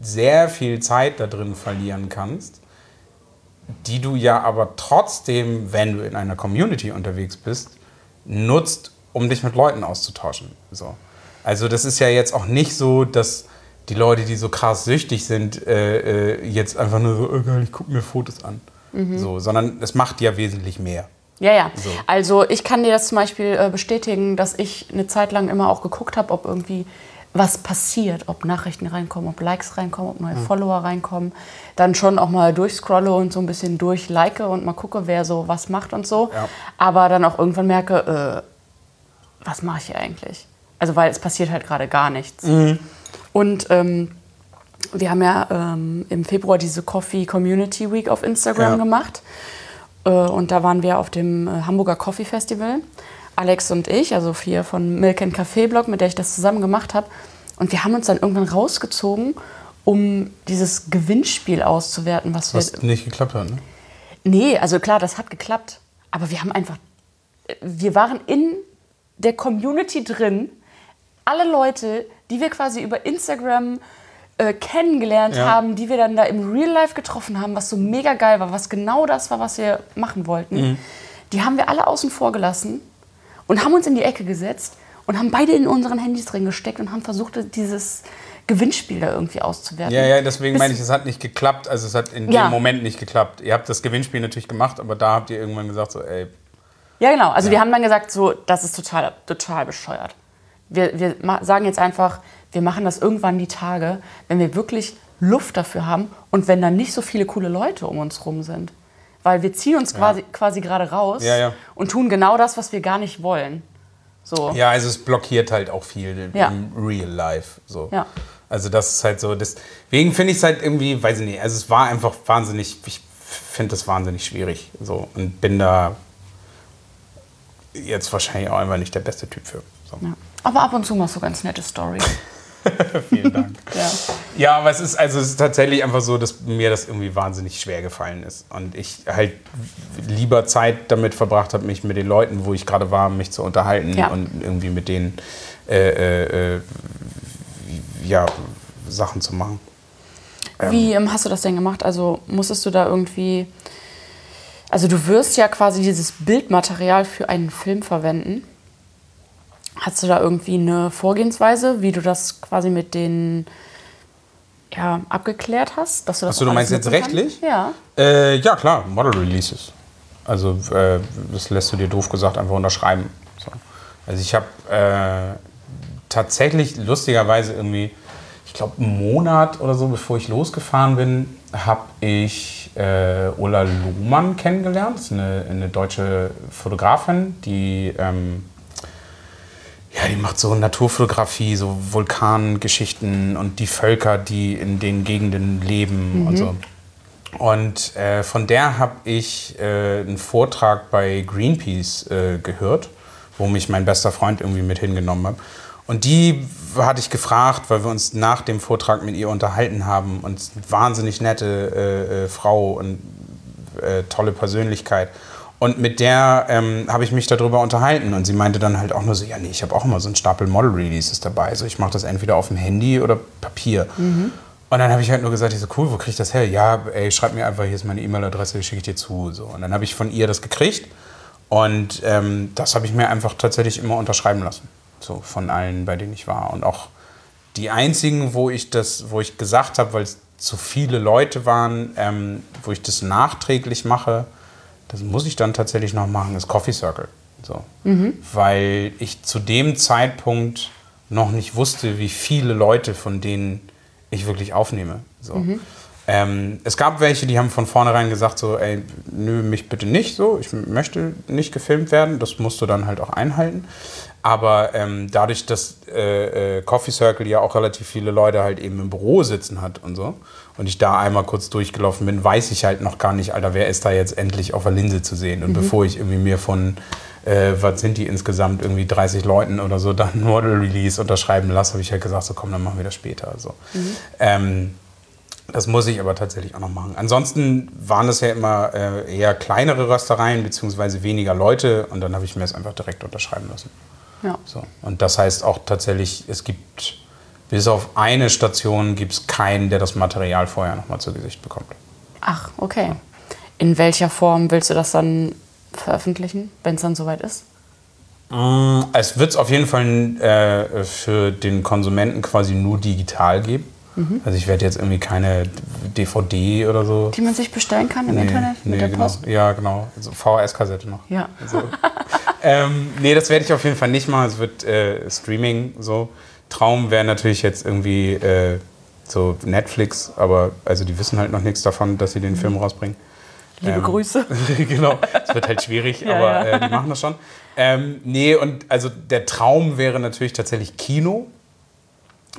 sehr viel Zeit da drin verlieren kannst, die du ja aber trotzdem, wenn du in einer Community unterwegs bist, nutzt, um dich mit Leuten auszutauschen. So. Also das ist ja jetzt auch nicht so, dass die Leute, die so krass süchtig sind, äh, äh, jetzt einfach nur so, oh ich gucke mir Fotos an. So, sondern es macht ja wesentlich mehr. Ja, ja. So. Also ich kann dir das zum Beispiel äh, bestätigen, dass ich eine Zeit lang immer auch geguckt habe, ob irgendwie was passiert, ob Nachrichten reinkommen, ob Likes reinkommen, ob neue Hm. Follower reinkommen. Dann schon auch mal durchscrolle und so ein bisschen durchlike und mal gucke, wer so was macht und so. Ja. Aber dann auch irgendwann merke, äh, was mache ich hier eigentlich? Also weil es passiert halt gerade gar nichts. Mhm. Und ähm, wir haben ja ähm, im Februar diese Coffee Community Week auf Instagram Ja. gemacht. Äh, und da waren wir auf dem äh, Hamburger Coffee Festival. Alex und ich, also vier von Milk and Café Blog, mit der ich das zusammen gemacht habe. Und wir haben uns dann irgendwann rausgezogen, um dieses Gewinnspiel auszuwerten, was, Was wir. nicht geklappt hat, ne? Nee, also klar, das hat geklappt. Aber wir haben einfach. Wir waren in der Community drin. Alle Leute, die wir quasi über Instagram äh, kennengelernt Ja. haben, die wir dann da im Real Life getroffen haben, was so mega geil war, was genau das war, was wir machen wollten, die haben wir alle außen vor gelassen und haben uns in die Ecke gesetzt und haben beide in unseren Handys drin gesteckt und haben versucht, dieses Gewinnspiel da irgendwie auszuwerten. Ja, ja, deswegen Bis- meine ich, es hat nicht geklappt. Also es hat in Ja. dem Moment nicht geklappt. Ihr habt das Gewinnspiel natürlich gemacht, aber da habt ihr irgendwann gesagt, so, ey, Ja, genau. Also wir haben dann gesagt, so, das ist total, total bescheuert. Wir, wir sagen jetzt einfach, wir machen das irgendwann die Tage, wenn wir wirklich Luft dafür haben und wenn dann nicht so viele coole Leute um uns rum sind. Weil wir ziehen uns quasi, quasi gerade raus Ja, ja. und tun genau das, was wir gar nicht wollen. So. Ja, also es blockiert halt auch viel Ja. im Real Life. So. Ja. Also das ist halt so, deswegen finde ich es halt irgendwie, weiß ich nicht, also es war einfach wahnsinnig, ich finde das wahnsinnig schwierig. So und bin da jetzt wahrscheinlich auch einfach nicht der beste Typ für. So. Ja. Aber ab und zu machst du ganz nette Stories. [LAUGHS] Vielen Dank. ja. Ja, aber es ist, also es ist tatsächlich einfach so, dass mir das irgendwie wahnsinnig schwer gefallen ist. Und ich halt lieber Zeit damit verbracht habe, mich mit den Leuten, wo ich gerade war, mich zu unterhalten Ja. und irgendwie mit denen äh, äh, äh, ja, Sachen zu machen. Wie ähm, hast du das denn gemacht? Also musstest du da irgendwie. Also du wirst ja quasi dieses Bildmaterial für einen Film verwenden. Hast du da irgendwie eine Vorgehensweise, wie du das quasi mit denen ja, abgeklärt hast? Dass du das Ach so, auch du meinst jetzt rechtlich? Ja. Äh, ja, klar, Model Releases. Also, äh, das lässt du dir doof gesagt einfach unterschreiben. So. Also, ich habe äh, tatsächlich lustigerweise irgendwie, ich glaube, einen Monat oder so, bevor ich losgefahren bin, habe ich äh, Ulla Lohmann kennengelernt. Das ist eine, eine deutsche Fotografin, die. Ähm, ja, die macht so Naturfotografie, so Vulkangeschichten und die Völker, die in den Gegenden leben und so. Und äh, von der habe ich äh, einen Vortrag bei Greenpeace äh, gehört, wo mich mein bester Freund irgendwie mit hingenommen hat. Und die hatte ich gefragt, weil wir uns nach dem Vortrag mit ihr unterhalten haben und wahnsinnig nette äh, äh, Frau und äh, tolle Persönlichkeit. Und mit der ähm, habe ich mich darüber unterhalten und sie meinte dann halt auch nur so, ja nee, ich habe auch immer so einen Stapel Model Releases dabei. Also ich mache das entweder auf dem Handy oder Papier. Und dann habe ich halt nur gesagt, ich so, cool, wo krieg ich das her? Ja, ey, schreib mir einfach, hier ist meine E-Mail-Adresse, schicke ich dir zu. So. Und dann habe ich von ihr das gekriegt Und ähm, das habe ich mir einfach tatsächlich immer unterschreiben lassen. So von allen, bei denen ich war. Und auch die einzigen, wo ich das, wo ich gesagt habe, weil es zu viele Leute waren, ähm, wo ich das nachträglich mache, das muss ich dann tatsächlich noch machen, ist Coffee Circle. So. Weil ich zu dem Zeitpunkt noch nicht wusste, wie viele Leute von denen ich wirklich aufnehme. So. Ähm, es gab welche, die haben von vornherein gesagt, so, ey, nö, mich bitte nicht so, ich möchte nicht gefilmt werden, das musst du dann halt auch einhalten. Aber ähm, dadurch, dass äh, äh, Coffee Circle ja auch relativ viele Leute halt eben im Büro sitzen hat und so, und ich da einmal kurz durchgelaufen bin, weiß ich halt noch gar nicht, Alter, wer ist da jetzt endlich auf der Linse zu sehen? Und bevor ich irgendwie mir von, äh, was sind die insgesamt, irgendwie 30 Leuten oder so, dann [LAUGHS] Model Release unterschreiben lasse, habe ich halt gesagt, so komm, dann machen wir das später. So. Ähm, das muss ich aber tatsächlich auch noch machen. Ansonsten waren es ja immer äh, eher kleinere Röstereien beziehungsweise weniger Leute und dann habe ich mir das einfach direkt unterschreiben lassen. Ja. So. Und das heißt auch tatsächlich, es gibt bis auf eine Station gibt es keinen, der das Material vorher nochmal zu Gesicht bekommt. Ach, okay. In welcher Form willst du das dann veröffentlichen, wenn es dann soweit ist? Es wird es auf jeden Fall äh, für den Konsumenten quasi nur digital geben. Also ich werde jetzt irgendwie keine DVD oder so. Die man sich bestellen kann im Internet mit der genau. Post? Ja, genau. Also VHS-Kassette noch. Ja. So. ähm, nee, das werde ich auf jeden Fall nicht machen. Es wird äh, Streaming so. Traum wäre natürlich jetzt irgendwie äh, so Netflix, aber also die wissen halt noch nichts davon, dass sie den Film rausbringen. Liebe Ähm, Grüße. [LAUGHS] genau, es wird halt schwierig, [LAUGHS] Ja, aber ja. Äh, die machen das schon. Ähm, nee, und also der Traum wäre natürlich tatsächlich Kino,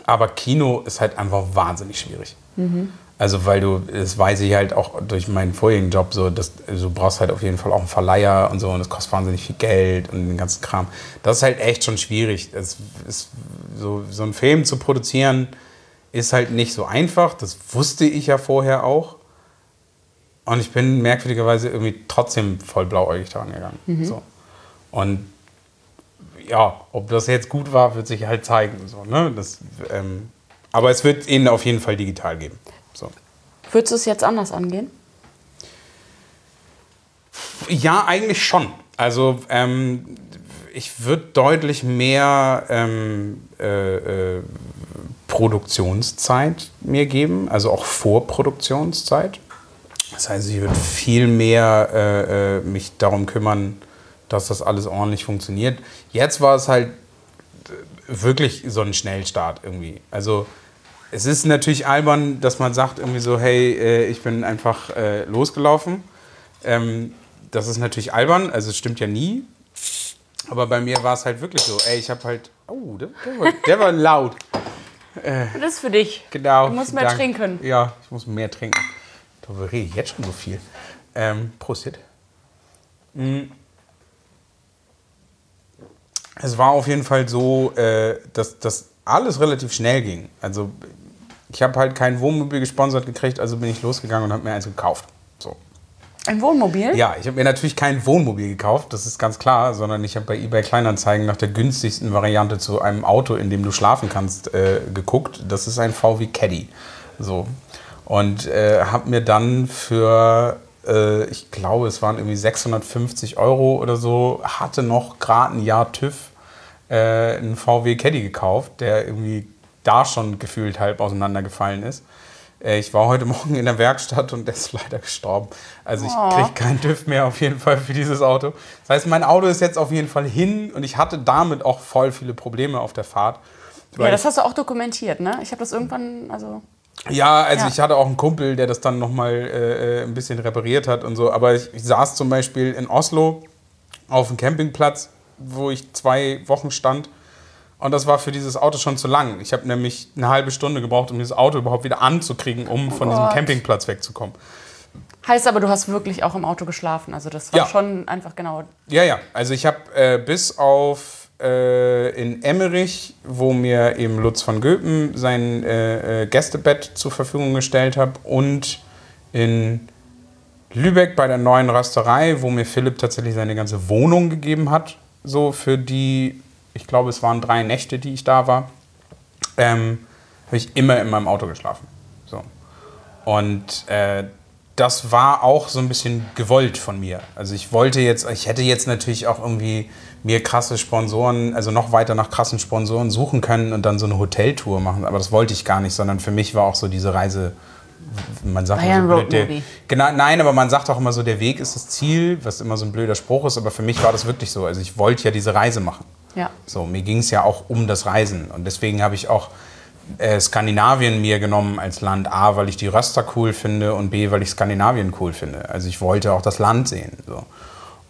aber Kino ist halt einfach wahnsinnig schwierig. Mhm. Also weil du, das weiß ich halt auch durch meinen vorherigen Job so, dass du brauchst halt auf jeden Fall auch einen Verleiher und so und das kostet wahnsinnig viel Geld und den ganzen Kram. Das ist halt echt schon schwierig. Es ist so, so einen Film zu produzieren ist halt nicht so einfach. Das wusste ich ja vorher auch. Und ich bin merkwürdigerweise irgendwie trotzdem voll blauäugig daran gegangen. So. Und ja, ob das jetzt gut war, wird sich halt zeigen. So, ne? das, ähm, aber es wird ihn auf jeden Fall digital geben. Würdest du es jetzt anders angehen? Ja, eigentlich schon. Also ähm, ich würde deutlich mehr ähm, äh, äh, Produktionszeit mir geben, also auch Vorproduktionszeit. Das heißt, ich würde viel mehr äh, äh, mich darum kümmern, dass das alles ordentlich funktioniert. Jetzt war es halt wirklich so ein Schnellstart irgendwie. Also es ist natürlich albern, dass man sagt irgendwie so, hey, äh, ich bin einfach äh, losgelaufen. Ähm, das ist natürlich albern, also es stimmt ja nie. Aber bei mir war es halt wirklich so, ey, ich habe halt, oh, der, der, war, der war laut. Das ist für dich. Genau. Du musst mehr Dank. trinken. Ja, ich muss mehr trinken. Darüber rede ich jetzt schon so viel. Ähm, Prost. jetzt. Mm. Es war auf jeden Fall so, äh, dass das alles relativ schnell ging. Also ich habe halt kein Wohnmobil gesponsert gekriegt, also bin ich losgegangen und habe mir eins gekauft. So. Ein Wohnmobil? Ja, ich habe mir natürlich kein Wohnmobil gekauft, das ist ganz klar, sondern ich habe bei eBay Kleinanzeigen nach der günstigsten Variante zu einem Auto, in dem du schlafen kannst, äh, geguckt. Das ist ein VW Caddy. So. Und äh, habe mir dann für, äh, ich glaube, es waren irgendwie 650 Euro oder so, hatte noch gerade ein Jahr TÜV, äh, einen VW Caddy gekauft, der irgendwie da schon gefühlt halb auseinandergefallen ist. Äh, Ich war heute [LAUGHS] Morgen in der Werkstatt und der ist leider gestorben. Also ich Oh. kriege keinen TÜV mehr auf jeden Fall für dieses Auto. Das heißt, mein Auto ist jetzt auf jeden Fall hin und ich hatte damit auch voll viele Probleme auf der Fahrt. Ja, das hast du auch dokumentiert, ne? Ich habe das irgendwann, also. ja, also Ja. ich hatte auch einen Kumpel, der das dann nochmal äh, ein bisschen repariert hat und so. Aber ich, ich saß zum Beispiel in Oslo auf dem Campingplatz, wo ich zwei Wochen stand. Und das war für dieses Auto schon zu lang. Ich habe nämlich eine halbe Stunde gebraucht, um dieses Auto überhaupt wieder anzukriegen, um von diesem Gott. Campingplatz wegzukommen. Heißt aber, du hast wirklich auch im Auto geschlafen. Also das war Ja. schon einfach genau. Ja, ja. Also ich habe äh, bis auf äh, in Emmerich, wo mir eben Lutz von Göpen sein äh, äh, Gästebett zur Verfügung gestellt hat und in Lübeck bei der neuen Rösterei, wo mir Philipp tatsächlich seine ganze Wohnung gegeben hat, so für die, ich glaube, es waren drei Nächte, die ich da war, ähm, habe ich immer in meinem Auto geschlafen. So. Und äh, das war auch so ein bisschen gewollt von mir. Also ich wollte jetzt, ich hätte jetzt natürlich auch irgendwie mir krasse Sponsoren, also noch weiter nach krassen Sponsoren suchen können und dann so eine Hoteltour machen, aber das wollte ich gar nicht, sondern für mich war auch so diese Reise, man sagt ein so blöd, der, genau, nein, aber man sagt auch immer so, der Weg ist das Ziel, was immer so ein blöder Spruch ist, aber für mich war das wirklich so. Also ich wollte ja diese Reise machen. Ja. So, mir ging es ja auch um das Reisen. Und deswegen habe ich auch äh, Skandinavien mir genommen als Land. A, weil ich die Röster cool finde und B, weil ich Skandinavien cool finde. Also ich wollte auch das Land sehen. So.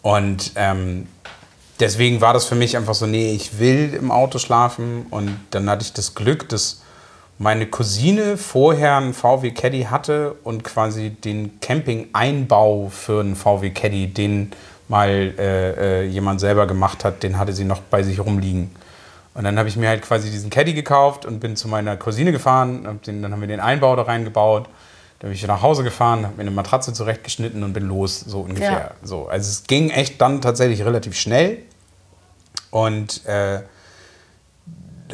Und ähm, deswegen war das für mich einfach so, nee, ich will im Auto schlafen. Und dann hatte ich das Glück, dass meine Cousine vorher einen VW Caddy hatte und quasi den Camping-Einbau für einen VW Caddy, den mal äh, äh, jemand selber gemacht hat, den hatte sie noch bei sich rumliegen. Und dann habe ich mir halt quasi diesen Caddy gekauft und bin zu meiner Cousine gefahren. Hab den, dann haben wir den Einbau da reingebaut. Dann bin ich nach Hause gefahren, habe mir eine Matratze zurechtgeschnitten und bin los, so ungefähr. Ja. So, also es ging echt dann tatsächlich relativ schnell. Und äh,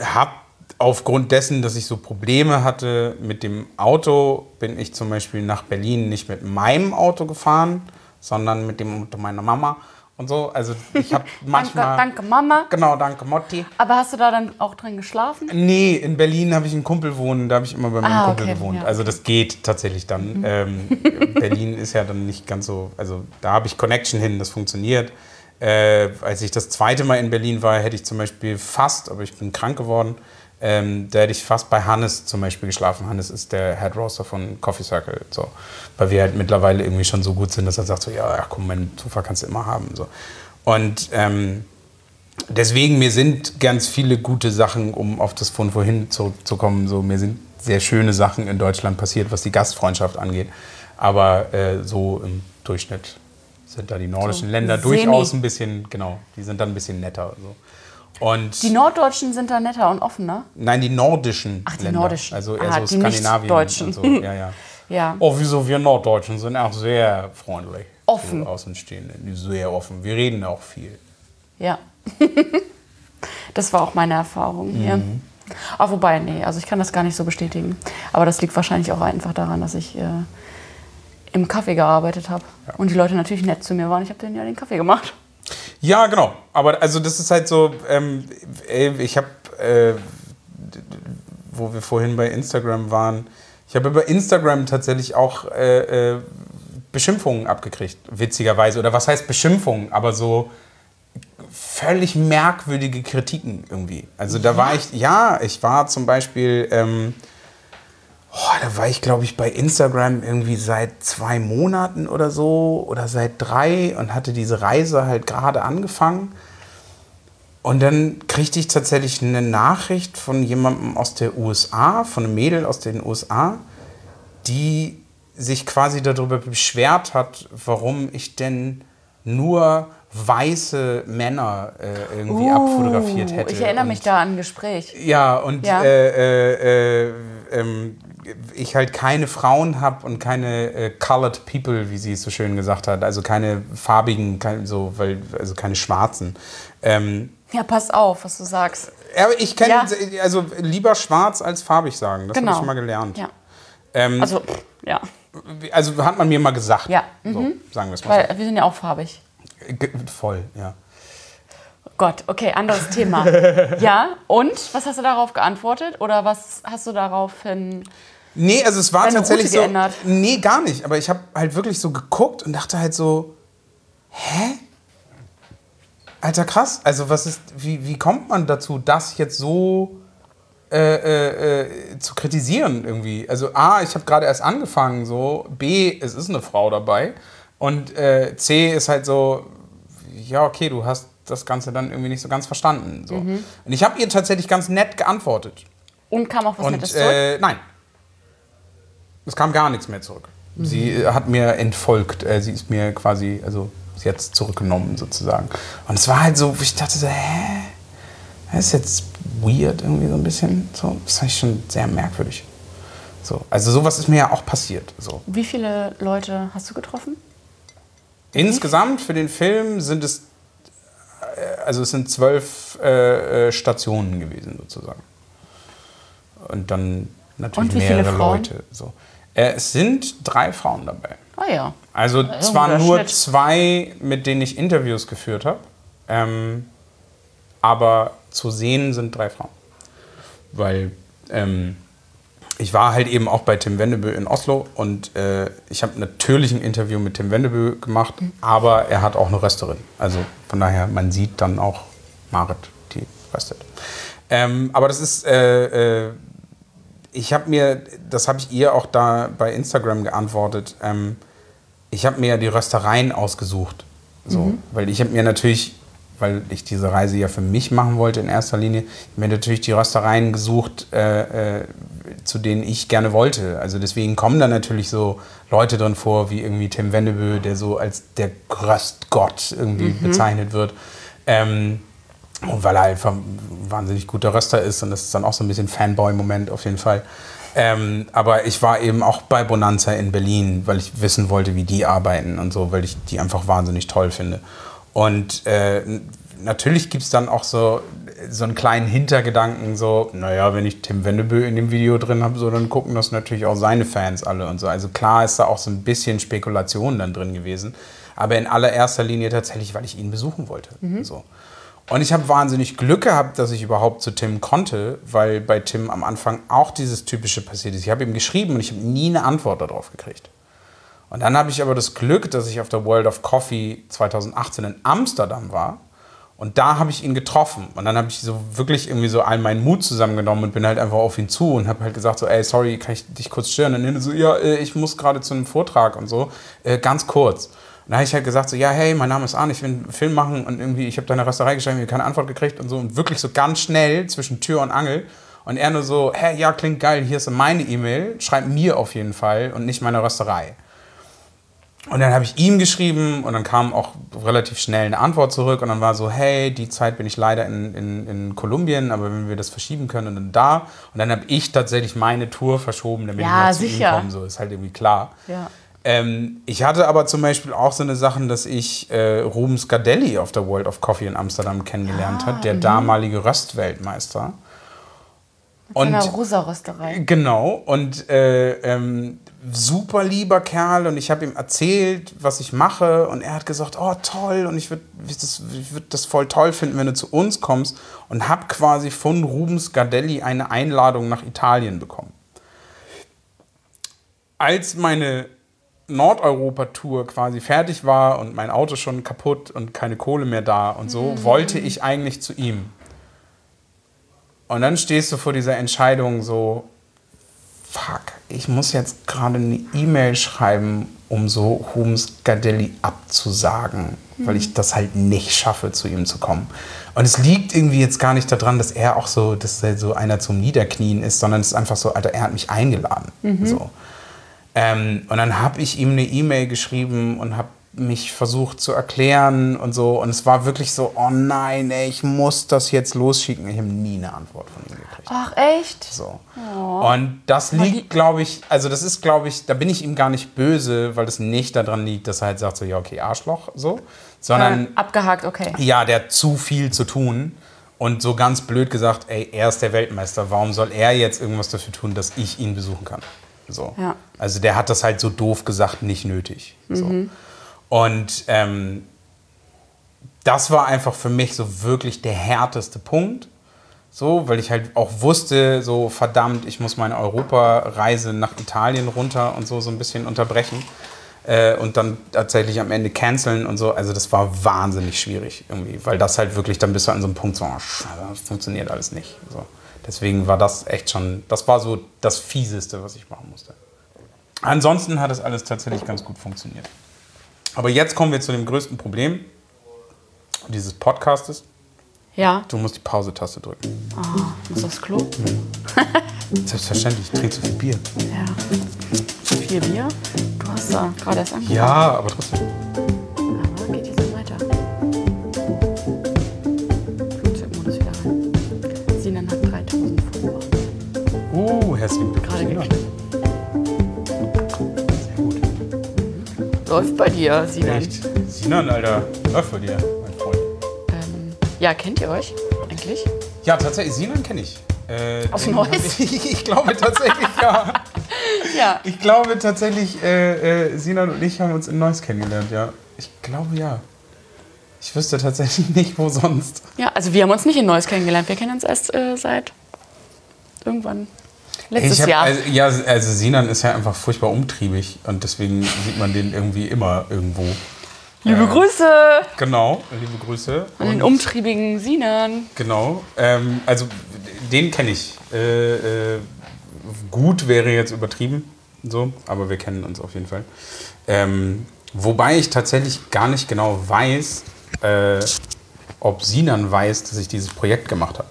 habe aufgrund dessen, dass ich so Probleme hatte mit dem Auto, bin ich zum Beispiel nach Berlin nicht mit meinem Auto gefahren, sondern mit dem Auto meiner Mama und so. Also ich habe [LAUGHS] manchmal... Danke, danke, Mama. Genau, danke Motti. Aber hast du da dann auch drin geschlafen? Nee, in Berlin habe ich einen Kumpel wohnen, da habe ich immer bei meinem Ah, Kumpel okay, gewohnt. ja. Also das geht tatsächlich dann. Ähm, Berlin ist ja dann nicht ganz so, also da habe ich Connection hin, das funktioniert. Äh, als ich das zweite Mal in Berlin war, hätte ich zum Beispiel fast, aber ich bin krank geworden, ähm, da hätte ich fast bei Hannes zum Beispiel geschlafen. Hannes ist der Head Roaster von Coffee Circle. So. Weil wir halt mittlerweile irgendwie schon so gut sind, dass er sagt so, ja, ja komm, mein Sofa kannst du immer haben. So. Und ähm, deswegen, mir sind ganz viele gute Sachen, um auf das von vorhin zurückzukommen, so, mir sind sehr schöne Sachen in Deutschland passiert, was die Gastfreundschaft angeht. Aber äh, so im Durchschnitt sind da die nordischen So Länder durchaus ein bisschen, genau, die sind dann ein bisschen netter. So. Und Die Norddeutschen sind da netter und offener. nein, die nordischen Ach, die Länder. nordischen. Also eher Ah, so die Skandinavien Nicht-Deutschen. und so. Ja, ja. [LAUGHS] Ja. Oh, wieso wir Norddeutschen sind auch sehr freundlich. Offen. So Außenstehende, sehr offen. Wir reden auch viel. Ja. [LAUGHS] das war auch meine Erfahrung hier. Mhm. Aber wobei, nee, also ich kann das gar nicht so bestätigen. Aber das liegt wahrscheinlich auch einfach daran, dass ich äh, im Kaffee gearbeitet habe. Und die Leute natürlich nett zu mir waren. Ich habe denen ja den Kaffee gemacht. Ja, genau. Aber also das ist halt so, ähm, ich habe, äh, wo wir vorhin bei Instagram waren, ich habe über Instagram tatsächlich auch äh, äh, Beschimpfungen abgekriegt, witzigerweise. Oder was heißt Beschimpfungen? Aber so völlig merkwürdige Kritiken irgendwie. Also da war ich, ja, ich war zum Beispiel, ähm, oh, da war ich glaube ich bei Instagram irgendwie seit zwei Monaten oder so oder seit drei und hatte diese Reise halt gerade angefangen. Und dann kriegte ich tatsächlich eine Nachricht von jemandem aus der USA, von einem Mädel aus den USA, die sich quasi darüber beschwert hat, warum ich denn nur weiße Männer äh, irgendwie abfotografiert hätte. Uh, Ich erinnere Und- mich da an ein Gespräch. ja, und Ja. Äh, äh, äh, ähm, ich halt keine Frauen habe und keine äh, colored people, wie sie es so schön gesagt hat. Also keine farbigen, kein, so, weil, also keine schwarzen. Ähm, Ja, pass auf, was du sagst. aber ich kenne, Ja. also lieber schwarz als farbig sagen. Das Genau. habe ich mal gelernt. Ja. Ähm, Also, ja. also hat man mir mal gesagt. Ja. So, sagen wir es mal Weil wir sind ja auch farbig. Ge- Voll, ja. Gott, okay, anderes Thema. [LAUGHS] ja, und? Was hast du darauf geantwortet? Oder was hast du daraufhin. Nee, also es war Deine tatsächlich so. geändert? Nee, gar nicht. Aber ich habe halt wirklich so geguckt und dachte halt so, hä? Alter, krass. Also was ist, wie, wie kommt man dazu, das jetzt so äh, äh, äh, zu kritisieren irgendwie? Also A, ich habe gerade erst angefangen so. B, es ist eine Frau dabei. Und äh, C ist halt so, ja, okay, du hast das Ganze dann irgendwie nicht so ganz verstanden. So. Mhm. Und ich habe ihr tatsächlich ganz nett geantwortet. Und kam auch was Und Nettes zurück? äh, nein. Es kam gar nichts mehr zurück. Sie äh, hat mir entfolgt. Äh, sie ist mir quasi, also sie hat es zurückgenommen sozusagen. Und es war halt so, ich dachte so, hä? Das ist jetzt weird irgendwie so ein bisschen. So, das fand ich schon sehr merkwürdig. So, also sowas ist mir ja auch passiert. So. Wie viele Leute hast du getroffen? Insgesamt für den Film sind es, äh, also es sind zwölf äh, Stationen gewesen sozusagen. Und dann natürlich Und mehrere? Leute. So. Äh, es sind drei Frauen dabei. Ah ja. Also zwar nur Schnitt. zwei, mit denen ich Interviews geführt habe, ähm, aber zu sehen sind drei Frauen. Weil ähm, ich war halt eben auch bei Tim Wendebö in Oslo und äh, ich habe natürlich ein Interview mit Tim Wendebö gemacht, aber er hat auch eine Rösterin. Also von daher, man sieht dann auch Marit, die röstet. Ähm, aber das ist, äh, äh, ich habe mir, das habe ich ihr auch da bei Instagram geantwortet, ähm, ich habe mir ja die Röstereien ausgesucht. So, Weil ich habe mir natürlich, weil ich diese Reise ja für mich machen wollte in erster Linie, mir natürlich die Röstereien gesucht, äh, äh, zu denen ich gerne wollte. Also deswegen kommen da natürlich so Leute drin vor, wie irgendwie Tim Wendebö, der so als der Röstgott irgendwie bezeichnet wird. Ähm, und weil er einfach ein wahnsinnig guter Röster ist und das ist dann auch so ein bisschen Fanboy-Moment auf jeden Fall. Ähm, aber ich war eben auch bei Bonanza in Berlin, weil ich wissen wollte, wie die arbeiten und so, weil ich die einfach wahnsinnig toll finde. Und äh, natürlich gibt es dann auch so, so einen kleinen Hintergedanken, so, naja, wenn ich Tim Wendebö in dem Video drin habe, so, dann gucken das natürlich auch seine Fans alle und so. Also klar ist da auch so ein bisschen Spekulation dann drin gewesen, aber in allererster Linie tatsächlich, weil ich ihn besuchen wollte. So. Und ich habe wahnsinnig Glück gehabt, dass ich überhaupt zu Tim konnte, weil bei Tim am Anfang auch dieses Typische passiert ist. Ich habe ihm geschrieben und ich habe nie eine Antwort darauf gekriegt. Und dann habe ich aber das Glück, dass ich auf der World of Coffee 2018 in Amsterdam war. Und da habe ich ihn getroffen. Und dann habe ich so wirklich irgendwie so all meinen Mut zusammengenommen und bin halt einfach auf ihn zu und habe halt gesagt so, ey, sorry, kann ich dich kurz stören? Und dann so, ja, äh, ich muss gerade zu einem Vortrag und so, äh, ganz kurz. Und da habe ich halt gesagt so, ja, hey, mein Name ist Arne, ich will einen Film machen und irgendwie, ich habe deine Rösterei geschrieben, ich habe keine Antwort gekriegt und so. Und wirklich so ganz schnell zwischen Tür und Angel. Und er nur so, hey, ja, klingt geil, hier ist meine E-Mail, schreib mir auf jeden Fall und nicht meine Rösterei. Und dann habe ich ihm geschrieben und dann kam auch relativ schnell eine Antwort zurück und dann war so, hey, die Zeit bin ich leider in, in, in Kolumbien, aber wenn wir das verschieben können und dann da. Und dann habe ich tatsächlich meine Tour verschoben, damit Ja, ich mal zu ihm sicher. komme. So ist halt irgendwie klar. Ja. Ähm, ich hatte aber zum Beispiel auch so eine Sachen, dass ich äh, Ruben Scardelli auf der World of Coffee in Amsterdam kennengelernt Ah, habe, der damalige Röstweltmeister. Und Und einer Rosa-Rösterei. Genau, und äh, ähm, super lieber Kerl und ich habe ihm erzählt, was ich mache und er hat gesagt, oh toll und ich würde das, ich würd das voll toll finden, wenn du zu uns kommst und habe quasi von Rubens Gardelli eine Einladung nach Italien bekommen. Als meine Nordeuropa-Tour quasi fertig war und mein Auto schon kaputt und keine Kohle mehr da und so, wollte ich eigentlich zu ihm. Und dann stehst du vor dieser Entscheidung so, fuck, ich muss jetzt gerade eine E-Mail schreiben, um so Holmes Gardelli abzusagen, weil ich das halt nicht schaffe, zu ihm zu kommen. Und es liegt irgendwie jetzt gar nicht daran, dass er auch so, dass er so einer zum Niederknien ist, sondern es ist einfach so, Alter, er hat mich eingeladen. So. Ähm, und dann habe ich ihm eine E-Mail geschrieben und habe mich versucht zu erklären und so. Und es war wirklich so, oh nein, ey, ich muss das jetzt losschicken. Ich habe nie eine Antwort von ihm gekriegt. Ach, echt? So. Und das liegt, glaube ich, also das ist, glaube ich, da bin ich ihm gar nicht böse, weil das nicht daran liegt, dass er halt sagt so, ja, okay, Arschloch, so. Sondern, Äh, abgehakt, okay. ja, der hat zu viel zu tun. Und so ganz blöd gesagt, ey, er ist der Weltmeister. Warum soll er jetzt irgendwas dafür tun, dass ich ihn besuchen kann? So. Ja. Also der hat das halt so doof gesagt, nicht nötig. So. Und ähm, das war einfach für mich so wirklich der härteste Punkt. So, weil ich halt auch wusste, so verdammt, ich muss meine Europareise nach Italien runter und so so ein bisschen unterbrechen. Äh, und dann tatsächlich am Ende canceln und so. Also das war wahnsinnig schwierig irgendwie, weil das halt wirklich, dann bist du an so einem Punkt so, oh, das funktioniert alles nicht. So. Deswegen war das echt schon, das war so das Fieseste, was ich machen musste. Ansonsten hat es alles tatsächlich ganz gut funktioniert. Aber jetzt kommen wir zu dem größten Problem dieses Podcastes. Ja, Du musst die Pause-Taste drücken. muss aufs Klo. [LAUGHS] Selbstverständlich, ich trinke zu viel Bier. Ja. Zu viel Bier? Du hast da gerade erst angefangen. Ja, aber trotzdem. Glückwunsch. Gerade geklickt. Sehr gut. Läuft bei dir, Sinan. Echt? Sinan, Alter, läuft bei dir, mein Freund. Ähm, ja, kennt ihr euch eigentlich? Ja, tatsächlich, Sinan kenne ich. Äh, Aus Neuss? Ich, [LAUGHS] ich glaube tatsächlich, ja. [LAUGHS] Ja. Ich glaube tatsächlich, äh, äh, Sinan und ich haben uns in Neuss kennengelernt, ja. Ich glaube ja. Ich wüsste tatsächlich [LAUGHS] nicht, wo sonst. Ja, also wir haben uns nicht in Neuss kennengelernt. Wir kennen uns erst äh, seit irgendwann letztes hab, Jahr. Also, ja, also Sinan ist ja einfach furchtbar umtriebig und deswegen sieht man den irgendwie immer irgendwo. Liebe Grüße Genau, liebe Grüße. an den umtriebigen Sinan. Genau. Ähm, also den kenne ich. Äh, äh, gut wäre jetzt übertrieben, so, aber wir kennen uns auf jeden Fall. Ähm, wobei ich tatsächlich gar nicht genau weiß, äh, ob Sinan weiß, dass ich dieses Projekt gemacht habe.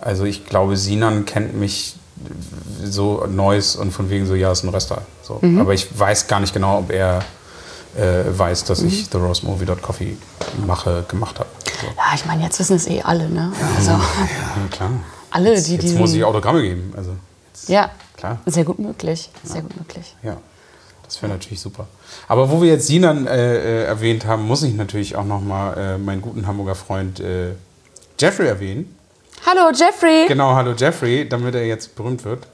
Also ich glaube, Sinan kennt mich so Neues und von wegen so, ja, ist ein Röster. So. Aber ich weiß gar nicht genau, ob er äh, weiß, dass ich The Rose Movie Coffee mache, gemacht habe. So. Ja, ich meine, jetzt wissen es eh alle, ne? Also Ja, klar. alle, Jetzt, die jetzt muss ich Autogramme geben. Also, jetzt, ja, klar. sehr gut möglich. Sehr gut möglich. Ja, das wäre natürlich super. Aber wo wir jetzt Sinan äh, äh, erwähnt haben, muss ich natürlich auch nochmal äh, meinen guten Hamburger Freund äh, Jeffrey erwähnen. Hallo, Jeffrey. Genau, hallo Jeffrey, damit er jetzt berühmt wird.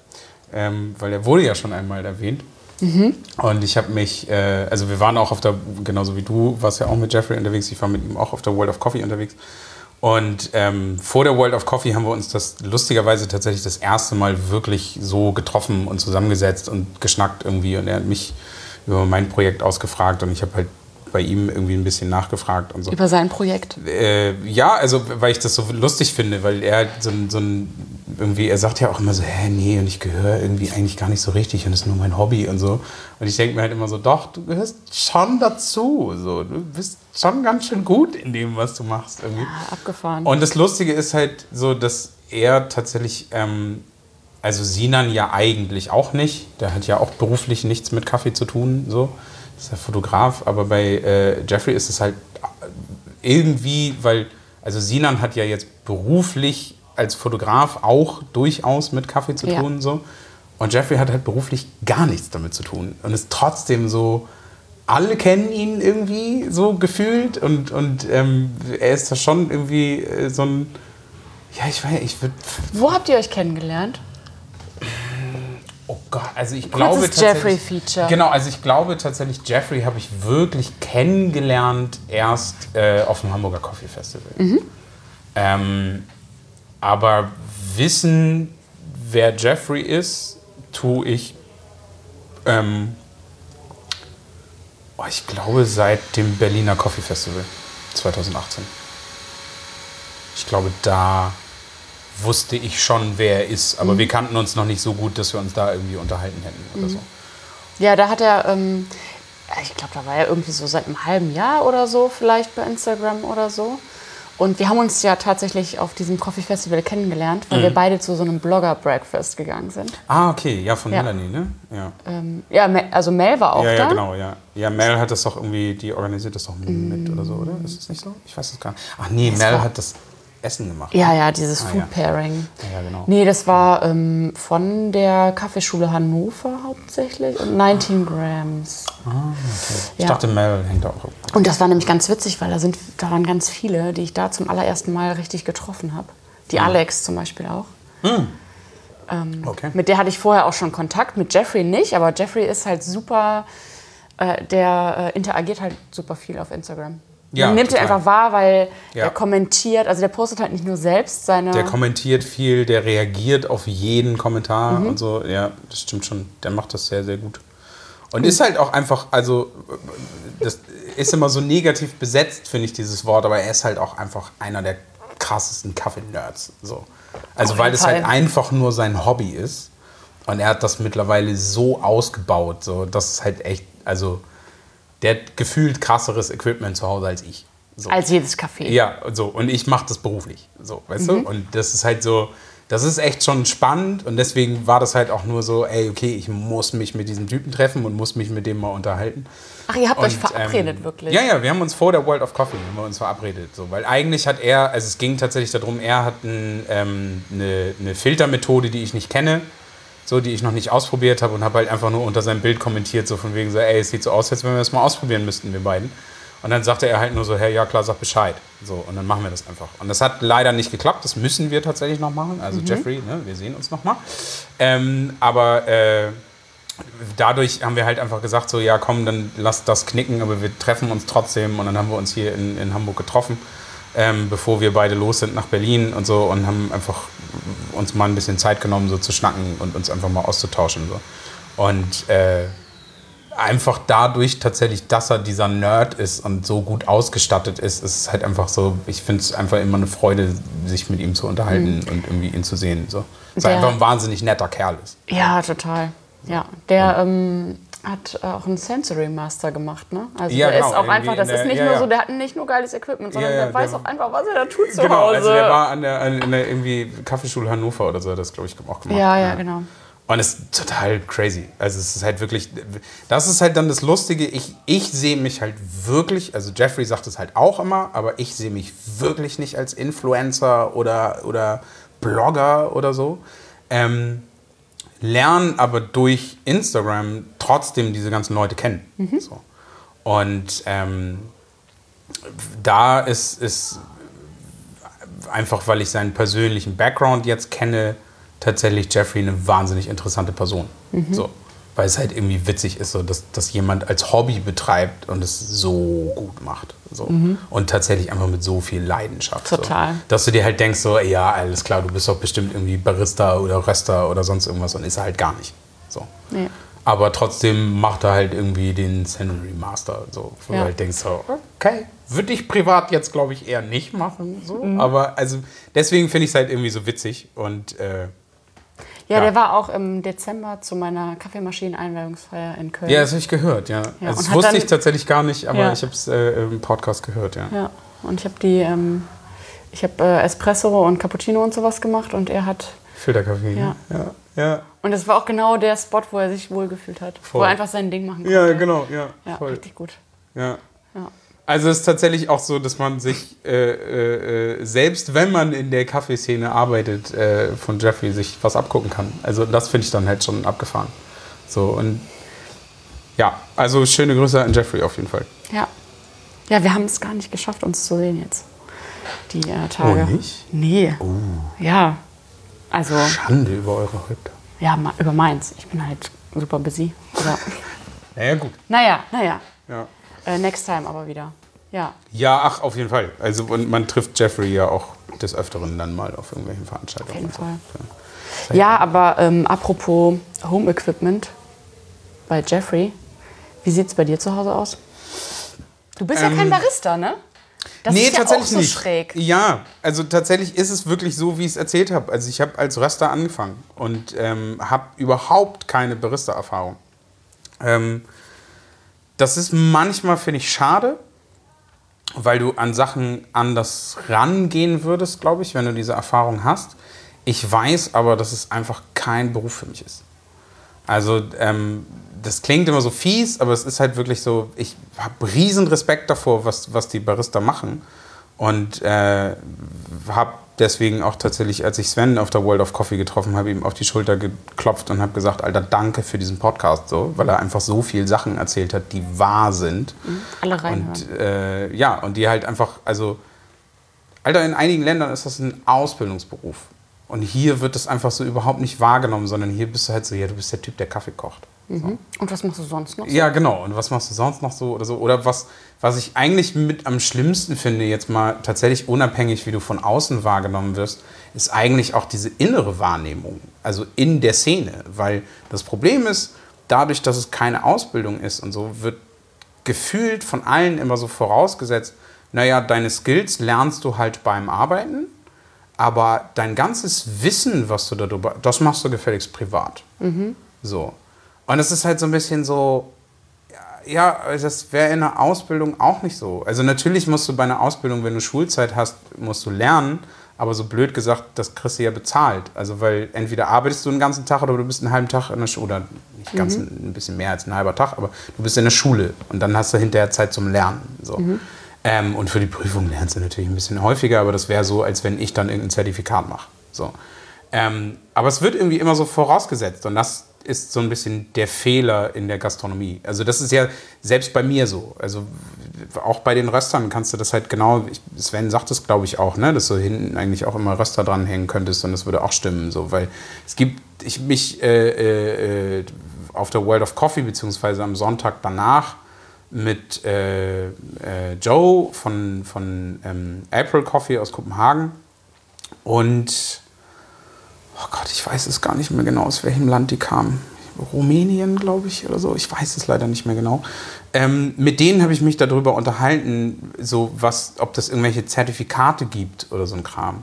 Ähm, weil er wurde ja schon einmal erwähnt. Und ich habe mich, äh, also wir waren auch auf der, genauso wie du, warst ja auch mit Jeffrey unterwegs, ich war mit ihm auch auf der World of Coffee unterwegs. Und ähm, vor der World of Coffee haben wir uns das lustigerweise tatsächlich das erste Mal wirklich so getroffen und zusammengesetzt und geschnackt irgendwie. Und er hat mich über mein Projekt ausgefragt und ich habe halt bei ihm irgendwie ein bisschen nachgefragt und so. Über sein Projekt. Äh, ja, also weil ich das so lustig finde, weil er halt so, ein- so ein irgendwie, er sagt ja auch immer so, hä, nee, und ich gehöre irgendwie eigentlich gar nicht so richtig und das ist nur mein Hobby und so. Und ich denke mir halt immer so, doch, du gehörst schon dazu. So, du bist schon ganz schön gut in dem, was du machst irgendwie. Ah, abgefahren. Und das Lustige ist halt so, dass er tatsächlich, ähm, also Sinan ja eigentlich auch nicht. Der hat ja auch beruflich nichts mit Kaffee zu tun, so. Ist ja Fotograf, aber bei äh, Jeffrey ist es halt irgendwie, weil, also Sinan hat ja jetzt beruflich als Fotograf auch durchaus mit Kaffee zu Ja. tun, so. Und Jeffrey hat halt beruflich gar nichts damit zu tun und ist trotzdem so, alle kennen ihn irgendwie so gefühlt und, und ähm, er ist da schon irgendwie äh, so ein, ja, ich weiß, ich würde, Wo habt ihr euch kennengelernt? Oh Gott, also ich glaube Kurzes tatsächlich, Jeffrey-Feature. Genau, also ich glaube tatsächlich, Jeffrey habe ich wirklich kennengelernt erst äh, auf dem Hamburger Coffee Festival. Ähm, aber wissen, wer Jeffrey ist, tue ich, ähm, oh, ich glaube, seit dem Berliner Coffee Festival 2018. Ich glaube, da wusste ich schon, wer er ist, aber wir kannten uns noch nicht so gut, dass wir uns da irgendwie unterhalten hätten oder so. Ja, da hat er, ähm, ich glaube, da war er irgendwie so seit einem halben Jahr oder so, vielleicht bei Instagram oder so. Und wir haben uns ja tatsächlich auf diesem Coffee Festival kennengelernt, weil wir beide zu so einem Blogger-Breakfast gegangen sind. Ah, okay, ja, von Ja. Melanie, ne? Ja. Ähm, ja, also Mel war auch ja, da. ja, genau, ja. Ja, Mel hat das doch irgendwie, die organisiert das doch mit oder so, oder? Ist es nicht so? Ich weiß es gar nicht. Ach nee, Es Mel hat das Essen gemacht. Ja, ja, dieses Ah, Food ja. Pairing. Ja, genau. Nee, das war ähm, von der Kaffeeschule Hannover hauptsächlich und 19 Grams. Ich ja. dachte, Mel hängt auch. Und das war nämlich ganz witzig, weil da, sind, da waren ganz viele, die ich da zum allerersten Mal richtig getroffen habe. Die Alex zum Beispiel auch. Ähm, Okay. Mit der hatte ich vorher auch schon Kontakt, mit Jeffrey nicht, aber Jeffrey ist halt super, äh, der äh, interagiert halt super viel auf Instagram. Ja, Man nimmt ihn total. einfach wahr, weil Ja. er kommentiert, also der postet halt nicht nur selbst seine. Der kommentiert viel, der reagiert auf jeden Kommentar Mhm. und so. Ja, das stimmt schon. Der macht das sehr, sehr gut. Und ist halt auch einfach, also, das ist immer so negativ besetzt, finde ich, dieses Wort, aber er ist halt auch einfach einer der krassesten Kaffee-Nerds. So. Also, Auf weil es halt einfach nur sein Hobby ist. Und er hat das mittlerweile so ausgebaut, so, dass es halt echt, also, der hat gefühlt krasseres Equipment zu Hause als ich. So. als jedes Café. Ja, und so. Und ich mache das beruflich. So, weißt Mhm. du? Und das ist halt so, das ist echt schon spannend. Und deswegen war das halt auch nur so, ey, okay, ich muss mich mit diesem Typen treffen und muss mich mit dem mal unterhalten. Ach, ihr habt euch Und, verabredet, ähm, wirklich? Ja, ja, wir haben uns vor der World of Coffee haben wir uns verabredet. So, weil eigentlich hat er, also es ging tatsächlich darum, er hat ein, ähm, eine, eine Filtermethode, die ich nicht kenne, so, die ich noch nicht ausprobiert habe und habe halt einfach nur unter seinem Bild kommentiert, so von wegen so, ey, es sieht so aus, als wenn wir das mal ausprobieren müssten, wir beiden. Und dann sagte er halt nur so, hey, ja klar, sag Bescheid. So, und dann machen wir das einfach. Und das hat leider nicht geklappt, das müssen wir tatsächlich noch machen. Also Jeffrey, ne, wir sehen uns noch mal. Ähm, aber äh, dadurch haben wir halt einfach gesagt, so ja komm, dann lass das knicken, aber wir treffen uns trotzdem und dann haben wir uns hier in, in Hamburg getroffen, ähm, bevor wir beide los sind nach Berlin und so und haben einfach uns mal ein bisschen Zeit genommen, so zu schnacken und uns einfach mal auszutauschen. So. Und äh, einfach dadurch tatsächlich, dass er dieser Nerd ist und so gut ausgestattet ist, ist es halt einfach so, ich finde es einfach immer eine Freude, sich mit ihm zu unterhalten und irgendwie ihn zu sehen. So. Dass er einfach ein wahnsinnig netter Kerl ist. Ja, total. Ja, der ähm, hat äh, auch einen Sensory Master gemacht, ne? Also Ja, der genau, ist auch einfach, in das der- ist nicht ja, nur ja. so, der hat nicht nur geiles Equipment, sondern der weiß der- auch einfach, was er da tut zu Genau, Hause. also der war an der, an, in der irgendwie Kaffeeschule Hannover oder so, hat das glaube ich auch gemacht. ja, ja, genau. Und es ist total crazy. Also es ist halt wirklich, das ist halt dann das Lustige. Ich, ich sehe mich halt wirklich, also Jeffrey sagt es halt auch immer, aber ich sehe mich wirklich nicht als Influencer oder, oder Blogger oder so. Ähm, lernen aber durch Instagram trotzdem diese ganzen Leute kennen. So. Und ähm, da ist, ist einfach, weil ich seinen persönlichen Background jetzt kenne, tatsächlich Jeffrey eine wahnsinnig interessante Person. So. Weil es halt irgendwie witzig ist, so, dass, dass jemand als Hobby betreibt und es so gut macht. So. Und tatsächlich einfach mit so viel Leidenschaft. Total. So. Dass du dir halt denkst, so, ja, alles klar, du bist doch bestimmt irgendwie Barista oder Röster oder sonst irgendwas und ist er halt gar nicht. So. Nee. Aber trotzdem macht er halt irgendwie den Sensory Master. So, wo Ja. du halt denkst, so, okay, würde ich privat jetzt, glaube ich, eher nicht machen. So. Mhm. Aber also deswegen finde ich es halt irgendwie so witzig. Und äh, Ja, Ja. der war auch im Dezember zu meiner Kaffeemaschinen-Einweihungsfeier in Köln. ja, das habe ich gehört, ja. Ja, also, das wusste dann- ich tatsächlich gar nicht, aber Ja. ich habe es äh, im Podcast gehört, ja. Ja, und ich habe die, ähm, ich habe äh, Espresso und Cappuccino und sowas gemacht und er hat, Filterkaffee. Ja. ja. Ja, und das war auch genau der Spot, wo er sich wohlgefühlt hat, wo Voll. er einfach sein Ding machen konnte. ja genau, ja. Ja, voll. richtig gut. Ja. Ja. Also es ist tatsächlich auch so, dass man sich, äh, äh, äh, selbst wenn man in der Kaffeeszene arbeitet, äh, von Jeffrey sich was abgucken kann. Also das finde ich dann halt schon abgefahren. So und ja, also schöne Grüße an Jeffrey auf jeden Fall. Ja. Ja, wir haben es gar nicht geschafft, uns zu sehen jetzt. Die äh, Tage. Oh, nicht? Nee. Ja. Also, Schande über eure Häupter. ja, über meins. Ich bin halt super busy. Aber, [LAUGHS] Naja, gut. naja, naja. Ja. Äh, next time aber wieder. Ja. ja, ach, auf jeden Fall. Also und man trifft Jeffrey ja auch des Öfteren dann mal auf irgendwelchen Veranstaltungen. Auf jeden und so. Fall. Ja, aber ähm, apropos Home Equipment bei Jeffrey, wie sieht es bei dir zu Hause aus? Du bist ja kein Barista, ne? Das Ähm, nee, ist ja tatsächlich auch so nicht. schräg. Ja, also tatsächlich ist es wirklich so, wie ich es erzählt habe. Also ich habe als Röster angefangen und ähm, habe überhaupt keine Barista-Erfahrung. Ähm, das ist manchmal, finde ich, schade, weil du an Sachen anders rangehen würdest, glaube ich, wenn du diese Erfahrung hast. Ich weiß aber, dass es einfach kein Beruf für mich ist. Also, ähm, das klingt immer so fies, aber es ist halt wirklich so, ich habe riesen Respekt davor, was, was die Barista machen. Und äh, habe deswegen auch tatsächlich, als ich Sven auf der World of Coffee getroffen habe, ihm auf die Schulter geklopft und habe gesagt, Alter, danke für diesen Podcast, so, weil er einfach so viel Sachen erzählt hat, die wahr sind. Alle reinhören. Und äh, ja, und die halt einfach, also, Alter, in einigen Ländern ist das ein Ausbildungsberuf. Und hier wird das einfach so überhaupt nicht wahrgenommen, sondern hier bist du halt so, ja, du bist der Typ, der Kaffee kocht. Und was machst du sonst noch? so? Ja, genau. Und was machst du sonst noch so oder so? Oder was, was ich eigentlich mit am schlimmsten finde, jetzt mal tatsächlich unabhängig, wie du von außen wahrgenommen wirst, ist eigentlich auch diese innere Wahrnehmung, also in der Szene. Weil das Problem ist, dadurch, dass es keine Ausbildung ist und so, wird gefühlt von allen immer so vorausgesetzt, naja, deine Skills lernst du halt beim Arbeiten, aber dein ganzes Wissen, was du darüber, das machst du gefälligst privat. So. Und es ist halt so ein bisschen so, ja, das wäre in der Ausbildung auch nicht so. Also natürlich musst du bei einer Ausbildung, wenn du Schulzeit hast, musst du lernen, aber so blöd gesagt, das kriegst du ja bezahlt. Also weil entweder arbeitest du den ganzen Tag oder du bist einen halben Tag in der Schule, oder nicht ganz ein bisschen mehr als ein halber Tag, aber du bist in der Schule und dann hast du hinterher Zeit zum Lernen. So. Ähm, und für die Prüfung lernst du natürlich ein bisschen häufiger, aber das wäre so, als wenn ich dann irgendein Zertifikat mache. So. Ähm, aber es wird irgendwie immer so vorausgesetzt und das ist so ein bisschen der Fehler in der Gastronomie. Also das ist ja selbst bei mir so. Also auch bei den Röstern kannst du das halt genau, Sven sagt es glaube ich auch, ne, dass du hinten eigentlich auch immer Röster dranhängen könntest und das würde auch stimmen, so, weil es gibt, ich mich äh, äh, auf der World of Coffee, beziehungsweise am Sonntag danach mit äh, äh, Joe von, von ähm, April Coffee aus Kopenhagen. Und, oh Gott, ich weiß es gar nicht mehr genau, aus welchem Land die kamen. Rumänien, glaube ich, oder so. Ich weiß es leider nicht mehr genau. Ähm, mit denen habe ich mich darüber unterhalten, so was, ob das irgendwelche Zertifikate gibt oder so ein Kram.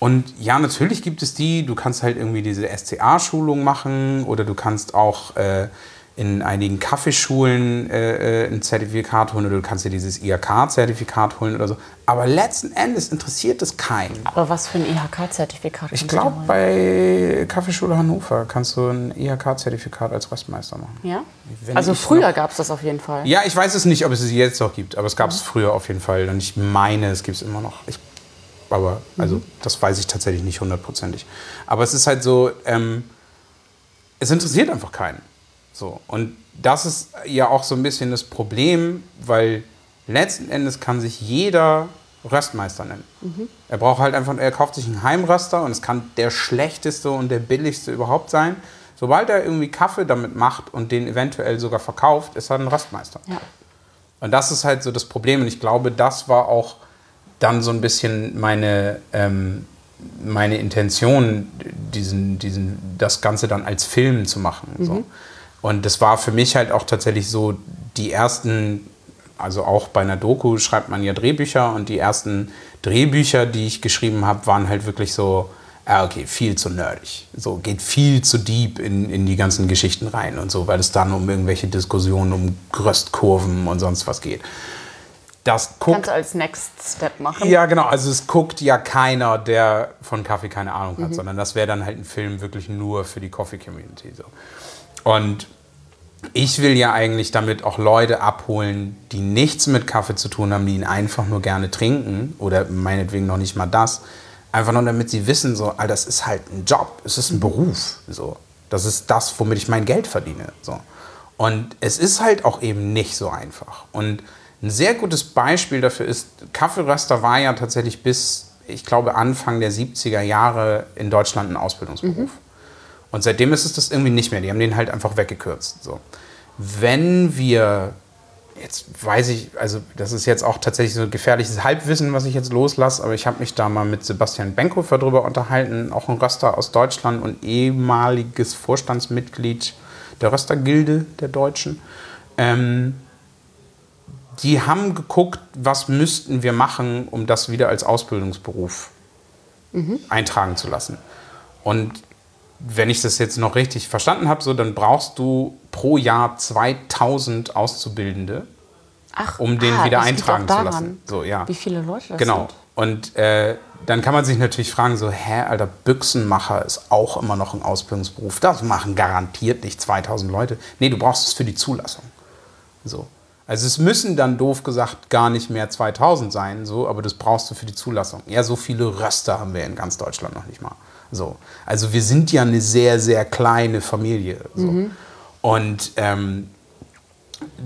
Und ja, natürlich gibt es die. Du kannst halt irgendwie diese SCA-Schulung machen oder du kannst auch äh, in einigen Kaffeeschulen äh, äh ein Zertifikat holen oder du kannst dir dieses IHK-Zertifikat holen oder so. Aber letzten Endes interessiert es keinen. Aber was für ein IHK-Zertifikat? Ich glaube, bei Kaffeeschule Hannover kannst du ein IHK-Zertifikat als Röstmeister machen. Ja? Wenn also früher gab es das auf jeden Fall. Ja, ich weiß es nicht, ob es es jetzt noch gibt, aber es gab es früher auf jeden Fall. Und ich meine, es gibt es immer noch. Ich, aber also, das weiß ich tatsächlich nicht hundertprozentig. Aber es ist halt so, ähm, es interessiert einfach keinen. So. Und das ist ja auch so ein bisschen das Problem, weil letzten Endes kann sich jeder Röstmeister nennen. Er braucht halt einfach, er kauft sich einen Heimröster und es kann der schlechteste und der billigste überhaupt sein. Sobald er irgendwie Kaffee damit macht und den eventuell sogar verkauft, ist er ein Röstmeister. Ja. Und das ist halt so das Problem. Und ich glaube, das war auch dann so ein bisschen meine, ähm, meine Intention, diesen, diesen, das Ganze dann als Film zu machen. So. Und das war für mich halt auch tatsächlich so, die ersten, also auch bei einer Doku schreibt man ja Drehbücher und die ersten Drehbücher, die ich geschrieben habe, waren halt wirklich so, ah, okay, viel zu nerdig. So, geht viel zu deep in, in die ganzen Geschichten rein und so, weil es dann um irgendwelche Diskussionen, um Gröstkurven und sonst was geht. Das guckt Kannst du als Next Step machen. ja, genau. Also es guckt ja keiner, der von Kaffee keine Ahnung hat, sondern das wäre dann halt ein Film wirklich nur für die Coffee-Community. So. Und ich will ja eigentlich damit auch Leute abholen, die nichts mit Kaffee zu tun haben, die ihn einfach nur gerne trinken oder meinetwegen noch nicht mal das. Einfach nur damit sie wissen, so, Alter, das ist halt ein Job, es ist ein Beruf. So. Das ist das, womit ich mein Geld verdiene. So. Und es ist halt auch eben nicht so einfach. Und ein sehr gutes Beispiel dafür ist, Kaffeeröster war ja tatsächlich bis, ich glaube, Anfang der 70er Jahre in Deutschland ein Ausbildungsberuf. Und seitdem ist es das irgendwie nicht mehr. Die haben den halt einfach weggekürzt. So. Wenn wir, jetzt weiß ich, also das ist jetzt auch tatsächlich so ein gefährliches Halbwissen, was ich jetzt loslasse, aber ich habe mich da mal mit Sebastian Benkofer drüber unterhalten, auch ein Röster aus Deutschland und ehemaliges Vorstandsmitglied der Röstergilde der Deutschen. Ähm, die haben geguckt, was müssten wir machen, um das wieder als Ausbildungsberuf eintragen zu lassen. Und wenn ich das jetzt noch richtig verstanden habe, so, dann brauchst du pro Jahr 2000 Auszubildende, Ach, um den ah, wieder eintragen zu lassen. So, ja. Wie viele Leute das Genau. sind. Und äh, dann kann man sich natürlich fragen, so, hä, Alter, Büchsenmacher ist auch immer noch ein Ausbildungsberuf. Das machen garantiert nicht 2000 Leute. Nee, du brauchst es für die Zulassung. So. Also es müssen dann doof gesagt gar nicht mehr 2000 sein, so, aber das brauchst du für die Zulassung. Ja, so viele Röster haben wir in ganz Deutschland noch nicht mal. So. Also wir sind ja eine sehr, sehr kleine Familie. So. Und ähm,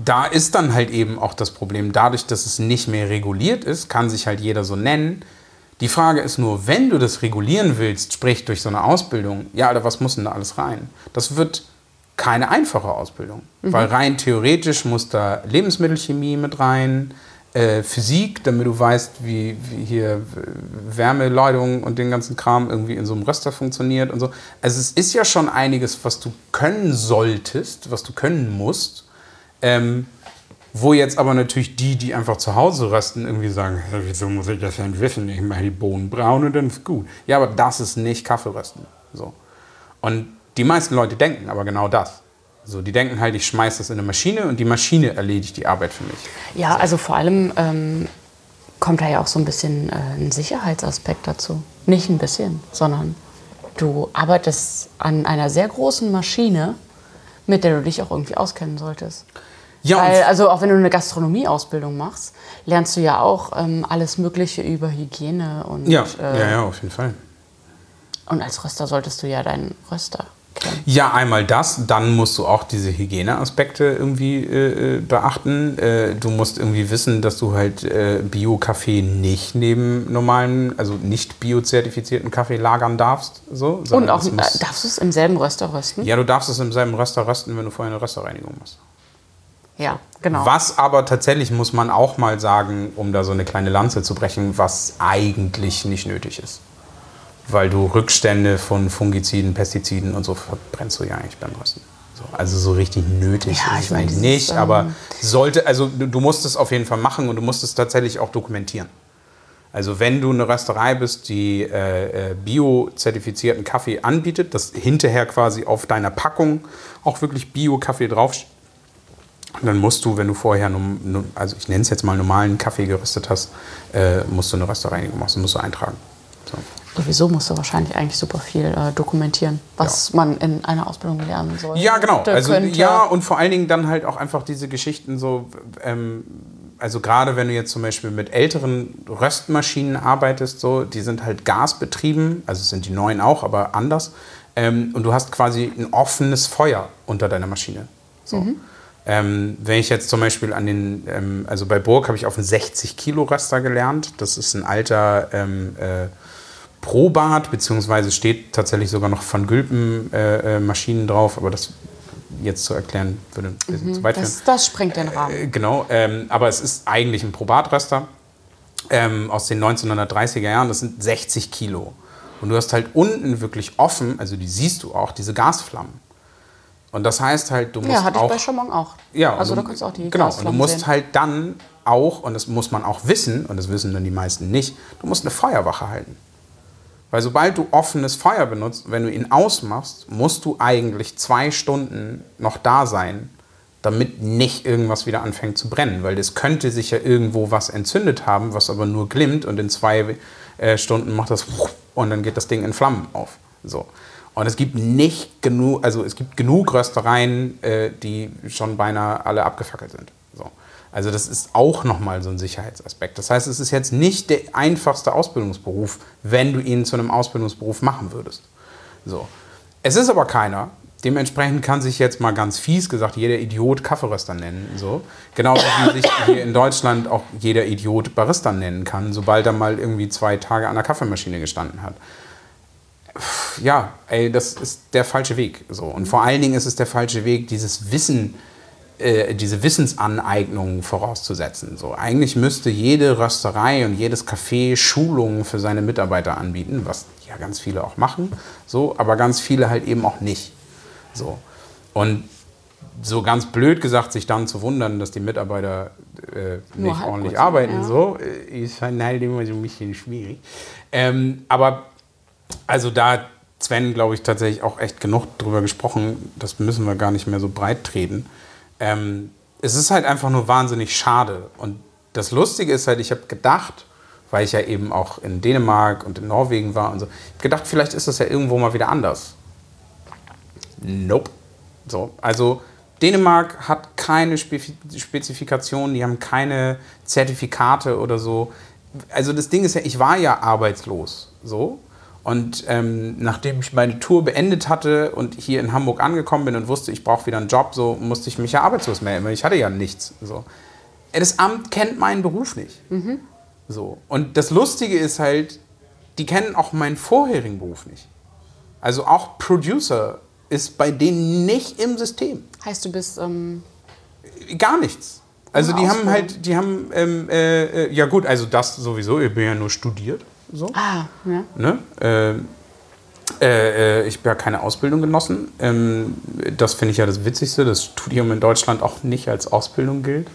da ist dann halt eben auch das Problem, dadurch, dass es nicht mehr reguliert ist, kann sich halt jeder so nennen. Die Frage ist nur, wenn du das regulieren willst, sprich durch so eine Ausbildung, ja, Alter, was muss denn da alles rein? Das wird keine einfache Ausbildung, weil rein theoretisch muss da Lebensmittelchemie mit rein, äh, Physik, damit du weißt, wie, wie hier Wärmeleitung und den ganzen Kram irgendwie in so einem Röster funktioniert und so. Also es ist ja schon einiges, was du können solltest, was du können musst. Ähm, wo jetzt aber natürlich die, die einfach zu Hause rösten, irgendwie sagen, "Ja, wieso muss ich das denn wissen? Ich mache die Bohnen braun und dann ist gut. Ja, aber das ist nicht Kaffeerösten. So. Und die meisten Leute denken aber genau das. So, die denken halt, ich schmeiß das in eine Maschine und die Maschine erledigt die Arbeit für mich. Ja, also vor allem ähm, kommt da ja auch so ein bisschen äh, ein Sicherheitsaspekt dazu. Nicht ein bisschen, sondern du arbeitest an einer sehr großen Maschine, mit der du dich auch irgendwie auskennen solltest. Ja, Weil, also auch wenn du eine Gastronomieausbildung machst, lernst du ja auch ähm, alles Mögliche über Hygiene und, ja, äh, ja, ja, auf jeden Fall. und als Röster solltest du ja deinen Röster Ja, einmal das, dann musst du auch diese Hygieneaspekte irgendwie äh, äh, beachten. Äh, du musst irgendwie wissen, dass du halt äh, Bio-Kaffee nicht neben normalen, also nicht biozertifizierten Kaffee lagern darfst. So, Und auch, muss- äh, darfst du es im selben Röster rösten? ja, du darfst es im selben Röster rösten, wenn du vorher eine Rösterreinigung machst. Ja, genau. Was aber tatsächlich, muss man auch mal sagen, um da so eine kleine Lanze zu brechen, was eigentlich nicht nötig ist. Weil du Rückstände von Fungiziden, Pestiziden und so verbrennst du ja eigentlich beim Rösten. So, also so richtig nötig Ja, ist ich es nicht, ähm, aber sollte, also du, du musst es auf jeden Fall machen und du musst es tatsächlich auch dokumentieren. Also wenn du eine Rösterei bist, die äh, äh, bio-zertifizierten Kaffee anbietet, dass hinterher quasi auf deiner Packung auch wirklich Bio-Kaffee draufsteht, dann musst du, wenn du vorher, also ich nenne es jetzt mal normalen Kaffee geröstet hast, äh, musst du eine Rösterreinigung machen, musst du eintragen. So. Sowieso musst du wahrscheinlich eigentlich super viel äh, dokumentieren, was man in einer Ausbildung lernen soll. Ja, genau. Also könnte. ja, und vor allen Dingen dann halt auch einfach diese Geschichten so, ähm, also gerade wenn du jetzt zum Beispiel mit älteren Röstmaschinen arbeitest, so, die sind halt gasbetrieben, also sind die neuen auch, aber anders. Ähm, und du hast quasi ein offenes Feuer unter deiner Maschine. So. Ähm, wenn ich jetzt zum Beispiel an den, ähm, also bei Burg habe ich auf einen 60 Kilo Röster gelernt. Das ist ein alter ähm, äh, Probat, beziehungsweise steht tatsächlich sogar noch von Gülpen äh, äh, Maschinen drauf, aber das jetzt zu erklären würde ein bisschen zu weit führen. das, das sprengt den Rahmen. Äh, Genau, ähm, aber es ist eigentlich ein Probatröster ähm, aus den 1930er Jahren. Das sind 60 Kilo. Und du hast halt unten wirklich offen, also die siehst du auch, diese Gasflammen. Und das heißt halt, du musst Ja, hatte ich auch bei Chamon auch. ja, also und da du- kannst du auch die Genau, und du Gasflammen musst sehen. halt dann auch, und das muss man auch wissen, und das wissen dann die meisten nicht, du musst eine Feuerwache halten. Weil sobald du offenes Feuer benutzt, wenn du ihn ausmachst, musst du eigentlich zwei Stunden noch da sein, damit nicht irgendwas wieder anfängt zu brennen. Weil es könnte sich ja irgendwo was entzündet haben, was aber nur glimmt und in zwei äh, Stunden macht das und dann geht das Ding in Flammen auf. So. Und es gibt nicht genug, also es gibt genug Röstereien, äh, die schon beinahe alle abgefackelt sind. So. Also das ist auch nochmal so ein Sicherheitsaspekt. Das heißt, es ist jetzt nicht der einfachste Ausbildungsberuf, wenn du ihn zu einem Ausbildungsberuf machen würdest. So. Es ist aber keiner. Dementsprechend kann sich jetzt mal ganz fies gesagt jeder Idiot Kaffeeröster nennen. So. Genauso wie sich hier in Deutschland auch jeder Idiot Barista nennen kann, sobald er mal irgendwie zwei Tage an der Kaffeemaschine gestanden hat ja, ey, das ist der falsche Weg. So. Und vor allen Dingen ist es der falsche Weg, dieses Wissen, äh, diese Wissensaneignung vorauszusetzen. So. Eigentlich müsste jede Rösterei und jedes Café Schulungen für seine Mitarbeiter anbieten, was ja ganz viele auch machen, so, aber ganz viele halt eben auch nicht. So. Und so ganz blöd gesagt, sich dann zu wundern, dass die Mitarbeiter äh, nicht halb ordentlich arbeiten, ja. so, äh, ist halt immer so ein bisschen schwierig. Ähm, aber also da hat Sven, glaube ich, tatsächlich auch echt genug drüber gesprochen. Das müssen wir gar nicht mehr so breit treten. Ähm, es ist halt einfach nur wahnsinnig schade. Und das Lustige ist halt, ich habe gedacht, weil ich ja eben auch in Dänemark und in Norwegen war und so, ich hab gedacht, vielleicht ist das ja irgendwo mal wieder anders. Nope. So, also Dänemark hat keine Spezifikationen, die haben keine Zertifikate oder so. Also das Ding ist ja, ich war ja arbeitslos, so. Und ähm, nachdem ich meine Tour beendet hatte und hier in Hamburg angekommen bin und wusste, ich brauche wieder einen Job, so musste ich mich ja arbeitslos melden, weil ich hatte ja nichts. So. Das Amt kennt meinen Beruf nicht. So. Und das Lustige ist halt, die kennen auch meinen vorherigen Beruf nicht. Also auch Producer ist bei denen nicht im System. Heißt, du bist ähm, Gar nichts. Also die haben Ausbildung. halt, die haben, ähm, äh, äh, ja gut, also das sowieso, ich bin ja nur studiert. So. ah, ja. Ne? Ähm, äh, äh, ich habe ja keine Ausbildung genossen. Ähm, das finde ich ja das Witzigste, dass Studium in Deutschland auch nicht als Ausbildung gilt.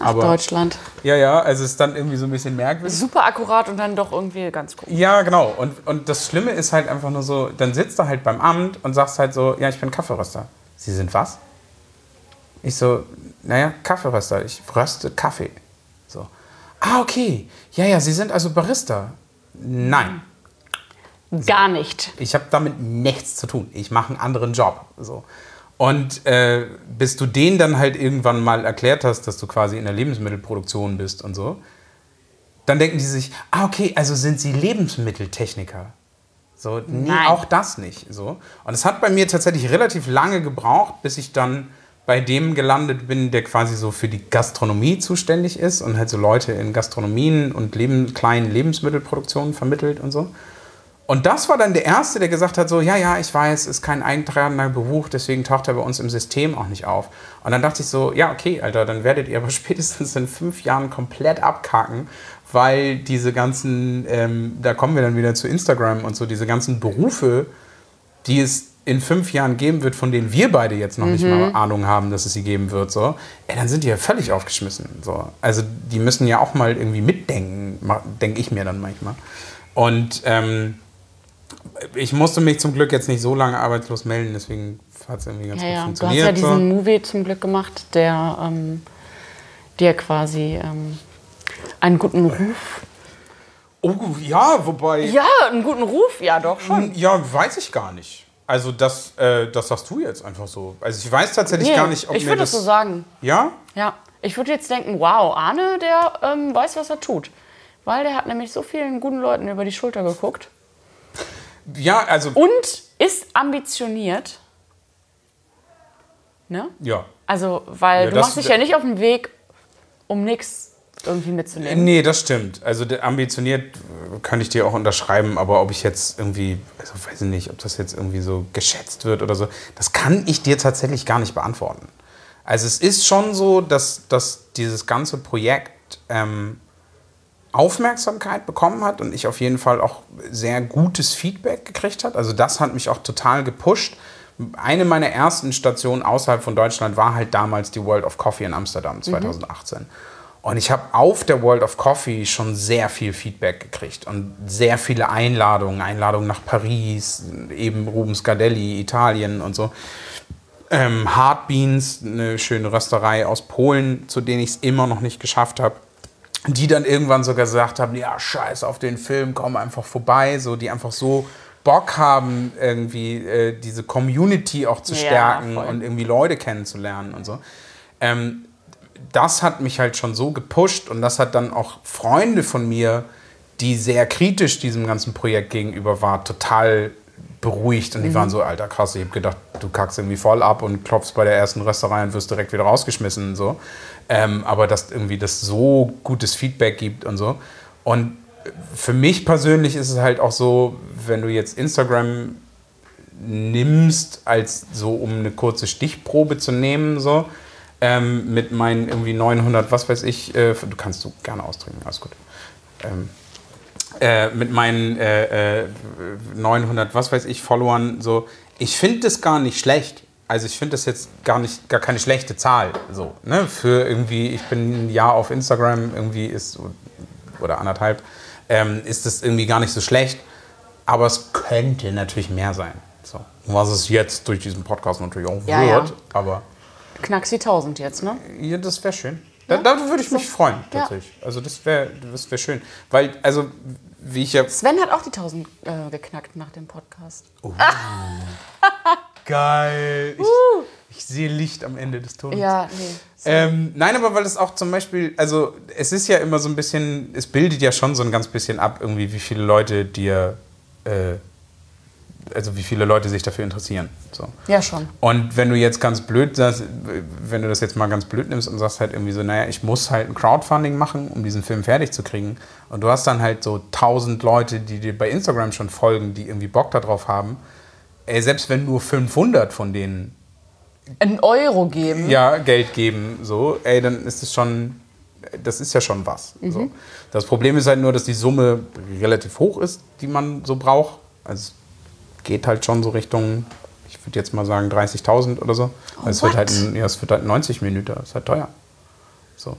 Ach, Aber- Deutschland. Ja, ja, also ist dann irgendwie so ein bisschen merkwürdig. Super akkurat und dann doch irgendwie ganz cool. Ja, genau. Und, und das Schlimme ist halt einfach nur so, dann sitzt du halt beim Amt und sagst halt so, ja, ich bin Kaffeeröster. Sie sind was? Ich so, naja, Kaffeeröster. Ich röste Kaffee. So. Ah, okay. Ja, ja, Sie sind also Barista. Nein, Gar nicht. ich habe damit nichts zu tun. Ich mache einen anderen Job. So. Und äh, bis du denen dann halt irgendwann mal erklärt hast, dass du quasi in der Lebensmittelproduktion bist und so, dann denken die sich, ah, okay, also sind sie Lebensmitteltechniker. So, nee, Nein. auch das nicht. So. Und es hat bei mir tatsächlich relativ lange gebraucht, bis ich dann bei dem gelandet bin, der quasi so für die Gastronomie zuständig ist und halt so Leute in Gastronomien und Leben, kleinen Lebensmittelproduktionen vermittelt und so. Und das war dann der Erste, der gesagt hat, so, ja, ja, ich weiß, ist kein eingetragener Beruf, deswegen taucht er bei uns im System auch nicht auf. Und dann dachte ich so, ja, okay, Alter, dann werdet ihr aber [LAUGHS] spätestens in fünf Jahren komplett abkacken, weil diese ganzen, ähm, da kommen wir dann wieder zu Instagram und so, diese ganzen Berufe, die es in fünf Jahren geben wird, von denen wir beide jetzt noch nicht mal Ahnung haben, dass es sie geben wird, so, ey, dann sind die ja völlig aufgeschmissen. So. Also die müssen ja auch mal irgendwie mitdenken, denke ich mir dann manchmal. Und ähm, ich musste mich zum Glück jetzt nicht so lange arbeitslos melden, deswegen hat es irgendwie ganz Ja, gut ja. Du hast funktioniert. ja diesen so. Movie zum Glück gemacht, der ähm, dir quasi ähm, einen guten Ruf. Oh, ja, wobei. Ja, einen guten Ruf, ja doch schon. Ja, weiß ich gar nicht. Also das, äh, das sagst du jetzt einfach so. Also ich weiß tatsächlich Nee, gar nicht, ob ich mir würde das... das so sagen. Ja? Ja, ich würde jetzt denken, wow, Arne, der ähm, weiß, was er tut. Weil der hat nämlich so vielen guten Leuten über die Schulter geguckt. Ja, also... Und ist ambitioniert. Ne? Ja. Also, weil Ja, du machst dich ja nicht auf den Weg, um nichts irgendwie mitzunehmen. Nee, das stimmt. Also ambitioniert äh, kann ich dir auch unterschreiben, aber ob ich jetzt irgendwie, also weiß ich nicht, ob das jetzt irgendwie so geschätzt wird oder so, das kann ich dir tatsächlich gar nicht beantworten. Also es ist schon so, dass, dass dieses ganze Projekt ähm, Aufmerksamkeit bekommen hat und ich auf jeden Fall auch sehr gutes Feedback gekriegt hat. Also das hat mich auch total gepusht. Eine meiner ersten Stationen außerhalb von Deutschland war halt damals die World of Coffee in Amsterdam 2018. Und ich habe auf der World of Coffee schon sehr viel Feedback gekriegt und sehr viele Einladungen, Einladungen nach Paris, eben Rubens Gardelli, Italien und so. Ähm, Hard Beans, eine schöne Rösterei aus Polen, zu denen ich es immer noch nicht geschafft habe. Die dann irgendwann sogar gesagt haben, ja, scheiß auf den Film, komm einfach vorbei. So, die einfach so Bock haben, irgendwie äh, diese Community auch zu Ja, stärken voll. und irgendwie Leute kennenzulernen und so. Ähm, das hat mich halt schon so gepusht und das hat dann auch Freunde von mir, die sehr kritisch diesem ganzen Projekt gegenüber waren, total beruhigt und die waren so, alter krass, ich hab gedacht, du kackst irgendwie voll ab und klopfst bei der ersten Rösterei und wirst direkt wieder rausgeschmissen und so. Ähm, aber dass irgendwie das so gutes Feedback gibt und so. Und für mich persönlich ist es halt auch so, wenn du jetzt Instagram nimmst, als so um eine kurze Stichprobe zu nehmen, so ähm, mit meinen irgendwie 900, was weiß ich, äh, du kannst du gerne ausdrücken, alles gut. Ähm, äh, mit meinen äh, äh, 900, was weiß ich, Followern, so, ich finde das gar nicht schlecht. Also ich finde das jetzt gar nicht, gar keine schlechte Zahl, so, ne, für irgendwie, ich bin ein Jahr auf Instagram, irgendwie ist, oder anderthalb, ähm, ist das irgendwie gar nicht so schlecht, aber es könnte natürlich mehr sein. So. Was es jetzt durch diesen Podcast natürlich auch Ja, wird, ja. aber Knackst die 1000 jetzt, ne? ja, das wäre schön. Da, da würde ich mich freuen, Ja. tatsächlich. Also das wäre das wär schön. Weil, also, wie ich ja... Sven hat auch die 1000 äh, geknackt nach dem Podcast. [LAUGHS] Geil. Ich, ich sehe Licht am Ende des Tunnels. Ja, nee. Ähm, nein, aber weil es auch zum Beispiel, also es ist ja immer so ein bisschen, es bildet ja schon so ein ganz bisschen ab, irgendwie, wie viele Leute dir, äh, also wie viele Leute sich dafür interessieren. So. Ja, schon. Und wenn du jetzt ganz blöd sagst, wenn du das jetzt mal ganz blöd nimmst und sagst halt irgendwie so, naja, ich muss halt ein Crowdfunding machen, um diesen Film fertig zu kriegen. Und du hast dann halt so tausend Leute, die dir bei Instagram schon folgen, die irgendwie Bock darauf haben. Ey, selbst wenn nur 500 von denen Ein Euro geben. ja, Geld geben, so, ey, dann ist es schon, das ist ja schon was. So. Das Problem ist halt nur, dass die Summe relativ hoch ist, die man so braucht. Also geht halt schon so Richtung, ich würde jetzt mal sagen 30.000 oder so. Also es, wird halt, ein- ja, es wird halt 90 Minuten, das ist halt teuer. So.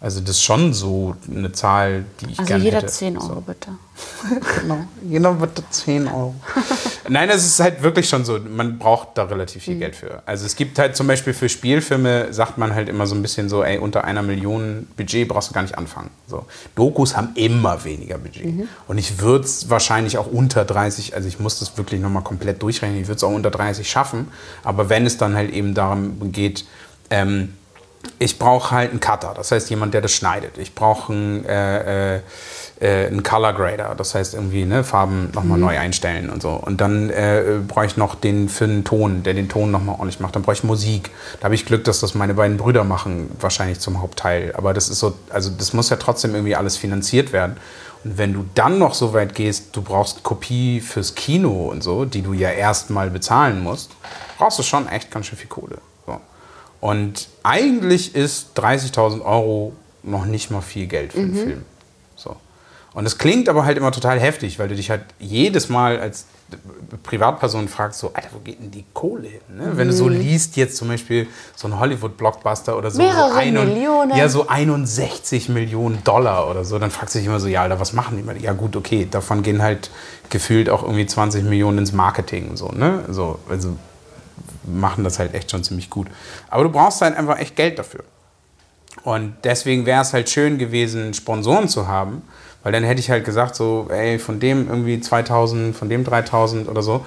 Also das ist schon so eine Zahl, die ich Also gerne jeder hätte. 10 Euro, So. bitte. [LAUGHS] Genau. Jeder bitte 10 Euro. [LAUGHS] Nein, es ist halt wirklich schon so, man braucht da relativ viel Geld für. Also es gibt halt zum Beispiel für Spielfilme, sagt man halt immer so ein bisschen so, ey, unter einer Million Budget brauchst du gar nicht anfangen. So. Dokus haben immer weniger Budget. Und ich würde es wahrscheinlich auch unter 30, also ich muss das wirklich nochmal komplett durchrechnen, ich würde es auch unter 30 schaffen. Aber wenn es dann halt eben darum geht, ähm, ich brauche halt einen Cutter, das heißt jemand, der das schneidet. Ich brauche einen, äh, äh, äh, einen Color Grader, das heißt irgendwie ne, Farben nochmal mhm. neu einstellen und so. Und dann äh, brauche ich noch den für den Ton, der den Ton nochmal ordentlich macht. Dann brauche ich Musik. Da habe ich Glück, dass das meine beiden Brüder machen, wahrscheinlich zum Hauptteil. Aber das ist so, also das muss ja trotzdem irgendwie alles finanziert werden. Und wenn du dann noch so weit gehst, du brauchst Kopie fürs Kino und so, die du ja erstmal bezahlen musst, brauchst du schon echt ganz schön viel Kohle. Und eigentlich ist 30.000 Euro noch nicht mal viel Geld für einen mhm. Film. So. Und es klingt aber halt immer total heftig, weil du dich halt jedes Mal als Privatperson fragst, so, Alter, wo geht denn die Kohle hin? Ne? Mhm. Wenn du so mhm. liest, jetzt zum Beispiel so ein Hollywood-Blockbuster oder so. Mehrere so ein, Millionen. Ja, so 61 Millionen Dollar oder so. Dann fragst du dich immer so, ja, Alter, was machen die? mal? Ja, gut, okay. Davon gehen halt gefühlt auch irgendwie 20 Millionen ins Marketing und so, ne? So, also machen das halt echt schon ziemlich gut. Aber du brauchst halt einfach echt Geld dafür. Und deswegen wäre es halt schön gewesen, Sponsoren zu haben, weil dann hätte ich halt gesagt, so, ey, von dem irgendwie 2000, von dem 3000 oder so,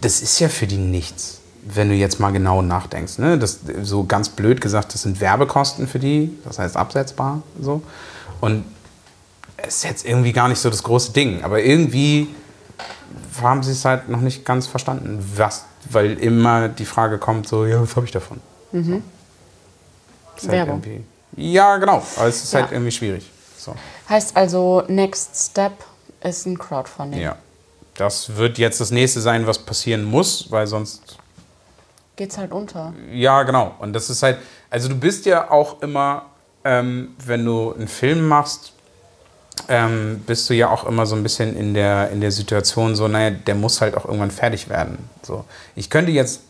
das ist ja für die nichts, wenn du jetzt mal genau nachdenkst. Ne? Das, so ganz blöd gesagt, das sind Werbekosten für die, das heißt absetzbar. So. Und es ist jetzt irgendwie gar nicht so das große Ding, aber irgendwie haben sie es halt noch nicht ganz verstanden, was, weil immer die Frage kommt, so, ja, was habe ich davon? Mhm. So. Halt Werbung. Ja, genau, aber es ist halt ja. halt irgendwie schwierig. So. Heißt also, Next Step ist ein Crowdfunding. Ja. Das wird jetzt das nächste sein, was passieren muss, weil sonst. Geht's halt unter. Ja, genau. Und das ist halt. Also, du bist ja auch immer, ähm, wenn du einen Film machst, ähm, bist du ja auch immer so ein bisschen in der, in der Situation, so, naja, der muss halt auch irgendwann fertig werden. So. Ich könnte jetzt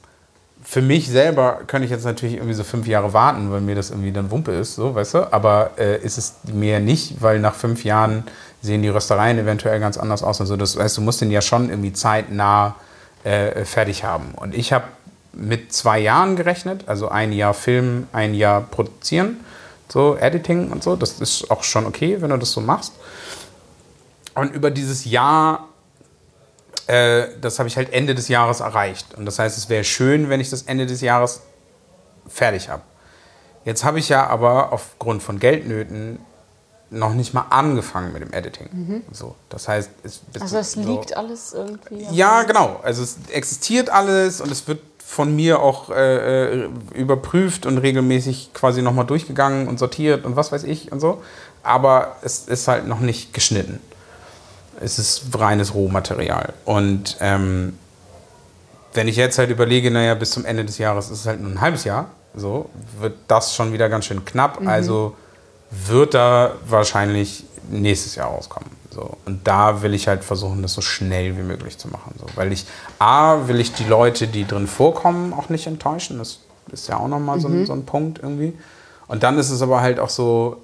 für mich selber könnte ich jetzt natürlich irgendwie so fünf Jahre warten, weil mir das irgendwie dann Wumpe ist, so, weißt du? Aber äh, ist es mir nicht, weil nach fünf Jahren sehen die Röstereien eventuell ganz anders aus. Also das heißt, du musst den ja schon irgendwie zeitnah äh, fertig haben. Und ich habe mit zwei Jahren gerechnet, also ein Jahr Film, ein Jahr produzieren, so Editing und so. Das ist auch schon okay, wenn du das so machst. Und über dieses Jahr äh, das habe ich halt Ende des Jahres erreicht. Und das heißt, es wäre schön, wenn ich das Ende des Jahres fertig habe. Jetzt habe ich ja aber aufgrund von Geldnöten noch nicht mal angefangen mit dem Editing. Mhm. So, das heißt, es, also es so, liegt alles irgendwie. Ja, genau. Also es existiert alles und es wird von mir auch äh, äh überprüft und regelmäßig quasi nochmal durchgegangen und sortiert und was weiß ich und so. Aber es ist halt noch nicht geschnitten. Es ist reines Rohmaterial. Und ähm, wenn ich jetzt halt überlege, naja, bis zum Ende des Jahres ist es halt nur ein halbes Jahr, so, wird das schon wieder ganz schön knapp. Mhm. Also wird da wahrscheinlich nächstes Jahr rauskommen. So. Und da will ich halt versuchen, das so schnell wie möglich zu machen. So. Weil ich, A, will ich die Leute, die drin vorkommen, auch nicht enttäuschen. Das ist ja auch nochmal mhm. so, so ein Punkt irgendwie. Und dann ist es aber halt auch so,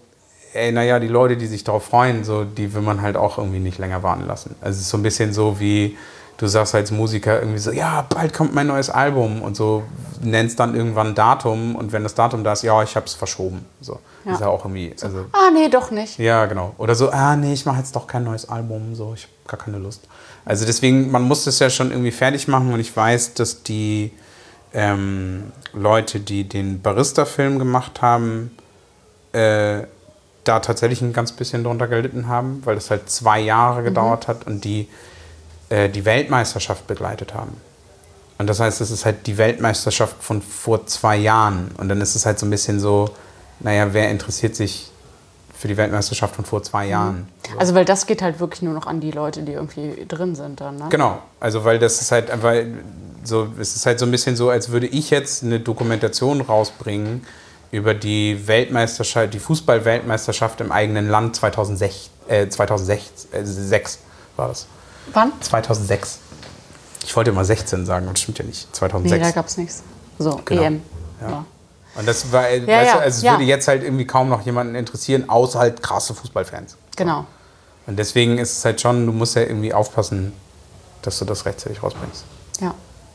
ey, naja, die Leute, die sich darauf freuen, so, die will man halt auch irgendwie nicht länger warten lassen. Also es ist so ein bisschen so wie, du sagst als Musiker irgendwie so, ja, bald kommt mein neues Album und so nennst dann irgendwann ein Datum und wenn das Datum da ist, ja, ich hab's verschoben. So. Ja. Ist ja auch irgendwie. Also, ah, nee, doch nicht. Ja, genau. Oder so, ah, nee, ich mache jetzt doch kein neues Album, so, ich habe gar keine Lust. Also deswegen, man muss das ja schon irgendwie fertig machen und ich weiß, dass die ähm, Leute, die den Barista-Film gemacht haben, äh, da tatsächlich ein ganz bisschen drunter gelitten haben, weil das halt zwei Jahre mhm. gedauert mhm. hat und die äh, die Weltmeisterschaft begleitet haben. Und das heißt, es ist halt die Weltmeisterschaft von vor zwei Jahren. Und dann ist es halt so ein bisschen so, naja, wer interessiert sich für die Weltmeisterschaft von vor zwei Jahren? Mhm. Also, weil das geht halt wirklich nur noch an die Leute, die irgendwie drin sind dann, ne? Genau. Also, weil das ist halt einfach so, es ist halt so ein bisschen so, als würde ich jetzt eine Dokumentation rausbringen, über die Weltmeisterschaft, die Fußball-Weltmeisterschaft im eigenen Land 2006, äh, 2006 äh, 6 war das. Wann? 2006. Ich wollte immer 16 sagen, das stimmt ja nicht. 2006. Nee, da gab es nichts. So, genau. EM. Ja. ja. Und das war, äh, ja, weißt ja, du, also es würde jetzt halt irgendwie kaum noch jemanden interessieren, außer halt krasse Fußballfans. Genau. Und deswegen ist es halt schon, du musst ja irgendwie aufpassen, dass du das rechtzeitig rausbringst. Ja.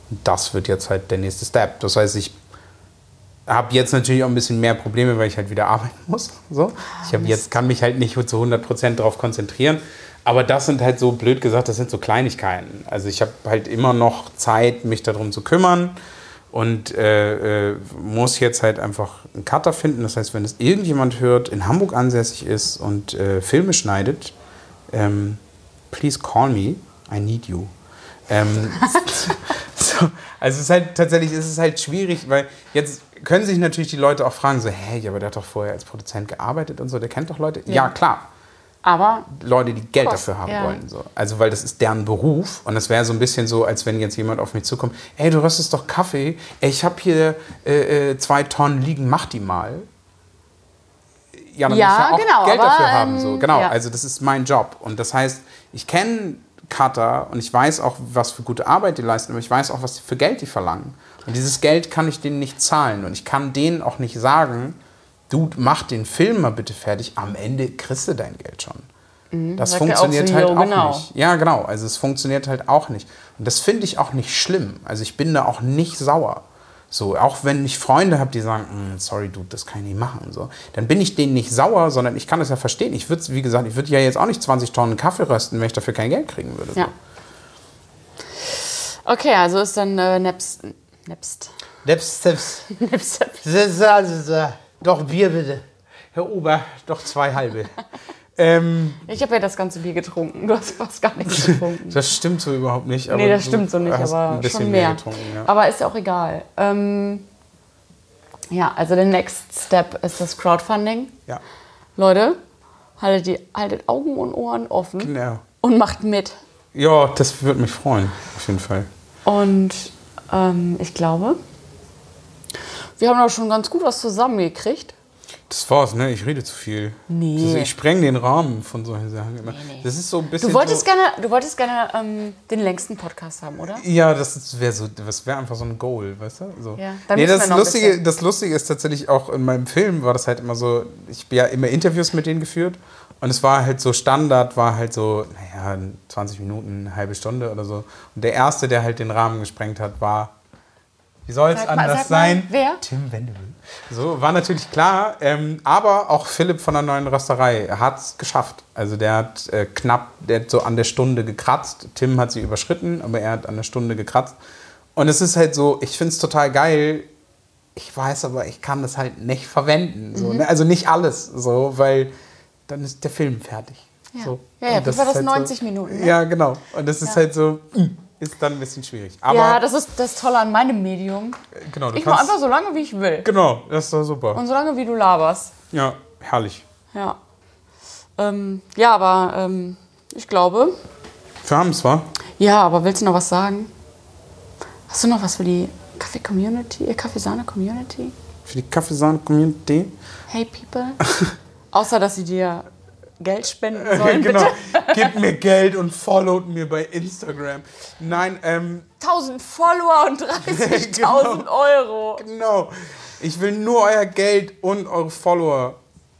Und das wird jetzt halt der nächste Step. Das heißt, ich habe jetzt natürlich auch ein bisschen mehr Probleme, weil ich halt wieder [LAUGHS] arbeiten muss. So. Ich hab jetzt kann mich halt nicht zu 100% darauf konzentrieren. Aber das sind halt so, blöd gesagt, das sind so Kleinigkeiten. Also ich habe halt immer noch Zeit, mich darum zu kümmern. Und äh, äh, muss jetzt halt einfach einen Cutter finden. Das heißt, wenn es irgendjemand hört, in Hamburg ansässig ist und äh, Filme schneidet, ähm, please call me, I need you. Ähm, [LAUGHS] so, also es ist halt tatsächlich, es ist halt schwierig, weil jetzt können sich natürlich die Leute auch fragen, so, hey, aber der hat doch vorher als Produzent gearbeitet und so, der kennt doch Leute. Ja, Ja. klar. Aber Leute, die Geld Kost, dafür haben ja. wollen. So. Also, weil das ist deren Beruf. Und es wäre so ein bisschen so, als wenn jetzt jemand auf mich zukommt: Ey, du röstest doch Kaffee. Ey, ich habe hier äh, äh, zwei Tonnen liegen, mach die mal. Ja, dann Ja, muss ich ja auch genau, Geld aber, dafür haben. ähm, So. Genau, ja. also das ist mein Job. Und das heißt, ich kenne Cutter und ich weiß auch, was für gute Arbeit die leisten, aber ich weiß auch, was für Geld die verlangen. Und dieses Geld kann ich denen nicht zahlen. Und ich kann denen auch nicht sagen, du mach den Film mal bitte fertig, am Ende kriegst du dein Geld schon. Das Mhm. sagt er auch funktioniert so, halt auch genau. nicht. Ja, genau. Also es funktioniert halt auch nicht. Und das finde ich auch nicht schlimm. Also ich bin da auch nicht sauer. So, auch wenn ich Freunde habe, die sagen, "Mm, sorry, du, das kann ich nicht machen. So, dann bin ich denen nicht sauer, sondern ich kann das ja verstehen. Ich würde, wie gesagt, ich würde ja jetzt auch nicht 20 Tonnen Kaffee rösten, wenn ich dafür kein Geld kriegen würde. So. ja. Okay, also ist dann äh, Nebst. Nebst. Steps, Steps. Nebst. Doch Bier bitte. Herr Ober, doch zwei halbe. [LAUGHS] ähm, Ich habe ja das ganze Bier getrunken. Du hast fast gar nichts getrunken. [LAUGHS] das stimmt so überhaupt nicht. nee, das stimmt so nicht, aber ein bisschen schon mehr mehr. getrunken. Ja. Aber ist ja auch egal. Ähm, ja, also der Next Step ist das Crowdfunding. ja. Leute, haltet, die, haltet Augen und Ohren offen Genau. und macht mit. Ja, das würde mich freuen, auf jeden Fall. Und ähm, ich glaube, wir haben doch schon ganz gut was zusammengekriegt. Das war's, ne? Ich rede zu viel. Nee. Also ich spreng den Rahmen von solchen Sachen immer. Das ist so ein bisschen. Du wolltest so, gerne, du wolltest gerne ähm, den längsten Podcast haben, oder? Ja, das wäre so, das wäre einfach so ein Goal, weißt du? So. Ja, dann nee, das wir noch Lustige, das Lustige ist tatsächlich auch in meinem Film war das halt immer so, ich habe ja immer Interviews mit denen geführt und es war halt so Standard, war halt so, naja, 20 Minuten, eine halbe Stunde oder so. Und der erste, der halt den Rahmen gesprengt hat, war, wie soll es anders sein? wer? Tim Wendel. So, war natürlich klar, ähm, aber auch Philipp von der neuen Rösterei hat es geschafft. Also der hat äh, knapp, der hat so an der Stunde gekratzt. Tim hat sie überschritten, aber er hat an der Stunde gekratzt. Und es ist halt so, ich finde es total geil. Ich weiß aber, ich kann das halt nicht verwenden. So, ne? Also nicht alles, so, weil dann ist der Film fertig. Ja. So. Ja, ja, wie war das? ist 90 so, Minuten, ne? Ja, genau. Und das ist halt so, ist dann ein bisschen schwierig. Aber ja, das ist das Tolle an meinem Medium. genau, du Ich mache einfach so lange, wie ich will. Genau, das ist doch super. Und so lange, wie du laberst. Ja, herrlich. Ja. Ähm, ja, aber ähm, ich glaube. Wir haben es, wa? Ja, aber willst du noch was sagen? Hast du noch was für die Kaffee-Community, äh, Kaffeesahne-Community? Für die Kaffeesahne-Community. Hey, people. [LAUGHS] Außer, dass sie dir Geld spenden [LAUGHS] sollen, genau. bitte. Gebt mir Geld und followt mir bei Instagram. Nein, ähm, 1000 Follower und [LAUGHS] 30.000 Genau. Euro. genau. Ich will nur euer Geld und eure Follower.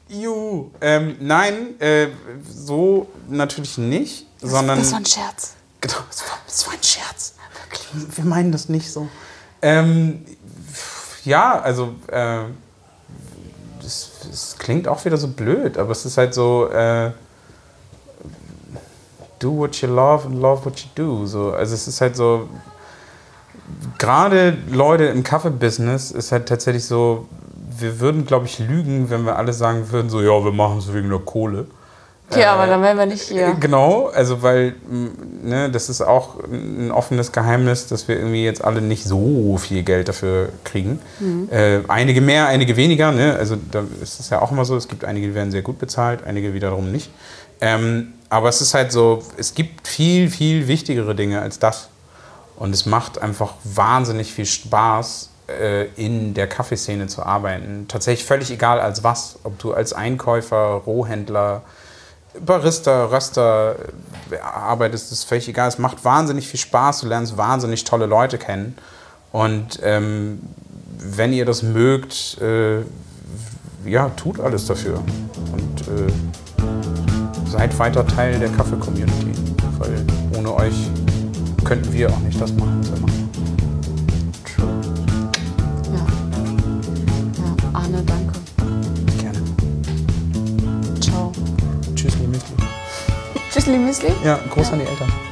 Juhu. Ähm, nein, äh, so natürlich nicht, sondern. Das war ein Scherz. Genau, es war, es war ein Scherz. Wir meinen das nicht so. Ähm, ja, also, äh, das klingt auch wieder so blöd, aber es ist halt so, äh, do what you love and love what you do. So, also es ist halt so, gerade Leute im Kaffee-Business ist halt tatsächlich so, wir würden, glaube ich, lügen, wenn wir alle sagen würden, so, ja, wir machen es wegen der Kohle. Ja, aber dann wären wir nicht hier. Äh, Genau, also weil ne, das ist auch ein offenes Geheimnis, dass wir irgendwie jetzt alle nicht so viel Geld dafür kriegen. Äh, einige mehr, einige weniger. Ne? Also da ist es ja auch immer so, es gibt einige, die werden sehr gut bezahlt, einige wiederum nicht. Ähm, aber es ist halt so, es gibt viel, viel wichtigere Dinge als das. Und es macht einfach wahnsinnig viel Spaß, äh, in der Kaffeeszene zu arbeiten. Tatsächlich völlig egal als was. Ob du als Einkäufer, Rohhändler, Barista, Röster arbeitest, ist völlig egal. Es macht wahnsinnig viel Spaß. Du lernst wahnsinnig tolle Leute kennen. Und ähm, wenn ihr das mögt, äh, ja, tut alles dafür. Und äh, seid weiter Teil der Kaffee-Community. Weil ohne euch könnten wir auch nicht das machen, was machen. Ja. ja. Arne, danke. Ciao. Tschüss, liebe Müsli. Tschüss, Müsli. Ja, an die Eltern.